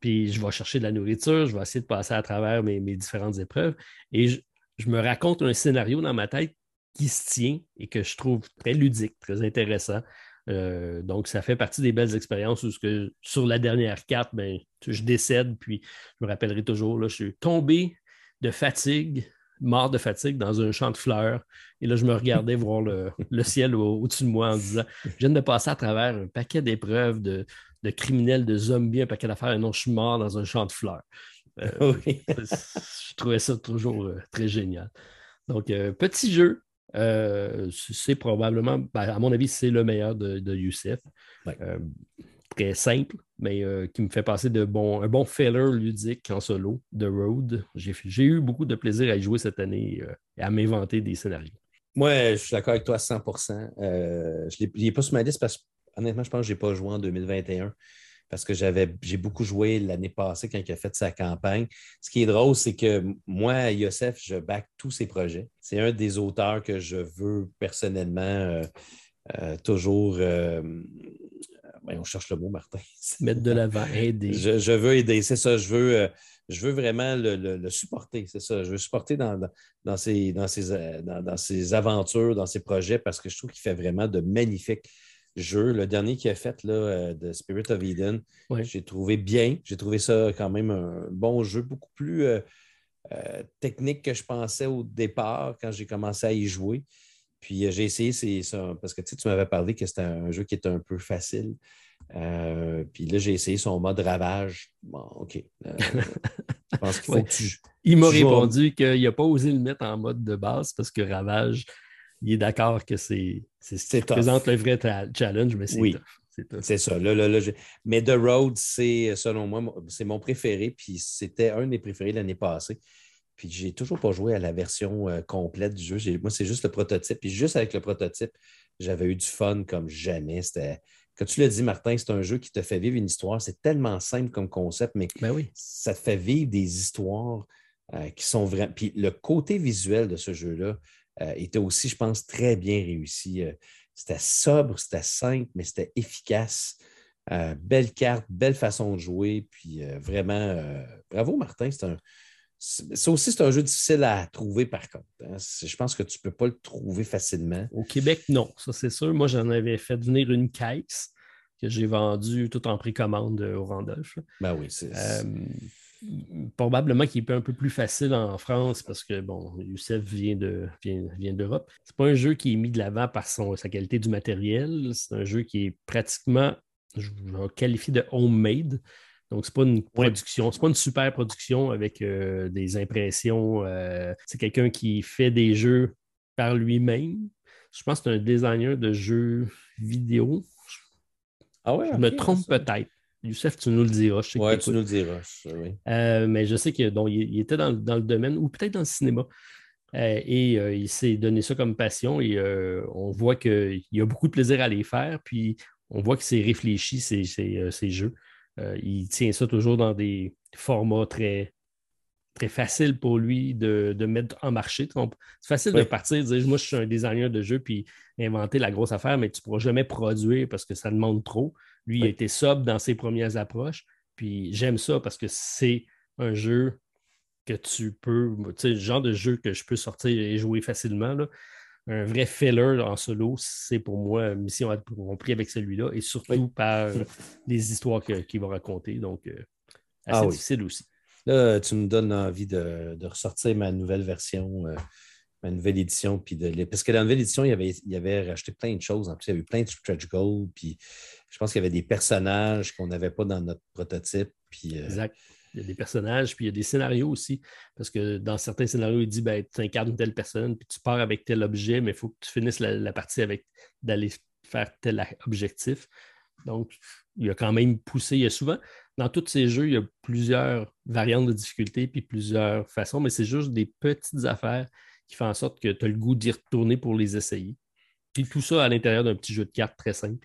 puis je vais chercher de la nourriture, je vais essayer de passer à travers mes, mes différentes épreuves. Et je, je me raconte un scénario dans ma tête qui se tient et que je trouve très ludique, très intéressant. Euh, donc, ça fait partie des belles expériences où que, sur la dernière carte, ben, je décède, puis je me rappellerai toujours, je suis tombé de fatigue, mort de fatigue dans un champ de fleurs. Et là, je me regardais voir le, ciel au-dessus de moi en disant Je viens de passer à travers un paquet d'épreuves de, criminels, de zombies, un paquet d'affaires, et non, je suis mort dans un champ de fleurs. je trouvais ça toujours très génial. Donc, petit jeu. c'est probablement, ben, à mon avis, c'est le meilleur de, de Youssef. très simple, mais qui me fait passer de bon, un bon filler ludique en solo, de Road. J'ai eu beaucoup de plaisir à y jouer cette année et à m'inventer des scénarios. Moi, je suis d'accord avec toi à 100 euh, Je n'ai pas sur ma liste parce que, honnêtement, je pense que je n'ai pas joué en 2021 parce que j'ai beaucoup joué l'année passée quand il a fait sa campagne. Ce qui est drôle, c'est que moi, Youssef, je back tous ses projets. C'est un des auteurs que je veux personnellement euh, euh, toujours. on cherche le mot, Martin. Mettre de l'avant, aider. Je, veux aider, c'est ça. Je veux, je veux vraiment le, supporter, c'est ça. Je veux supporter dans, dans, ses, dans, dans, aventures, dans ses projets, parce que je trouve qu'il fait vraiment de magnifiques jeux. Le dernier qu'il a fait, là, euh, de Spirit of Eden, j'ai trouvé bien. J'ai trouvé ça quand même un bon jeu, beaucoup plus euh, euh, technique que je pensais au départ quand j'ai commencé à y jouer. Puis j'ai essayé, c'est ça, parce que tu m'avais parlé que c'était un jeu qui était un peu facile. Euh, puis là, j'ai essayé son mode ravage. Bon, OK. Euh, je pense qu'il faut que tu. Il m'a répondu qu'il n'a pas osé le mettre en mode de base parce que ravage, il est d'accord que c'est ce qui présente le vrai challenge, mais c'est oui. C'est ça. Là, là, mais The Road, c'est, selon moi, c'est mon préféré. Puis c'était un de mes préférés l'année passée. Puis j'ai toujours pas joué à la version euh, complète du jeu. Moi, c'est juste le prototype. Puis juste avec le prototype, j'avais eu du fun comme jamais. C'était quand tu l'as dit, Martin, c'est un jeu qui te fait vivre une histoire. C'est tellement simple comme concept, mais ben oui. ça te fait vivre des histoires euh, qui sont vraiment. Puis le côté visuel de ce jeu-là était aussi, je pense, très bien réussi. Euh, c'était sobre, c'était simple, mais c'était efficace. belle carte, belle façon de jouer. Puis vraiment, bravo, Martin. C'est un. Ça aussi, c'est un jeu difficile à trouver par contre. Hein. Je pense que tu ne peux pas le trouver facilement. Au Québec, non, ça c'est sûr. Moi, j'en avais fait venir une caisse que j'ai vendue tout en précommande au Randolph. Ben oui, c'est. Euh, probablement qu'il est un peu plus facile en France parce que, bon, Youssef vient d'Europe. De, vient, vient c'est pas un jeu qui est mis de l'avant par son, sa qualité du matériel. C'est un jeu qui est pratiquement, je vais qualifier de homemade. Donc, ce n'est pas une production, c'est pas une super production avec euh, des impressions. Euh, c'est quelqu'un qui fait des jeux par lui-même. Je pense que c'est un designer de jeux vidéo. Ah ouais, je me trompe peut-être. Youssef, tu nous le diras. Oui, tu nous le diras. Euh, mais je sais qu'il il était dans, le domaine, ou peut-être dans le cinéma. et il s'est donné ça comme passion et on voit qu'il a beaucoup de plaisir à les faire. Puis on voit qu'il s'est réfléchi ces, ces jeux. Euh, il tient ça toujours dans des formats très, très faciles pour lui de, mettre en marché. C'est facile de partir, de dire moi je suis un designer de jeu puis inventer la grosse affaire, mais tu ne pourras jamais produire parce que ça demande trop. Lui, il a été sobre dans ses premières approches. Puis j'aime ça parce que c'est un jeu que tu peux, tu sais, le genre de jeu que je peux sortir et jouer facilement. Là un vrai filler en solo, c'est pour moi mission accomplie avec celui-là et surtout par les histoires qu'il va raconter. Donc, euh, assez ah difficile aussi. Là, tu me donnes envie de, ressortir ma nouvelle version, euh, ma nouvelle édition. Puis de, parce que dans la nouvelle édition, il y avait, il y avait racheté plein de choses. En plus, il y avait plein de stretch goals. Puis je pense qu'il y avait des personnages qu'on n'avait pas dans notre prototype. Puis, euh, exact. Il y a des personnages, puis il y a des scénarios aussi. Parce que dans certains scénarios, il dit ben, tu incarnes telle personne, puis tu pars avec tel objet, mais il faut que tu finisses la, partie avec d'aller faire tel objectif. Donc, il a quand même poussé. Il y a souvent, dans tous ces jeux, il y a plusieurs variantes de difficulté, puis plusieurs façons, mais c'est juste des petites affaires qui font en sorte que tu as le goût d'y retourner pour les essayer. Puis tout ça à l'intérieur d'un petit jeu de cartes très simple.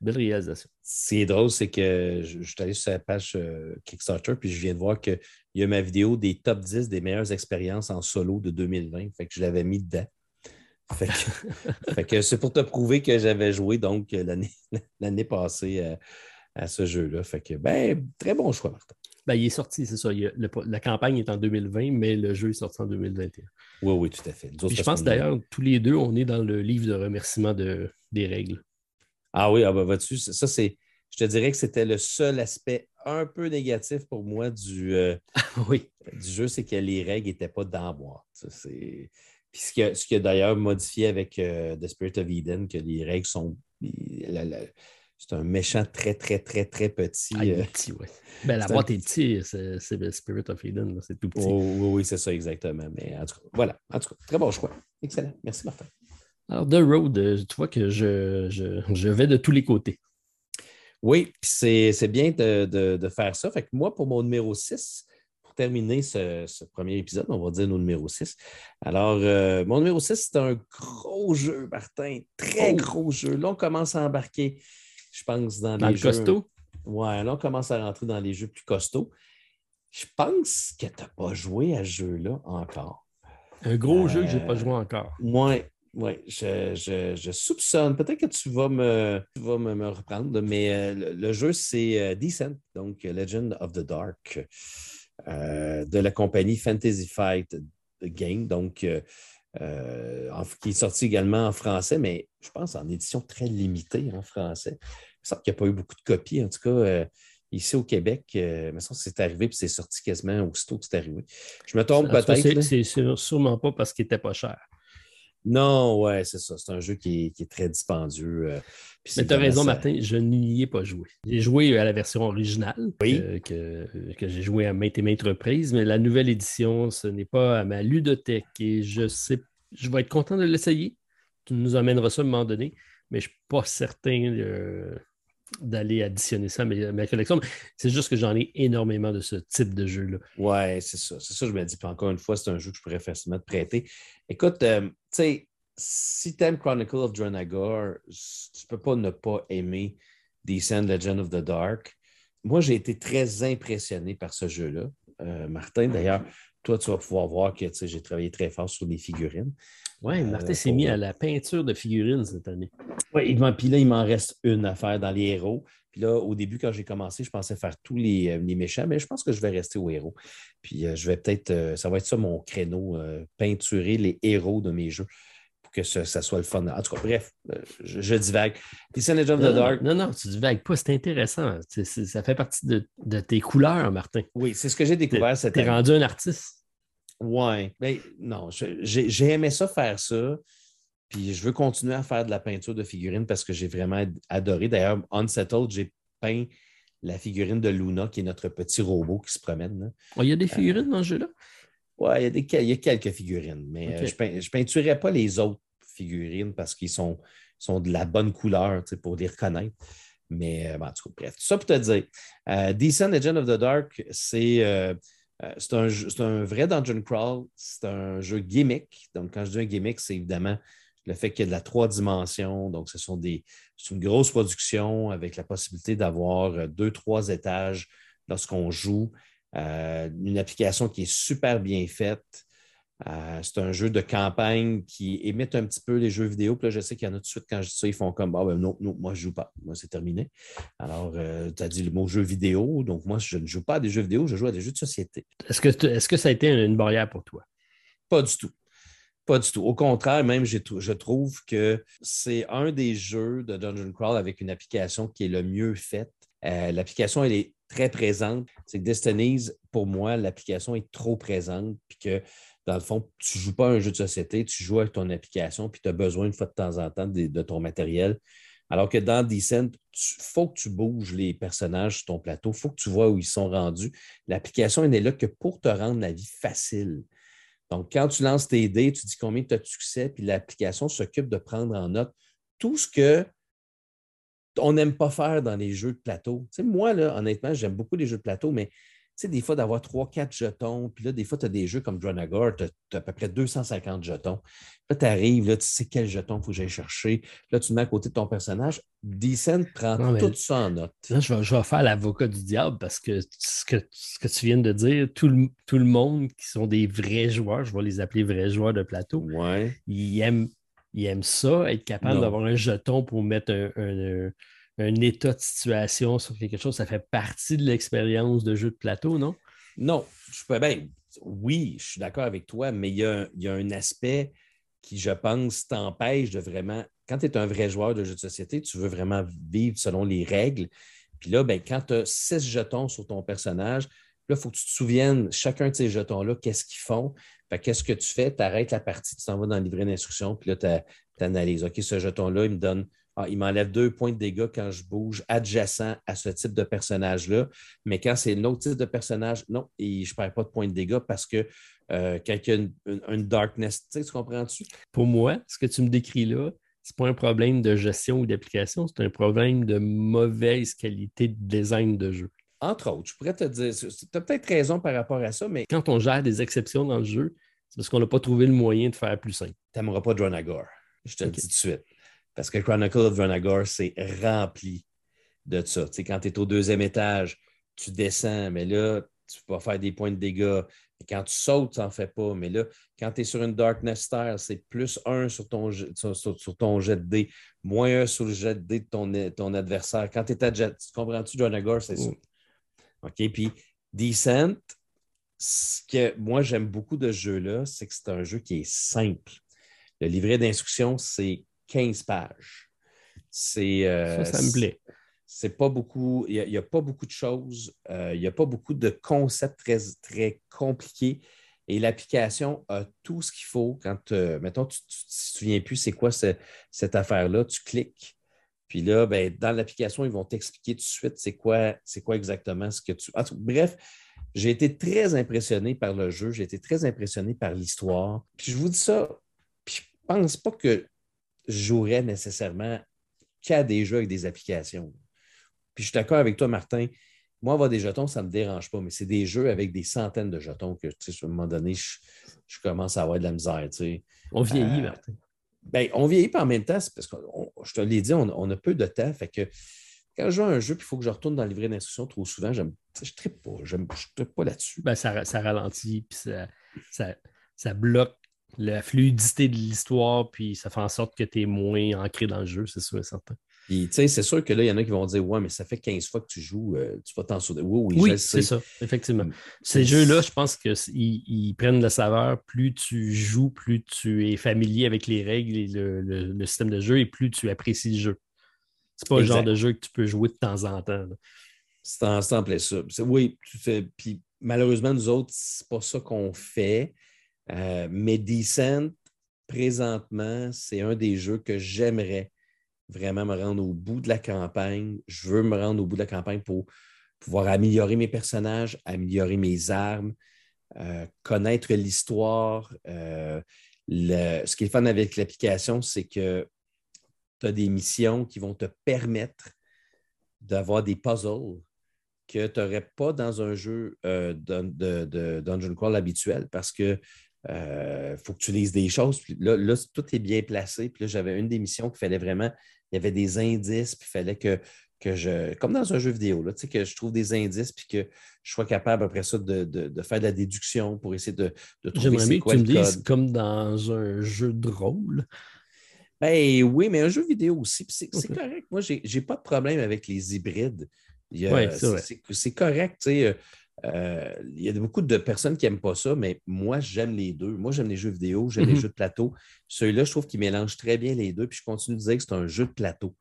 Belle réalisation. Ce qui est drôle, c'est que je, suis allé sur la page euh, Kickstarter, puis je viens de voir qu'il y a ma vidéo des top 10 des meilleures expériences en solo de 2020. Fait que je l'avais mis dedans. Fait que, c'est pour te prouver que j'avais joué donc l'année passée à, ce jeu-là. Fait que, ben, très bon choix, Martin. Ben, il est sorti, c'est ça. la campagne est en 2020, mais le jeu est sorti en 2021. Oui, oui, tout à fait. je pense d'ailleurs, tous les deux, on est dans le livre de remerciement de, des règles. Ah oui, ah ben, vas-tu, ça, c'est. Je te dirais que c'était le seul aspect un peu négatif pour moi du, euh, oui. du jeu, c'est que les règles n'étaient pas dans boîte. Puis ce qui a, d'ailleurs modifié avec euh, The Spirit of Eden, que les règles sont. c'est un méchant très, très, très, très petit. Ah, il euh, est petit, oui. Ben, la boîte est petite, c'est le Spirit of Eden, c'est tout petit. oh, oui, oui, c'est ça, exactement. Mais en tout cas, voilà. En tout cas, très bon choix. Excellent. Merci, Martin. Alors, The Road, euh, tu vois que je, je, je vais de tous les côtés. Oui, c'est bien de, de- de faire ça. Fait que moi, pour mon numéro 6, pour terminer ce, ce premier épisode, on va dire nos numéros 6. Alors, euh, mon numéro 6, c'est un gros jeu, Martin. Très Oh. gros jeu. Là, on commence à embarquer, je pense, dans, Dans les le jeux. costaud, Ouais, là, on commence à rentrer dans les jeux plus costauds. Je pense que tu n'as pas joué à ce jeu-là encore. un gros jeu que je n'ai Euh, pas joué encore. Oui, ouais, je, je- je soupçonne. Peut-être que tu vas me, tu vas me, me reprendre, mais euh, le, le jeu, c'est euh, Descent, donc Legend of the Dark, euh, de la compagnie Fantasy Fight Game, donc euh, en- qui est sorti également en français, mais je pense en édition très limitée en français. Il me semble qu'il n'y a pas eu beaucoup de copies, en tout cas. Ici au Québec, euh, que c'est arrivé puis c'est sorti quasiment aussitôt que c'est arrivé. Je me trompe peut-être. c'est- sûrement pas parce qu'il n'était pas cher. Non, ouais, c'est ça. C'est un jeu qui est, qui est très dispendieux. euh, Mais tu as raison, ça. Martin, je n'y ai pas joué. J'ai joué à la version originale, Oui. que, que- que j'ai joué à maintes et maintes reprises, mais la nouvelle édition, ce n'est pas à ma ludothèque et je sais, je vais être content de l'essayer. Tu nous amèneras ça à un moment donné, mais je ne suis pas certain euh, d'aller additionner ça à ma, collection. C'est juste que j'en ai énormément de ce type de jeu-là. Ouais, c'est ça. C'est ça, je me dis. Puis encore une fois, c'est un jeu que je pourrais facilement te prêter. Écoute, euh, tu sais, si tu aimes Chronicle of Dranagor, tu peux pas ne pas aimer Descent Legend of the Dark. Moi, j'ai été très impressionné par ce jeu-là. Euh, Martin, d'ailleurs, toi, tu vas pouvoir voir que j'ai travaillé très fort sur les figurines. Oui, Euh, Martin s'est mis à la peinture de figurines cette année. Oui, puis là, il m'en reste une à faire dans les héros. Puis là, au début, quand j'ai commencé, je pensais faire tous les, euh, les méchants, mais je pense que je vais rester aux héros. Puis euh, je vais peut-être, euh, ça va être ça mon créneau, peinturer les héros de mes jeux pour que ça, ça soit le fun. En tout cas, bref, je, je divague. Legend of the Dark. non, non, tu divagues pas, c'est intéressant. Ça fait partie de, de tes couleurs, Martin. Oui, c'est ce que j'ai découvert cette année. rendu un artiste. Oui, mais non, je- j'ai aimé ça faire ça. Puis je veux continuer à faire de la peinture de figurines parce que j'ai vraiment ad- adoré. D'ailleurs, Unsettled, j'ai peint la figurine de Luna, qui est notre petit robot qui se promène. là. Oh, il y a des figurines dans ce jeu-là? Ouais, il y, a des, il y a quelques figurines, mais euh, je pein- je peinturais pas les autres figurines parce qu'ils sont, sont de la bonne couleur pour les reconnaître. Mais euh, bon, en tout cas, bref, tout ça pour te dire. Euh, Decent Legend of the Dark, c'est euh, c'est un, jeu- c'est un vrai dungeon crawl. C'est un jeu gimmick. Donc, quand je dis un gimmick, c'est évidemment le fait qu'il y a de la trois dimensions. Donc, ce sont des, c'est une grosse production avec la possibilité d'avoir euh, deux, trois étages lorsqu'on joue. Euh, une application qui est super bien faite. Euh, c'est un jeu de campagne qui imite un petit peu les jeux vidéo. Puis là, je sais qu'il y en a tout de suite, quand je dis ça, ils font comme Ah, ben non, non, moi, je ne joue pas. Moi, c'est terminé. Alors, tu as dit le mot jeu vidéo. Donc, moi, je ne joue pas à des jeux vidéo, je joue à des jeux de société. Est-ce que, est-ce que ça a été une barrière pour toi? Pas du tout. Pas du tout. Au contraire, même, je trouve que c'est un des jeux de Dungeon Crawl avec une application qui est le mieux faite. Euh, l'application, elle est très présente. C'est que Destinies, pour moi, l'application est trop présente. Puis que, dans le fond, tu ne joues pas à un jeu de société, tu joues avec ton application, puis tu as besoin une fois de temps en temps de, ton matériel. Alors que dans Descent, il faut que tu bouges les personnages sur ton plateau, il faut que tu vois où ils sont rendus. L'application, n'est là que pour te rendre la vie facile. Donc, quand tu lances tes dés, tu dis combien tu as de succès, puis l'application s'occupe de prendre en note tout ce que on n'aime pas faire dans les jeux de plateau. Tu sais, moi, là, honnêtement, j'aime beaucoup les jeux de plateau, mais sais, des fois, d'avoir 3-4 jetons, puis là, des fois, tu as des jeux comme Dronagor, tu as, à peu près 250 jetons. Là, tu arrives, là, tu sais quel jeton il faut que j'aille chercher. Là, tu te mets à côté de ton personnage. Decent prend Non, tout ça en note. Là, je vais, je vais faire l'avocat du diable parce que ce, que ce que tu viens de dire, tout le, tout le monde qui sont des vrais joueurs, je vais les appeler vrais joueurs de plateau, Ouais. ils aiment, ils aiment ça, être capable d'avoir un jeton pour mettre un, un- un état de situation sur quelque chose. Ça fait partie de l'expérience de jeu de plateau, non? Non, je peux bien. Oui, je suis d'accord avec toi, mais il y, a, il y a un aspect qui, je pense, t'empêche de vraiment. Quand tu es un vrai joueur de jeux de société, tu veux vraiment vivre selon les règles. Puis là, ben, quand tu as six jetons sur ton personnage, là, il faut que tu te souviennes, chacun de ces jetons-là, qu'est-ce qu'ils font? qu'est-ce que tu fais? Tu arrêtes la partie, tu t'en vas dans le livret d'instruction, puis là, tu analyses. OK, ce jeton-là, il me donne ah, il m'enlève deux points de dégâts quand je bouge adjacent à ce type de personnage-là. Mais quand c'est l'autre type de personnage, non, et je ne perds pas de points de dégâts parce que euh, quand il y a une, darkness, tu comprends-tu? Pour moi, ce que tu me décris là, ce n'est pas un problème de gestion ou d'application, c'est un problème de mauvaise qualité de design de jeu. Entre autres, je pourrais te dire, tu as peut-être raison par rapport à ça, mais. Quand on gère des exceptions dans le jeu, c'est parce qu'on n'a pas trouvé le moyen de faire plus simple. Tu n'aimeras pas Dronagor, je te le dis tout de suite. Parce que Chronicle of Dronagor, c'est rempli de ça. Quand tu es au deuxième étage, tu descends, mais là, tu vas faire des points de dégâts. Quand tu sautes, tu n'en fais pas. Mais là, quand tu es sur une Darkness Star, c'est plus un sur ton, sur, jet de dé, moins un sur le jet de dé de ton, adversaire. Quand tu es à jet, tu comprends-tu, Dronagor, c'est ça? OK, puis Descent, ce que moi j'aime beaucoup de ce jeu-là, c'est que c'est un jeu qui est simple. Le livret d'instruction, c'est 15 pages. C'est, euh, ça, ça me plaît. C'est pas beaucoup, il n'y a, pas beaucoup de choses, euh, il n'y a pas beaucoup de concepts très, très compliqués. Et l'application a tout ce qu'il faut quand, euh, mettons, tu ne te souviens plus c'est quoi cette affaire-là, tu cliques. Puis là, ben, dans l'application, ils vont t'expliquer tout de suite c'est quoi, c'est quoi exactement ce que tu. bref, j'ai été très impressionné par le jeu, j'ai été très impressionné par l'histoire. Puis je vous dis ça, puis je pense pas que jouerais nécessairement qu'à des jeux avec des applications. Puis je suis d'accord avec toi, Martin. Moi, avoir des jetons, ça ne me dérange pas, mais c'est des jeux avec des centaines de jetons que, tu sais, à un moment donné, je, commence à avoir de la misère. On vieillit, euh, Martin. Ben, on vieillit pas en même temps, parce que je te l'ai dit, on, a peu de temps. Fait que quand je joue à un jeu, puis il faut que je retourne dans le livret d'instruction trop souvent, je ne tripe pas. Je ne tripe pas là-dessus. Ben, ça, ça, ralentit, puis ça, ça, ça bloque la fluidité de l'histoire, puis ça fait en sorte que tu es moins ancré dans le jeu, c'est sûr et certain. Puis, tu sais, c'est sûr que là, il y en a qui vont dire Ouais, mais ça fait 15 fois que tu joues, euh, tu vas t'en souvenir. Oui, oui, oui c'est ça, effectivement. Ces jeux-là, je pense qu'ils ils prennent la saveur. Plus tu joues, plus tu es familier avec les règles et le, système de jeu, et plus tu apprécies le jeu. C'est pas le genre de jeu que tu peux jouer de temps en temps. C'est en, en plaît ça. Oui. Puis malheureusement, nous autres, c'est pas ça qu'on fait. Euh, mais Descent, présentement, c'est un des jeux que j'aimerais vraiment me rendre au bout de la campagne. Je veux me rendre au bout de la campagne pour pouvoir améliorer mes personnages, améliorer mes armes, euh, connaître l'histoire. Euh, ce qui est fun avec l'application, c'est que tu as des missions qui vont te permettre d'avoir des puzzles que tu n'aurais pas dans un jeu de, de, Dungeon Crawl habituel parce que il euh, faut que tu lises des choses. là, tout est bien placé. Puis là, j'avais une des missions qu'il fallait vraiment, il y avait des indices, puis il fallait que, que je, comme dans un jeu vidéo, là, que je trouve des indices, puis que je sois capable après ça de, faire de la déduction pour essayer de, de trouver J'aimerais que tu me dises comme dans un jeu de rôle. Ben oui, mais un jeu vidéo aussi. C'est correct. Moi, je n'ai pas de problème avec les hybrides. c'est correct. Tu sais, euh, il y a beaucoup de personnes qui n'aiment pas ça, mais moi, j'aime les deux. Moi, j'aime les jeux vidéo, j'aime les mhm. jeux de plateau. Celui-là, je trouve qu'il mélange très bien les deux. Puis je continue de dire que c'est un jeu de plateau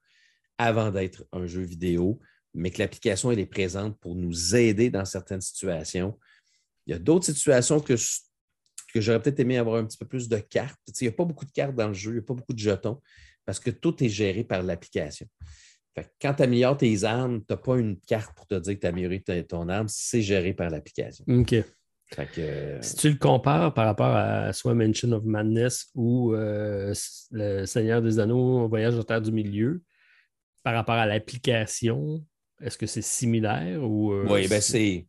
avant d'être un jeu vidéo, mais que l'application, elle est présente pour nous aider dans certaines situations. Il y a d'autres situations que, que j'aurais peut-être aimé avoir un petit peu plus de cartes. il n'y a pas beaucoup de cartes dans le jeu, il n'y a pas beaucoup de jetons, parce que tout est géré par l'application quand tu améliores tes armes, tu n'as pas une carte pour te dire que tu as amélioré ton arme, c'est géré par l'application. OK. Euh, si tu le compares par rapport à soit Mansion of Madness ou euh, le Seigneur des Anneaux, Voyage au Terre du Milieu, par rapport à l'application, est-ce que c'est similaire ou. Euh, oui, ben c'est,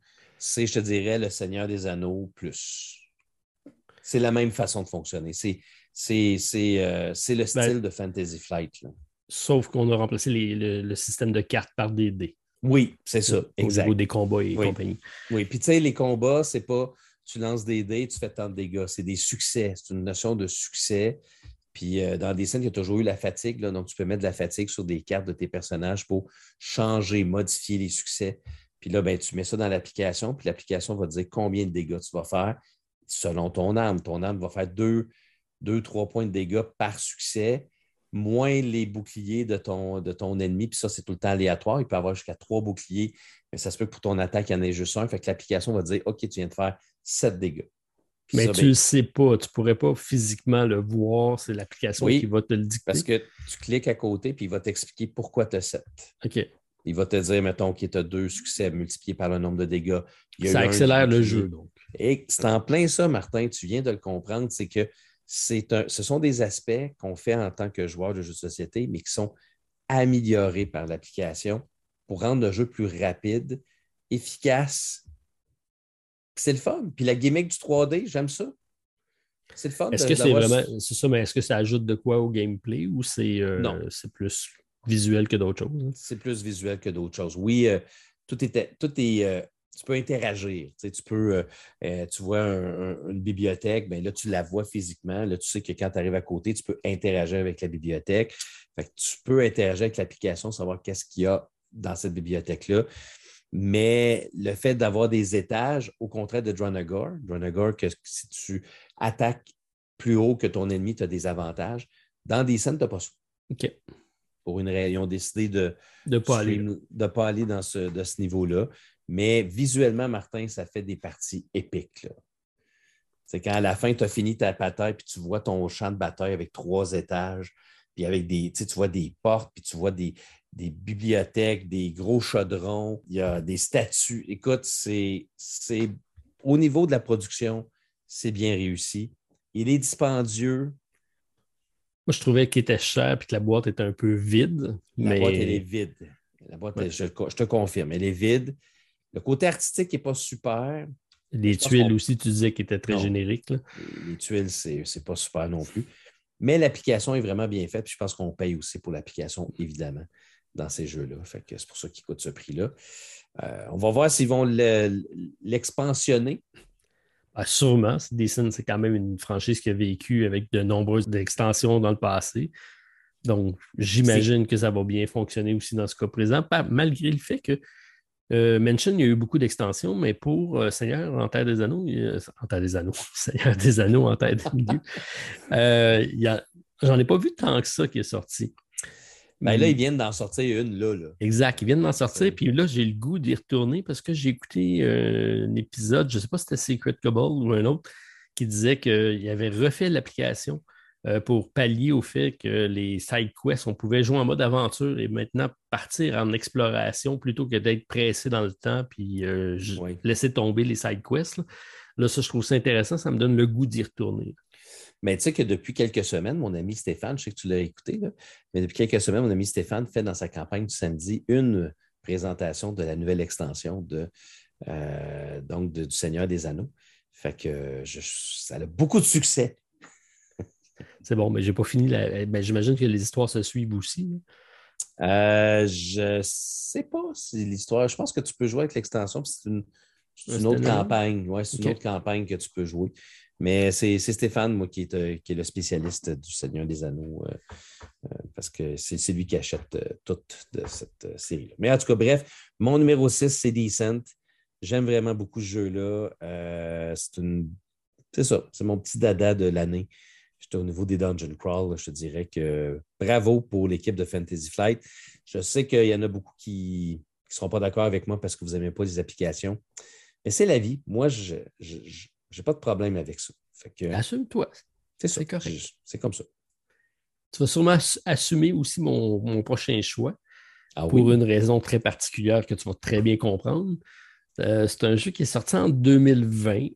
je te dirais, le Seigneur des Anneaux plus. C'est la même façon de fonctionner. C'est, c'est, le ben style de Fantasy Flight. Sauf qu'on a remplacé le, système de cartes par des dés. Oui, c'est ça, exact. Au niveau des combats et compagnie. Oui, puis tu sais, les combats, c'est pas tu lances des dés, tu fais tant de dégâts. C'est des succès. C'est une notion de succès. Puis euh, dans des scènes, il y a toujours eu la fatigue. donc, tu peux mettre de la fatigue sur des cartes de tes personnages pour changer, modifier les succès. Puis là, ben, tu mets ça dans l'application, puis l'application va te dire combien de dégâts tu vas faire selon ton arme. Ton arme va faire deux, deux trois points de dégâts par succès moins les boucliers de ton, de ton ennemi. Puis ça, c'est tout le temps aléatoire. Il peut avoir jusqu'à trois boucliers, mais ça se peut que pour ton attaque, il y en ait juste un. Fait que l'application va dire OK, tu viens de faire sept dégâts. mais tu ne ben le sais pas, tu ne pourrais pas physiquement le voir, c'est l'application qui va te le dicter. Parce que tu cliques à côté, puis il va t'expliquer pourquoi tu as 7. OK. Il va te dire, mettons, qu'il tu as deux succès multipliés par le nombre de dégâts. Ça accélère le jeu, donc. Et c'est en plein ça, Martin, tu viens de le comprendre, c'est que un, ce sont des aspects qu'on fait en tant que joueur de jeux de société, mais qui sont améliorés par l'application pour rendre le jeu plus rapide, efficace. C'est le fun. Puis la gimmick du 3D, j'aime ça. C'est le fun. Est-ce que c'est vraiment. C'est ça, mais est-ce que ça ajoute de quoi au gameplay ou c'est euh, c'est plus visuel que d'autres choses? C'est plus visuel que d'autres choses. Oui, euh, tout, est, tout est, euh, tu peux interagir. Tu, peux, euh, euh, tu vois une bibliothèque, bien là, tu la vois physiquement. Là, tu sais que quand tu arrives à côté, tu peux interagir avec la bibliothèque. tu peux interagir avec l'application, savoir qu'est-ce qu'il y a dans cette bibliothèque-là. Mais le fait d'avoir des étages, au contraire de Dronagore, Dronagore, que si tu attaques plus haut que ton ennemi, tu as des avantages. Dans des scènes, tu n'as pas ça. OK. Pour une raison, ils ont décidé de ne pas, aller. De pas aller dans ce, de ce niveau-là. Mais visuellement, Martin, ça fait des parties épiques. C'est quand à la fin, tu as fini ta bataille, puis tu vois ton champ de bataille avec trois étages, puis avec des, tu vois des portes, puis tu vois des, bibliothèques, des gros chaudrons, il y a des statues. Écoute, c'est au niveau de la production, c'est bien réussi. Il est dispendieux. Moi, je trouvais qu'il était cher et que la boîte était un peu vide. La boîte, elle est vide. La boîte, je, te confirme, elle est vide. Le côté artistique n'est pas super. Les tuiles aussi, tu disais qu'ils étaient très génériques. Les, tuiles, ce n'est pas super non plus. Mais l'application est vraiment bien faite. je pense qu'on paye aussi pour l'application, évidemment, dans ces jeux-là. c'est pour ça qu'ils coûtent ce prix-là. Euh, on va voir s'ils vont l'expansionner. Ah, sûrement. Decent, c'est quand même une franchise qui a vécu avec de nombreuses extensions dans le passé. Donc, j'imagine que ça va bien fonctionner aussi dans ce cas présent, malgré le fait que euh, Mention, il y a eu beaucoup d'extensions, mais pour euh, Seigneur en Terre des Anneaux, en Terre des Anneaux, Seigneur des Anneaux en Terre des Milieux, euh, j'en ai pas vu tant que ça qui est sorti. Ben là, ils viennent d'en sortir une, là, là. Exact, ils viennent d'en sortir, puis là, j'ai le goût d'y retourner parce que j'ai écouté un épisode, je ne sais pas si c'était Secret Cobble ou un autre, qui disait qu'il avait refait l'application euh, pour pallier au fait que les side quests, on pouvait jouer en mode aventure et maintenant partir en exploration plutôt que d'être pressé dans le temps puis euh, laisser tomber les side quests. Là. ça, je trouve ça intéressant, ça me donne le goût d'y retourner. Mais tu sais que depuis quelques semaines, mon ami Stéphane, je sais que tu l'as écouté, mais depuis quelques semaines, mon ami Stéphane fait dans sa campagne du samedi une présentation de la nouvelle extension de, euh, donc du Seigneur des Anneaux. Fait que ça a beaucoup de succès. C'est bon, mais j'ai pas fini. La... Ben, j'imagine que les histoires se suivent aussi. Euh, je sais pas si l'histoire. Je pense que tu peux jouer avec l'extension, c'est une, autre campagne. Ouais, c'est une autre campagne que tu peux jouer. Mais c'est Stéphane, moi, qui est, euh, qui est, le spécialiste du Seigneur des Anneaux, euh, parce que c'est lui qui achète toute de cette série-là. Mais en tout cas, bref, mon numéro 6, c'est Decent. J'aime vraiment beaucoup ce jeu-là. c'est ça, c'est mon petit dada de l'année. J'étais au niveau des Dungeon Crawl. Je te dirais que bravo pour l'équipe de Fantasy Flight. Je sais qu'il y en a beaucoup qui ne seront pas d'accord avec moi parce que vous n'aimez pas les applications. Mais c'est la vie. Moi, je n'ai pas de problème avec ça. Assume-toi. C'est ça. C'est comme ça. Tu vas sûrement assumer aussi mon, prochain choix ah pour une raison très particulière que tu vas très bien comprendre. Euh, c'est un jeu qui est sorti en 2020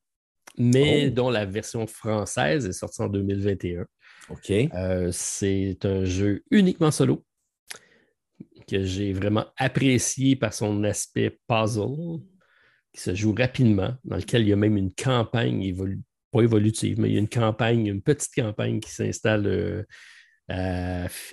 mais oh. dont la version française est sortie en 2021. OK. Euh, c'est un jeu uniquement solo que j'ai vraiment apprécié par son aspect puzzle, qui se joue rapidement, dans lequel il y a même une campagne pas évolutive, mais il y a une campagne, une petite campagne qui s'installe euh,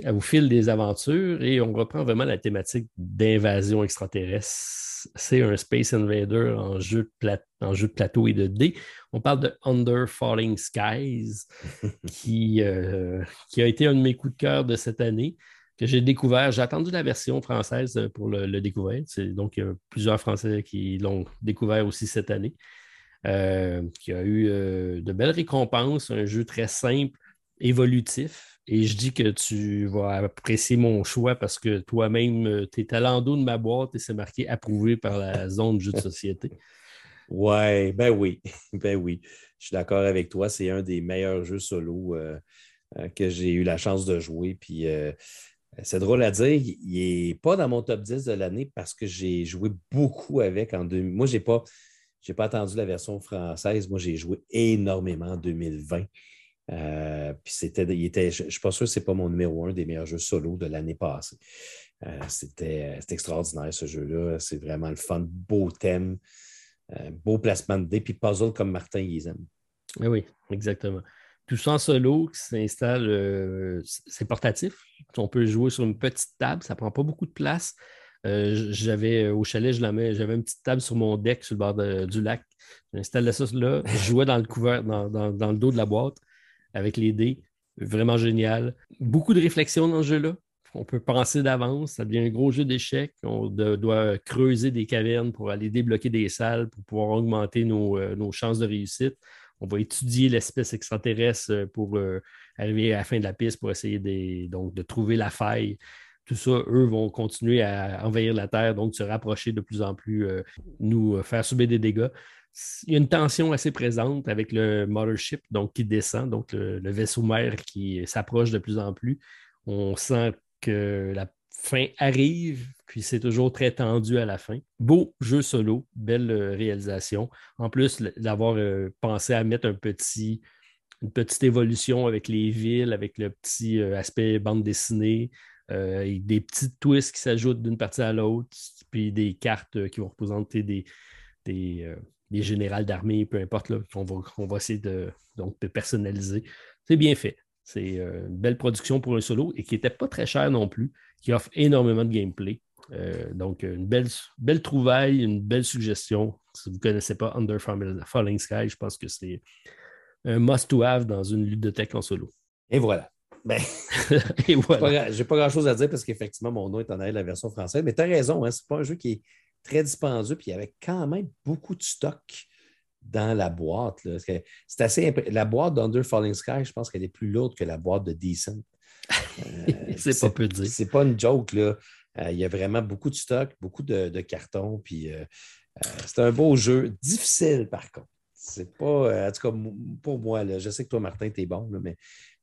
au fil des aventures et on reprend vraiment la thématique d'invasion extraterrestre. C'est un Space Invader en jeu, de en jeu de plateau et de dés. On parle de Under Falling Skies, qui, euh, qui a été un de mes coups de cœur de cette année, que j'ai découvert. J'ai attendu la version française pour le, découvrir. Donc, il y a plusieurs Français qui l'ont découvert aussi cette année. Euh, qui a eu euh, de belles récompenses, un jeu très simple, évolutif. Et je dis que tu vas apprécier mon choix parce que toi-même, tu es l'endos de ma boîte et c'est marqué approuvé par la zone de jeu de société. Ouais, ben oui, ben oui. je suis d'accord avec toi. C'est un des meilleurs jeux solo que j'ai eu la chance de jouer. Puis c'est drôle à dire, il n'est pas dans mon top 10 de l'année parce que j'ai joué beaucoup avec en 2000. Moi, je n'ai pas attendu la version française. Moi, j'ai joué énormément en 2020. Euh, c'était, il était, je ne suis pas sûr que ce n'est pas mon numéro un des meilleurs jeux solo de l'année passée. Euh, c'était, extraordinaire ce jeu-là. C'est vraiment le fun. Beau thème, euh, beau placement de dés, puis puzzle comme Martin ils Oui, oui, exactement. Tout ça en solo qui s'installe, c'est portatif. On peut jouer sur une petite table, ça ne prend pas beaucoup de place. j'avais au chalet, j'avais une petite table sur mon deck sur le bord du lac. J'installais ça là, je jouais dans le couvert, dans, le dos de la boîte avec les dés. Vraiment génial. Beaucoup de réflexion dans ce jeu-là. On peut penser d'avance. Ça devient un gros jeu d'échecs. On doit creuser des cavernes pour aller débloquer des salles pour pouvoir augmenter nos, euh, chances de réussite. On va étudier l'espèce extraterrestre euh, pour euh, arriver à la fin de la piste pour essayer de trouver la faille tout ça, eux vont continuer à envahir la Terre, donc se rapprocher de plus en plus, nous faire subir des dégâts il y a une tension assez présente avec le mothership donc, qui descend, donc le, vaisseau mère qui s'approche de plus en plus. On sent que la fin arrive, puis c'est toujours très tendu à la fin. Beau jeu solo, belle euh, réalisation. En plus d'avoir euh, pensé à mettre un petit, une petite évolution avec les villes, avec le petit euh, aspect bande dessinée, des petits twists qui s'ajoutent d'une partie à l'autre, puis des cartes qui vont représenter des, des, des générales d'armée, peu importe, qu'on va, va essayer de, donc, personnaliser. C'est bien fait. C'est euh, une belle production pour un solo et qui n'était pas très cher non plus, qui offre énormément de gameplay. Euh, donc, une belle, belle trouvaille, une belle suggestion. Si vous ne connaissez pas Under Falling Sky, je pense que c'est un must-to-have dans une ludothèque en solo. Et voilà. Ben, et voilà. J'ai pas, grand-chose à dire parce qu'effectivement, mon nom est en arrière de la version française, mais tu as raison, hein, c'est pas un jeu qui est très dispendieux, puis il y avait quand même beaucoup de stock dans la boîte. C'est assez La boîte d'Under Falling Sky, je pense qu'elle est plus lourde que la boîte de Decent. Euh, c'est pas peu dire. C'est pas une joke, là. Euh, il y a vraiment beaucoup de stock, beaucoup de, cartons, puis euh, c'est un beau jeu. Difficile, par contre. C'est pas, en tout cas, pour moi, là, je sais que toi, Martin, tu es bon, mais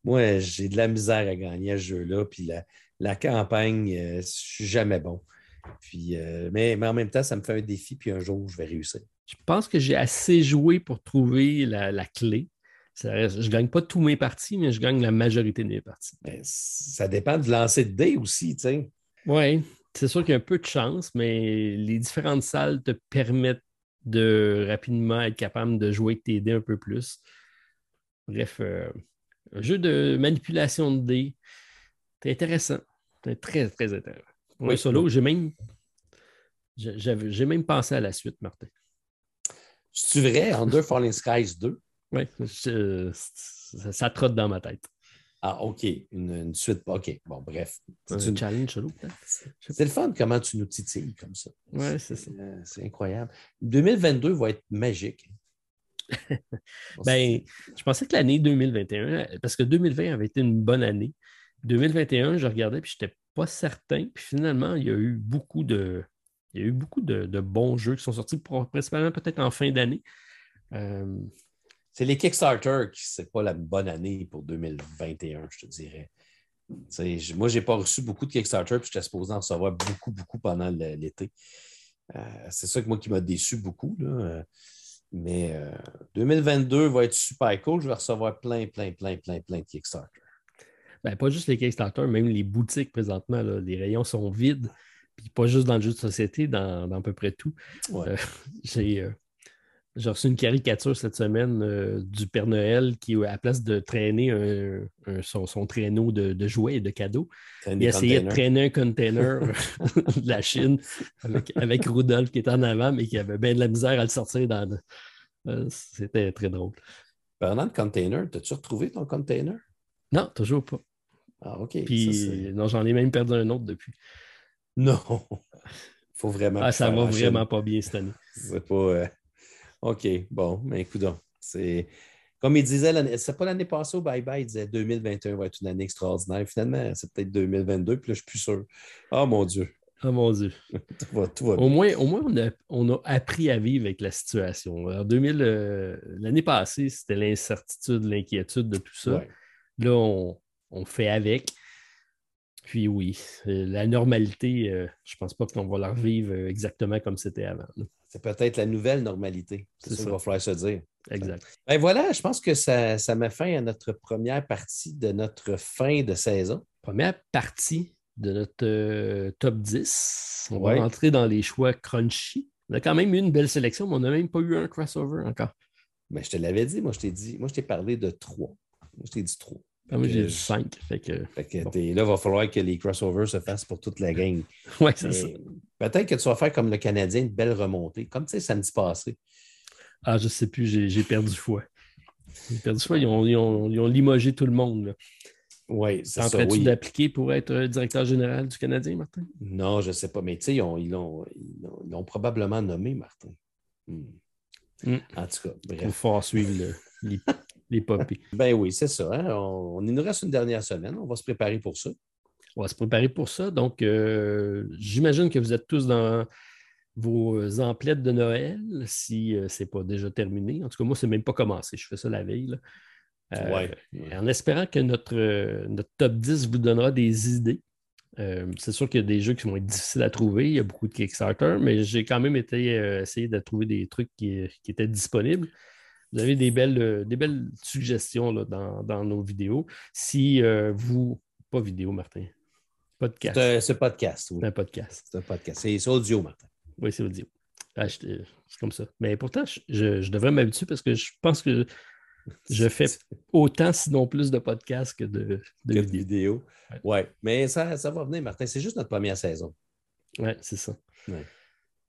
moi, j'ai de la misère à gagner à ce jeu-là, puis la, la campagne, je suis jamais bon. Puis, euh, mais, en même temps, ça me fait un défi, puis un jour, je vais réussir. Je pense que j'ai assez joué pour trouver la, clé. je ne gagne pas tous mes parties, mais je gagne la majorité de mes parties. Ben, ça dépend de lancer de dés aussi, tu sais. Oui, c'est sûr qu'il y a un peu de chance, mais les différentes salles te permettent de rapidement être capable de jouer avec tes dés un peu plus. Bref, euh, un jeu de manipulation de dés, c'est intéressant. C'est très, très intéressant. Oui, solo, j'ai même, j'ai même pensé à la suite, Martin. C'est vrai, Under Falling Skies 2? Oui, ça, trotte dans ma tête. Ah, OK. Une, suite. OK. Bon, bref. C'est un challenge solo, C'est le fun comment tu nous titilles comme ça. Oui, c'est ça. C'est incroyable. 2022 va être magique. ben, je pensais que l'année 2021, parce que 2020 avait été une bonne année. 2021, je regardais puis je n'étais pas certain. Puis finalement, il y a eu beaucoup de, il y a eu beaucoup de, bons jeux qui sont sortis, principalement peut-être en fin d'année. Euh, c'est les Kickstarter qui c'est pas la bonne année pour 2021, je te dirais. moi, je n'ai pas reçu beaucoup de Kickstarter, puis j'étais supposé en recevoir beaucoup, beaucoup pendant l'été. Euh, c'est ça que moi qui m'a déçu beaucoup. Mais 2022 euh, va être super cool. Je vais recevoir plein, plein, plein, plein, plein de Kickstarter. Ben, pas juste les Kickstarter, même les boutiques présentement, les rayons sont vides. Puis pas juste dans le jeu de société, dans, à peu près tout. Euh, euh, j'ai reçu une caricature cette semaine euh, du Père Noël qui, à la place de traîner son, traîneau de, jouets et de cadeaux, il essayait de traîner un container de la Chine avec, avec Rudolph qui était en avant, mais qui avait bien de la misère à le sortir dans. C'était très drôle. Parlant de container, as-tu retrouvé ton container? Non, toujours pas. Ah, OK. Puis, non, j'en ai même perdu un autre depuis. Non. faut vraiment. Ah, ça va vraiment pas bien cette année. C'est pas. Euh, OK, bon, mais écoute, c'est. Comme il disait, c'est pas l'année passée au bye-bye, il disait 2021 va être une année extraordinaire. Finalement, c'est peut-être 2022, puis là, je suis plus sûr. Oh mon Dieu. Oh mon Dieu. au, moins, au moins, on a, on a appris à vivre avec la situation. En 2000, euh, l'année passée, c'était l'incertitude, l'inquiétude de tout ça. Là, on, on, fait avec. Puis oui, euh, la normalité, euh, je ne pense pas qu'on va la revivre exactement comme c'était avant. C'est peut-être la nouvelle normalité. C'est ça qu'il va falloir se dire. Exact. Ben voilà, je pense que ça, ça met fin à notre première partie de notre fin de saison. Première partie de notre euh, top 10. On va rentrer dans les choix crunchy. On a quand même eu une belle sélection, mais on n'a même pas eu un crossover encore. Mais ben, je te l'avais dit, moi je t'ai dit, moi je t'ai parlé de trois. Moi je t'ai dit trois. Ah, moi j'ai dit cinq. Fait que, là, il va falloir que les crossovers se fassent pour toute la gang. oui, c'est ça. Peut-être que tu vas faire comme le Canadien, une belle remontée, comme tu sais, samedi passé. Ah, je sais plus, j'ai perdu foi. J'ai perdu foi, ils ont, ils, ont, ils ont, limogé tout le monde. Là. Oui, c'est ça. Tu d'appliquer pour être euh, directeur général du Canadien, Martin? Non, je ne sais pas. Mais tu sais, ils l'ont probablement nommé, Martin. Hmm. Hmm. En tout cas, bref. Il faut suivre les, les Ben oui, c'est ça. Hein. On, il nous reste une dernière semaine. On va se préparer pour ça. On va se préparer pour ça. Donc, euh, j'imagine que vous êtes tous dans vos emplettes de Noël, si euh, ce n'est pas déjà terminé. En tout cas, moi, ce n'est même pas commencé. Je fais ça la veille. Là. Euh, en espérant que notre, notre top 10 vous donnera des idées. Euh, c'est sûr qu'il y a des jeux qui vont être difficiles à trouver. Il y a beaucoup de Kickstarter, mais j'ai quand même été essayer de trouver des trucs qui, étaient disponibles. Vous avez des belles, des belles suggestions là, dans, nos vidéos. Si vous. Pas vidéo, Martin. Podcast. C'est podcast. C'est un podcast. C'est un podcast. C'est audio, Martin. Oui, c'est audio. Ah, c'est comme ça. Mais pourtant, je, je devrais m'habituer parce que je pense que je fais autant, sinon plus, de podcasts que de, vidéos. Oui, mais ça, ça va venir, Martin. C'est juste notre première saison. Oui, c'est ça.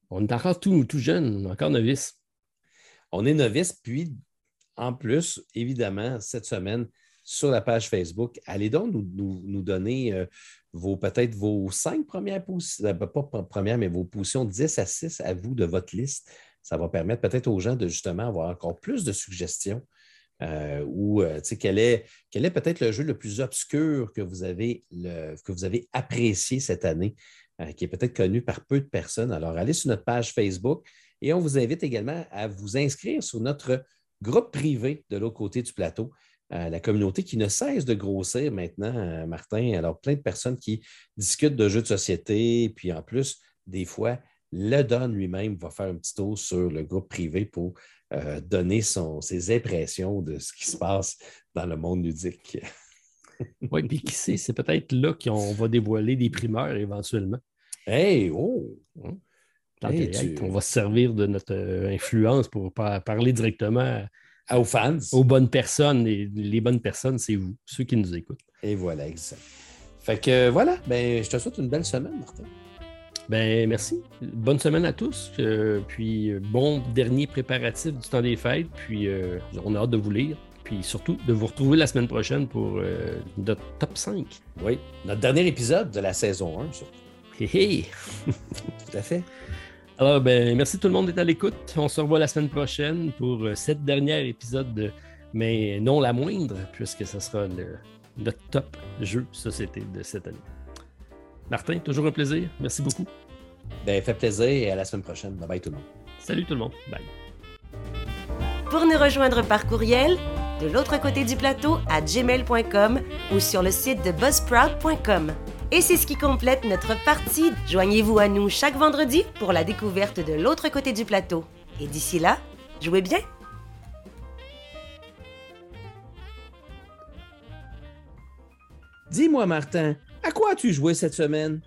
On est encore tout, tout jeune, encore novice. On est novice, puis en plus, évidemment, cette semaine, sur la page Facebook, allez donc nous, donner euh, vos peut-être vos cinq premières positions, euh, pas premières, mais vos positions 10 à 6 à vous de votre liste. Ça va permettre peut-être aux gens de justement avoir encore plus de suggestions euh, ou euh, quel est, quel est peut-être le jeu le plus obscur que vous avez, apprécié cette année, qui est peut-être connu par peu de personnes. Alors, allez sur notre page Facebook et on vous invite également à vous inscrire sur notre groupe privé de l'autre côté du plateau. la communauté qui ne cesse de grossir maintenant, Martin. Alors, plein de personnes qui discutent de jeux de société, puis en plus, des fois, le Don lui-même va faire un petit tour sur le groupe privé pour euh, donner ses impressions de ce qui se passe dans le monde ludique. oui, puis qui sait, c'est peut-être là qu'on va dévoiler des primeurs éventuellement. Hey, oh! On va se servir de notre euh, influence pour parler directement aux fans. Aux bonnes personnes. Et les bonnes personnes, c'est vous, ceux qui nous écoutent. Et voilà, exact. Fait que voilà, ben, je te souhaite une belle semaine, Martin. Ben merci. Bonne semaine à tous. Euh, puis euh, bon dernier préparatif du temps des fêtes. Puis euh, on a hâte de vous lire. Puis surtout de vous retrouver la semaine prochaine pour notre top 5. Oui, notre dernier épisode de la saison 1, surtout. Hé hé! Tout à fait. Alors, ben, merci tout le monde d'être à l'écoute. On se revoit la semaine prochaine pour cette dernière épisode, de, mais non la moindre, puisque ce sera le, notre top jeu société de cette année. Martin, toujours un plaisir. Merci beaucoup. Ben, fait plaisir et à la semaine prochaine. Bye bye tout le monde. Salut tout le monde. Bye. Pour nous rejoindre par courriel, de l'autre côté du plateau à gmail.com ou sur le site de buzzsprout.com. Et c'est ce qui complète notre partie. Joignez-vous à nous chaque vendredi pour la découverte de l'autre côté du plateau. Et d'ici là, jouez bien! Dis-moi, Martin, à quoi as-tu joué cette semaine?